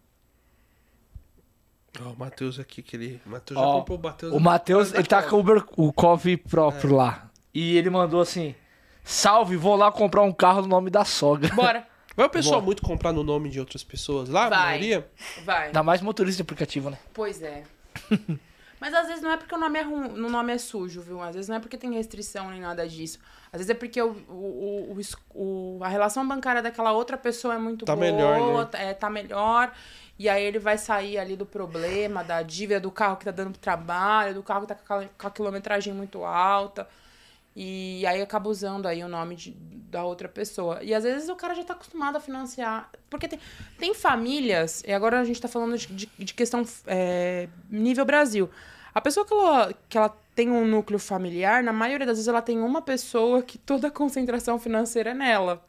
Ó, o Matheus aqui, que ele. O Matheus Ó, já comprou o Matheus. O Matheus, ele tá com o Cove próprio É. lá. E ele mandou assim: Salve, vou lá comprar um carro no nome da sogra. Bora! Vai o pessoal Boa. muito comprar no nome de outras pessoas lá, a Vai. maioria? Vai. Ainda mais motorista de aplicativo, né? Pois é. Mas às vezes não é porque o nome é ruim, o nome é sujo, viu? Às vezes não é porque tem restrição nem nada disso. Às vezes é porque o, o, o, o- a relação bancária daquela outra pessoa é muito Tá boa, melhor, né? tá- é, tá melhor. E aí ele vai sair ali do problema, da dívida do carro que tá dando trabalho, do carro que tá com a, com a quilometragem muito alta. E aí acaba usando aí o nome de- da outra pessoa. E às vezes o cara já tá acostumado a financiar. Porque tem, tem famílias, e agora a gente tá falando de, de, de questão é, nível Brasil. A pessoa que ela, que ela tem um núcleo familiar, na maioria das vezes ela tem uma pessoa que toda a concentração financeira é nela.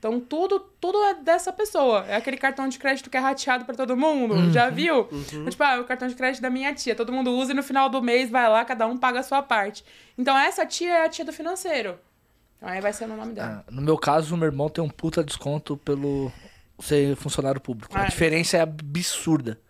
Então tudo, tudo é dessa pessoa. É aquele cartão de crédito que é rateado pra todo mundo. Já viu? Tipo, ah, o cartão de crédito da minha tia. Todo mundo usa e no final do mês vai lá, cada um paga a sua parte. Então essa tia é a tia do financeiro. Então aí vai ser no nome dela. Ah, No meu caso, o meu irmão tem um puta desconto pelo ser funcionário público. A Ah. diferença é absurda.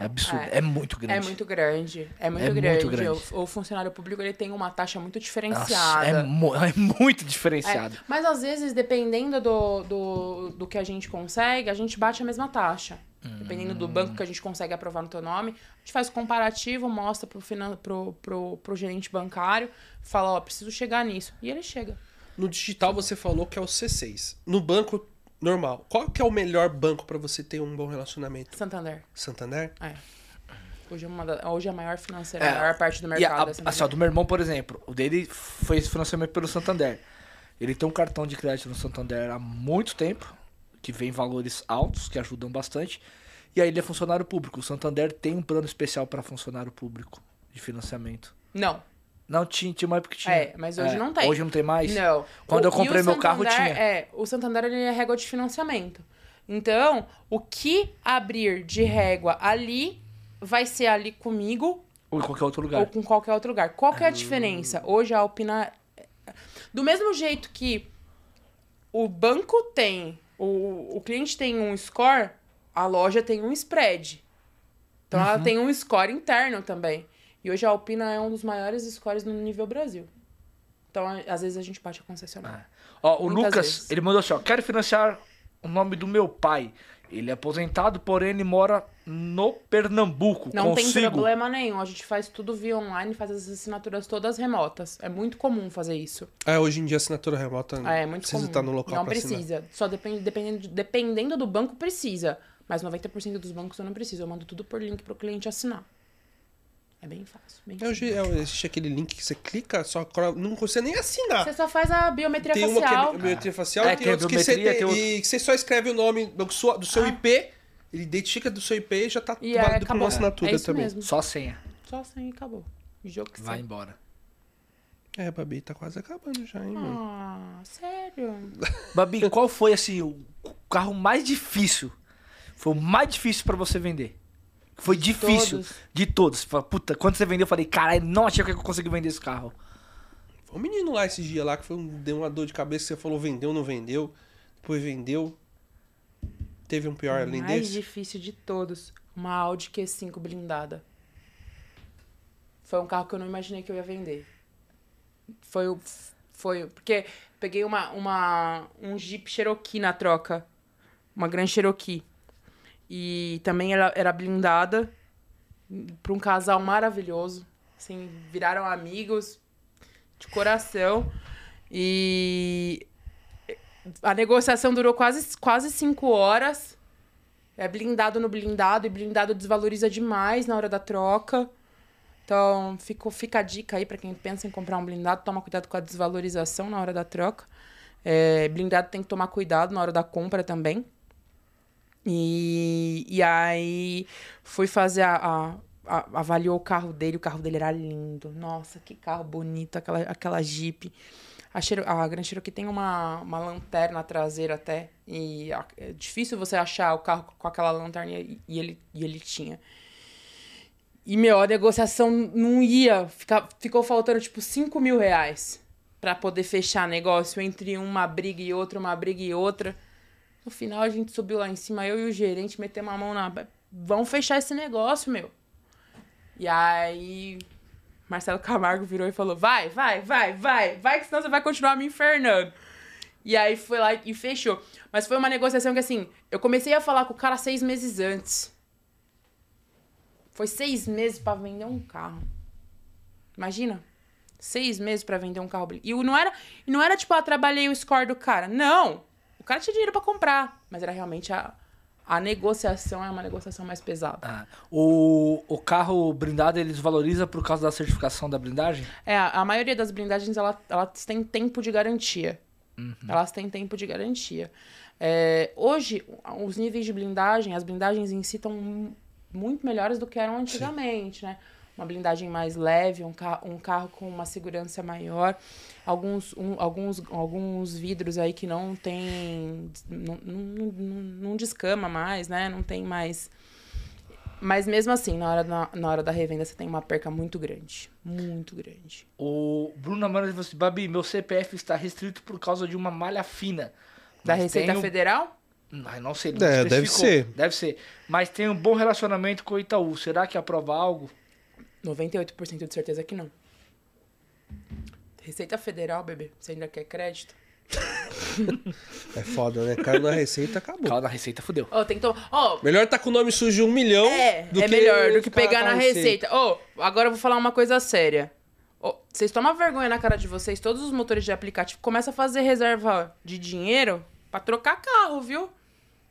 É absurda. É. É, muito grande. É muito grande. É muito É muito grande. grande. O, o funcionário público ele tem uma taxa muito Nossa, diferenciada. é, mu- é muito É, diferenciado. mas às vezes, dependendo do, do, do que a gente consegue, a gente bate a mesma taxa. Dependendo do banco que a gente consegue aprovar no teu nome, a gente faz o comparativo, mostra pro, finan pro, pro, pro gerente bancário, fala, ó, preciso chegar nisso. E ele chega. No digital você falou que é o C6. No banco normal, qual que é o melhor banco pra você ter um bom relacionamento? Santander. Santander? É. Hoje é, uma da- hoje é a maior financeira, É, a maior parte do E mercado. a, é assim, ó, do meu irmão, por exemplo, o dele foi esse financiamento pelo Santander. Ele tem um cartão de crédito no Santander há muito tempo, que vem valores altos, que ajudam bastante. E aí ele é funcionário público. O Santander tem um plano especial para funcionário público de financiamento. Não, Não tinha, tinha uma época que tinha. É, mas hoje não tem. Hoje não tem mais? Não. Quando O- eu comprei meu carro, tinha. É, o Santander ele é régua de financiamento. Então, o que abrir de régua ali vai ser ali comigo Ou em qualquer outro lugar. ou com qualquer outro lugar. Qual que é a diferença? Hoje a Alpina. Do mesmo jeito que o banco tem, o, o cliente tem um score, a loja tem um spread. Então ela tem um score interno também. E hoje a Alpina é um dos maiores scores no nível Brasil. Então, às vezes a gente bate a concessionária. Ó, o Muitas Lucas, vezes. ele mandou assim, ó, quero financiar o nome do meu pai. Ele é aposentado, porém ele mora no Pernambuco. Não tem Consigo. problema nenhum. A gente faz tudo via online, faz as assinaturas todas remotas. É muito comum fazer isso. É, hoje em dia assinatura remota É, é muito precisa comum. estar no local não pra assinar. precisa. Só depende, dependendo, de- dependendo do banco, precisa. Mas 90% dos bancos eu não preciso. Eu mando tudo por link pro cliente assinar. É bem fácil. Bem É, hoje é, existe aquele link que você clica, só não consegue nem assinar. Você só faz a biometria Tem uma que facial. é biometria facial É, e tem tem a outros que você, tem, tem outro- e que você só escreve o nome do, sua- do seu Ah. IP Ele identifica do seu IP e já tá E é, válido pra acabou. uma assinatura é isso também. mesmo. Só a senha. Só assim e acabou. Jogo que Vai sai. embora. É, Babi, tá quase acabando já, hein, mano? Ah, sério? Babi, qual foi, assim, o carro mais difícil? Foi o mais difícil pra você vender? Foi difícil. todos. De todos. Puta, quando você vendeu, eu falei, caralho, não achei que eu consegui vender esse carro. Foi um menino lá esse dia lá que foi um- deu uma dor de cabeça, você falou vendeu, não vendeu. Depois vendeu. Teve um pior além mais desse. difícil de todos. Uma Audi Q5 blindada. Foi um carro que eu não imaginei que eu ia vender. Foi o. Foi. Porque peguei uma, uma, um Jeep Cherokee na troca. Uma Grand Cherokee. E também era, era blindada. Pra um casal maravilhoso. Assim, viraram amigos de coração. E a negociação durou quase, quase cinco horas. É blindado no blindado, e blindado desvaloriza demais na hora da troca. Então, fico, fica a dica aí pra quem pensa em comprar um blindado, toma cuidado com a desvalorização na hora da troca. É, blindado tem que tomar cuidado na hora da compra também. E, e aí fui fazer a, a- a- avaliou o carro dele, o carro dele era lindo. Nossa, que carro bonito, aquela, aquela Jeep. A, Chero, a Grand Cherokee tem uma, uma lanterna traseira até. E é difícil você achar o carro com aquela lanterna e, e ele, e ele tinha. E, meu, a negociação não ia. Fica, ficou faltando, tipo, 5 mil reais pra poder fechar negócio entre uma briga e outra, uma briga e outra. No final, a gente subiu lá em cima, eu e o gerente, metemos a mão na... Vamos fechar esse negócio, meu. E aí, Marcelo Camargo virou e falou: vai, vai, vai, vai, vai, que senão você vai continuar me infernando. E aí foi lá e fechou. Mas foi uma negociação que, assim, eu comecei a falar com o cara seis meses antes. Foi seis meses pra vender um carro. Imagina. Seis meses pra vender um carro. E não era, não era tipo, ah, trabalhei o score do cara. Não. O cara tinha dinheiro pra comprar. Mas era realmente a, a negociação é uma negociação mais pesada. Ah, o, o carro blindado, ele desvaloriza por causa da certificação da blindagem? É, a maioria das blindagens, ela, elas têm tempo de garantia. Elas têm tempo de garantia. É, hoje, os níveis de blindagem, as blindagens em si estão mu- muito melhores do que eram antigamente, né? Uma blindagem mais leve, um, ca um carro com uma segurança maior, alguns, um- alguns, alguns vidros aí que não tem... Não, não, não, não descama mais, né? Não tem mais... Mas mesmo assim, na hora, na, na hora da revenda, você tem uma perca muito grande. Muito grande. O Bruno Amaral falou assim, Babi, meu CPF está restrito por causa de uma malha fina. Da Receita tenho- Federal? Ai, não sei, não É, deve ser. Deve ser. Mas tem um bom relacionamento com o Itaú. Será que aprova algo? 98% de certeza que não. Receita Federal, bebê. Você ainda quer crédito? É foda, né? Caiu na receita, acabou. Cala da Receita, fudeu. Ó, tem que tomar. Ó, Melhor tá com o nome sujo de um milhão. é, do é que melhor do que pegar na a receita. Ó, agora eu vou falar uma coisa séria. Ó, vocês tomam vergonha na cara de vocês, todos os motores de aplicativo começam a fazer reserva de dinheiro pra trocar carro, viu?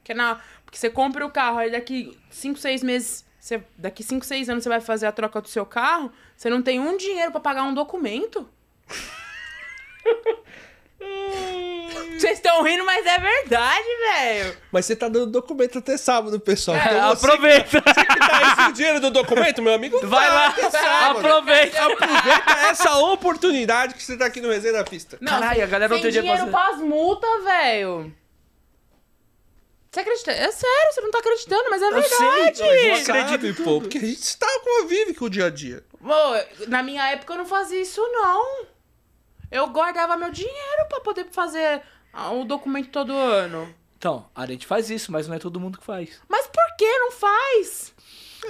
Que é na, porque você compra o carro, aí daqui 5, 6 meses, você, daqui 5, 6 anos você vai fazer a troca do seu carro, você não tem um dinheiro pra pagar um documento. Vocês estão rindo, mas é verdade, velho. Mas você tá dando documento até sábado, pessoal. É, Então você aproveita! que tá esse dinheiro do documento, meu amigo, Vai lá! Aproveita! Aproveita essa oportunidade que você tá aqui no Resenha da Pista. Não, Caralho, a galera não tem tem dinheiro dinheiro pra- pras multas, velho. Você acredita? É sério, você não tá acreditando, mas é Eu sei, verdade. eu Não acredito pô, porque a gente está convive com o dia a dia. Ô, na minha época eu não fazia isso, não. Eu guardava meu dinheiro pra poder fazer ah, o documento todo ano. Então, a gente faz isso, mas não é todo mundo que faz. Mas por que não faz?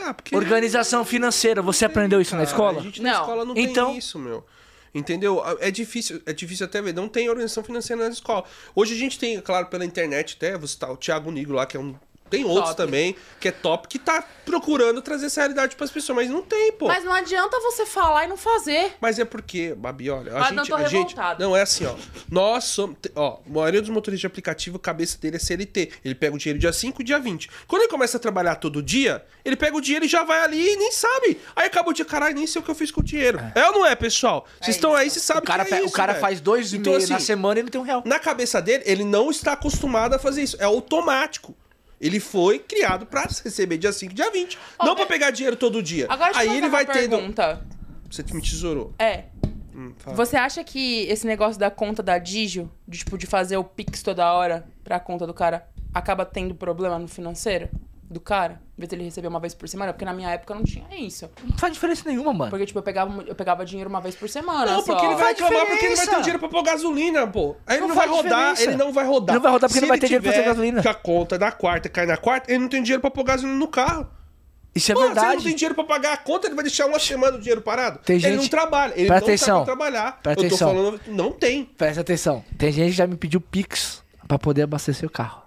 Ah, porque Organização financeira, você aprendeu isso na Cara, escola? A gente na Não. escola não Então- tem isso, meu. Entendeu? É difícil, é difícil até ver. Não tem organização financeira na escola. Hoje a gente tem, claro, pela internet até, você tá, o Thiago Nigro lá, que é um. Tem outros Top. também, que é top, que tá procurando trazer essa realidade pras pessoas, mas não tem, pô. Mas não adianta você falar e não fazer. Mas é porque, Babi, olha, a gente. não, tô a gente não, é assim, ó. Nós somos. Ó, a maioria dos motoristas de aplicativo, a cabeça dele é CLT. Ele pega o dinheiro dia 5 e dia 20. Quando ele começa a trabalhar todo dia, ele pega o dinheiro e já vai ali e nem sabe. Aí acaba o dia, caralho, nem sei o que eu fiz com o dinheiro. É, ou não é, pessoal? Vocês estão aí, vocês sabem O cara, que é isso, o cara velho. faz dois e Então, meio na assim, semana e não tem um real. Na cabeça dele, ele não está acostumado a fazer isso. É automático. Ele foi criado pra receber dia 5 dia 20. Ó, não é- pra pegar dinheiro todo dia. Agora Aí ele vai uma tendo. pergunta. Você me tesourou. É, Hum, você acha que esse negócio da conta da Digio, de, tipo, de fazer o Pix toda hora pra conta do cara, acaba tendo problema no financeiro do cara? Em vez de ele receber uma vez por semana? Porque na minha época não tinha isso. Não faz diferença nenhuma, mano. Porque, tipo, eu pegava, eu pegava dinheiro uma vez por semana. Não, só. porque ele vai Faz reclamar porque ele vai ter dinheiro pra pôr gasolina, pô. Aí ele Não não, vai rodar, diferença. ele não vai rodar. Não vai rodar porque Se não vai ele ter dinheiro pra fazer tiver gasolina. Que a conta da quarta cai na quarta, ele não tem dinheiro pra pôr gasolina no carro. Isso é Pô, Se ele não verdade. tem dinheiro pra pagar a conta, ele vai deixar uma semana o dinheiro parado? Tem ele gente- não trabalha, ele Presta não atenção. sabe trabalhar. Presta eu tô atenção. falando, não tem. Presta atenção. Tem gente que já me pediu Pix pra poder abastecer o carro.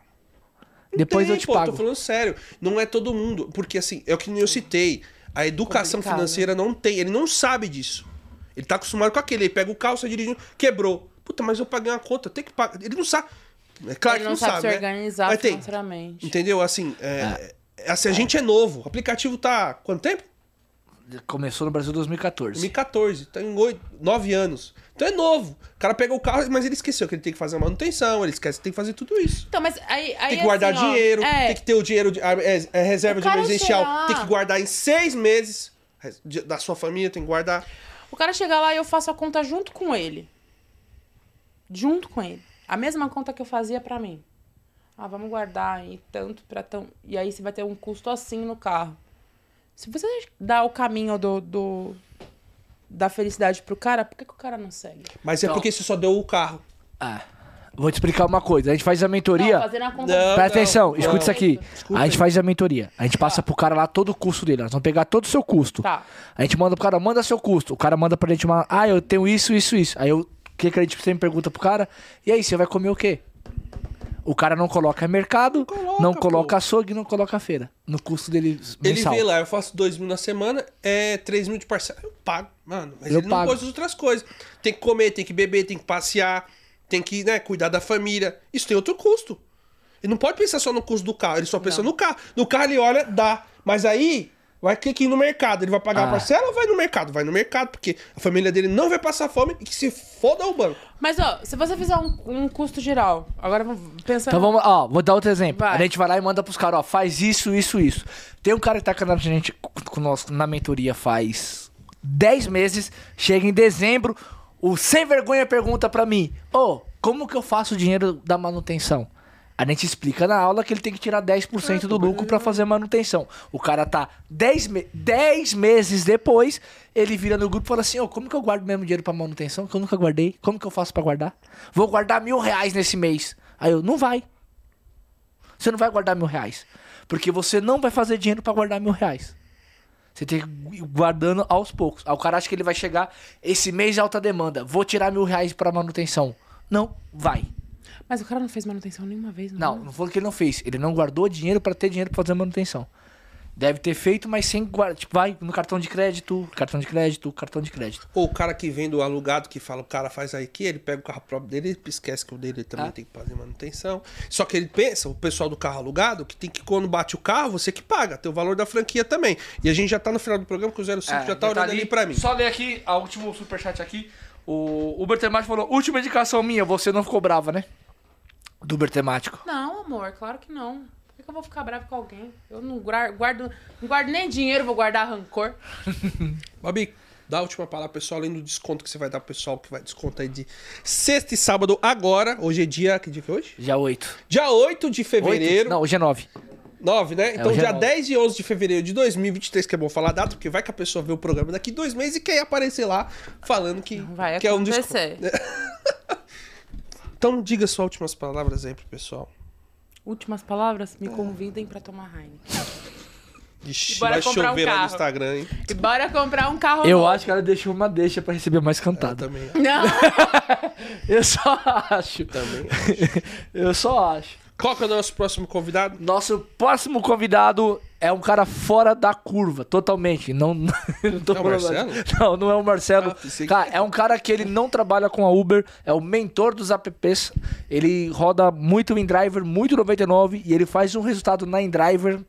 Depois tem, eu te pô, pago. tô falando sério. Não é todo mundo. Porque assim, é o que eu citei. A educação Complicado, financeira não tem. Ele não sabe disso. Ele tá acostumado com aquele. Ele pega o carro, sai dirigindo, quebrou. Puta, mas eu paguei uma conta, tem que pagar. Ele não sabe. É claro ele que não, sabe, se né? organizar Mas tem. financeiramente. Entendeu? Assim, é, é, assim, a gente é novo. O aplicativo tá. Quanto tempo? Começou no Brasil em 2014. 2014. Tem oito, nove anos. Então é novo. O cara pega o carro, mas ele esqueceu que ele tem que fazer a manutenção, ele esquece que tem que fazer tudo isso. Então, mas aí. aí Tem que guardar assim, ó, dinheiro, é, tem que ter o dinheiro, de, a- é, é reserva de emergencial, chegar- tem que guardar em seis meses da sua família, tem que guardar. O cara chega lá e eu faço a conta junto com ele. Junto com ele. A mesma conta que eu fazia pra mim. Ah, vamos guardar aí tanto pra tão. E aí você vai ter um custo assim no carro. Se você dá o caminho do, do- da felicidade pro cara, por que, que o cara não segue? Mas é Então- porque você só deu o carro. Ah, vou te explicar uma coisa. A gente faz a mentoria. Não, fazendo a conta Não, Presta atenção, não. escuta isso aqui. Escuta a gente faz a mentoria. A gente passa pro cara lá todo o custo dele. Nós vamos pegar todo o seu custo. Tá. A gente manda pro cara, manda seu custo. O cara manda pra gente uma. Ah, eu tenho isso, isso, isso. Aí eu. O que, que a gente sempre pergunta pro cara? E aí, você vai comer o quê? O cara não coloca mercado, Coloca, não pô. coloca açougue, não coloca feira. No custo dele Ele mensal. vê lá, eu faço dois mil na semana, é três mil de parcela. Eu pago, mano. Mas Eu ele não pago. pôs as outras coisas. Tem que comer, tem que beber, tem que passear, tem que né, cuidar da família. Isso tem outro custo. Ele não pode pensar só no custo do carro, ele só pensa no carro. No carro ele olha, dá. Mas aí, vai ter que ir no mercado. Ele vai pagar Ah. a parcela ou vai no mercado? Vai no mercado, porque a família dele não vai passar fome e que se foda o banco. Mas, ó, se você fizer um, um custo geral, agora vamos pensar. Então vamos, ó, vou dar outro exemplo. Vai. A gente vai lá e manda pros caras, ó, faz isso, isso, isso. Tem um cara que tá com a gente com nós na mentoria faz 10 meses, chega em dezembro, o sem vergonha pergunta pra mim: "Ô, como que eu faço o dinheiro da manutenção?" A gente explica na aula que ele tem que tirar 10% do lucro pra fazer manutenção. O cara tá 10, me 10 meses depois, ele vira no grupo e fala assim: Ô, como que eu guardo mesmo dinheiro pra manutenção? Que eu nunca guardei. Como que eu faço pra guardar? Vou guardar mil reais nesse mês. Aí eu, não vai. Você não vai guardar mil reais. Porque você não vai fazer dinheiro pra guardar mil reais. Você tem que ir guardando aos poucos. Aí o cara acha que ele vai chegar esse mês de alta demanda. Vou tirar mil reais pra manutenção. Não, vai. Mas o cara não fez manutenção nenhuma vez, Não, não foi o que ele não fez. Ele não guardou dinheiro pra ter dinheiro pra fazer manutenção. Deve ter feito, mas sem guardar. Tipo, vai no cartão de crédito, cartão de crédito, cartão de crédito. Ou o cara que vem do alugado, que fala, o cara faz aí que ele pega o carro próprio dele, ele esquece que o dele também Ah. tem que fazer manutenção. Só que ele pensa, o pessoal do carro alugado, que tem que quando bate o carro, você que paga, tem o valor da franquia também. E a gente já tá no final do programa, que o 05 já tá olhando ali, pra mim. Só ler aqui, a último superchat aqui. O Uber Temático falou: última indicação minha, você não ficou brava, né? Do Uber Temático. Não, amor, claro que não. Que, que eu vou ficar bravo com alguém? Eu não guardo, não guardo nem dinheiro, vou guardar rancor. Babi, dá a última palavra, pessoal, além do desconto que você vai dar pro pessoal, que vai desconto aí de sexta e sábado agora. Hoje é dia. Que dia que é hoje? Já oito. Dia 8 de fevereiro. Oito? Não, hoje é nove. 9, né? Então, hoje é dia nove. 10 e 11 de fevereiro de 2023, que é bom falar a data, porque vai que a pessoa vê o programa daqui dois meses e quer aparecer lá falando que, Vai que é um desconto. acontecer. Então, diga suas últimas palavras aí pro pessoal. Últimas palavras, me convidem pra tomar Heineken. Ixi, Bora vai comprar um chover lá no carro. Instagram, hein? E bora comprar um carro Eu novo. acho que ela deixou uma deixa pra receber mais Eu cantada. também, Não, Eu só acho. também. Eu só acho. Qual que é o nosso próximo convidado? Nosso próximo convidado é um cara fora da curva, totalmente. Não, não tô É o Marcelo? Não, não é o Marcelo. Ah, pensei que- Cara, é um cara que ele não trabalha com a Uber, é o mentor dos apps. Ele roda muito InDriver, muito 99 e ele faz um resultado na InDriver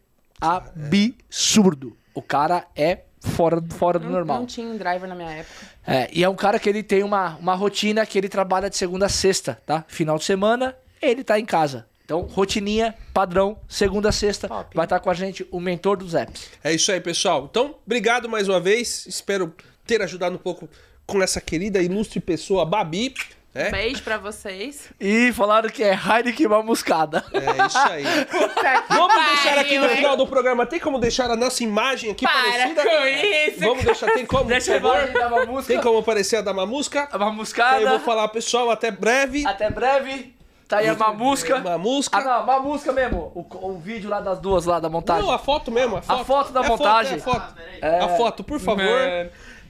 absurdo. O cara é fora, fora do não, normal. não tinha driver na minha época. É, e é um cara que ele tem uma, uma rotina que ele trabalha de segunda a sexta, tá? Final de semana, ele tá em casa. Então, rotininha, padrão, segunda a sexta, Top. vai estar com a gente o mentor dos apps. É isso aí, pessoal. Então, obrigado mais uma vez. Espero ter ajudado um pouco com essa querida ilustre pessoa, Babi. né? Beijo pra vocês. E falaram que é Heineken Mamuscada. É isso aí. Vamos deixar aqui no hein? final do programa. Tem como deixar a nossa imagem aqui Para parecida? com isso. Vamos deixar. Tem como, Deixa por favor? Tem como aparecer a da Mamusca? A Mamuscada. Eu vou falar, pessoal, até breve. Até breve. Tá aí a Mamusca. Mamusca. Ah, não, Mamusca mesmo. O, o vídeo lá das duas lá da montagem. Não, a foto mesmo. A foto, foto da É montagem. é a foto. É. A foto, por favor.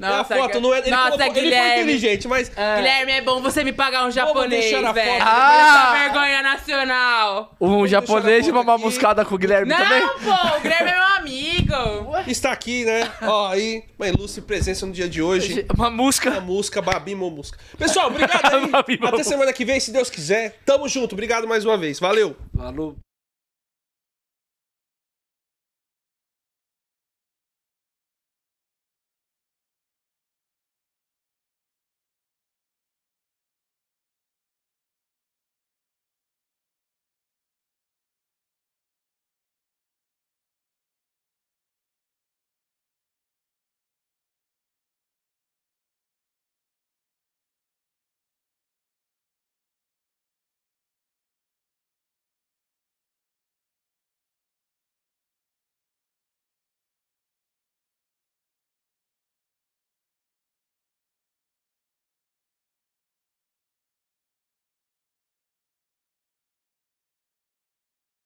Mano. É a Nossa, foto, não é, ele, Nossa, colocou- ele foi inteligente, mas Guilherme, é bom você me pagar um japonês, velho. Ah! Essa vergonha nacional. Um japonês a e uma mamuscada com o Guilherme Não, também? pô, o Guilherme é meu amigo. está aqui, né? Ó, aí, uma ilustre presença no dia de hoje. A Mamusca. música, Babi Momusca. Pessoal, obrigado aí. Babi Até semana que vem, se Deus quiser. Tamo junto. Obrigado mais uma vez. Valeu. Falou.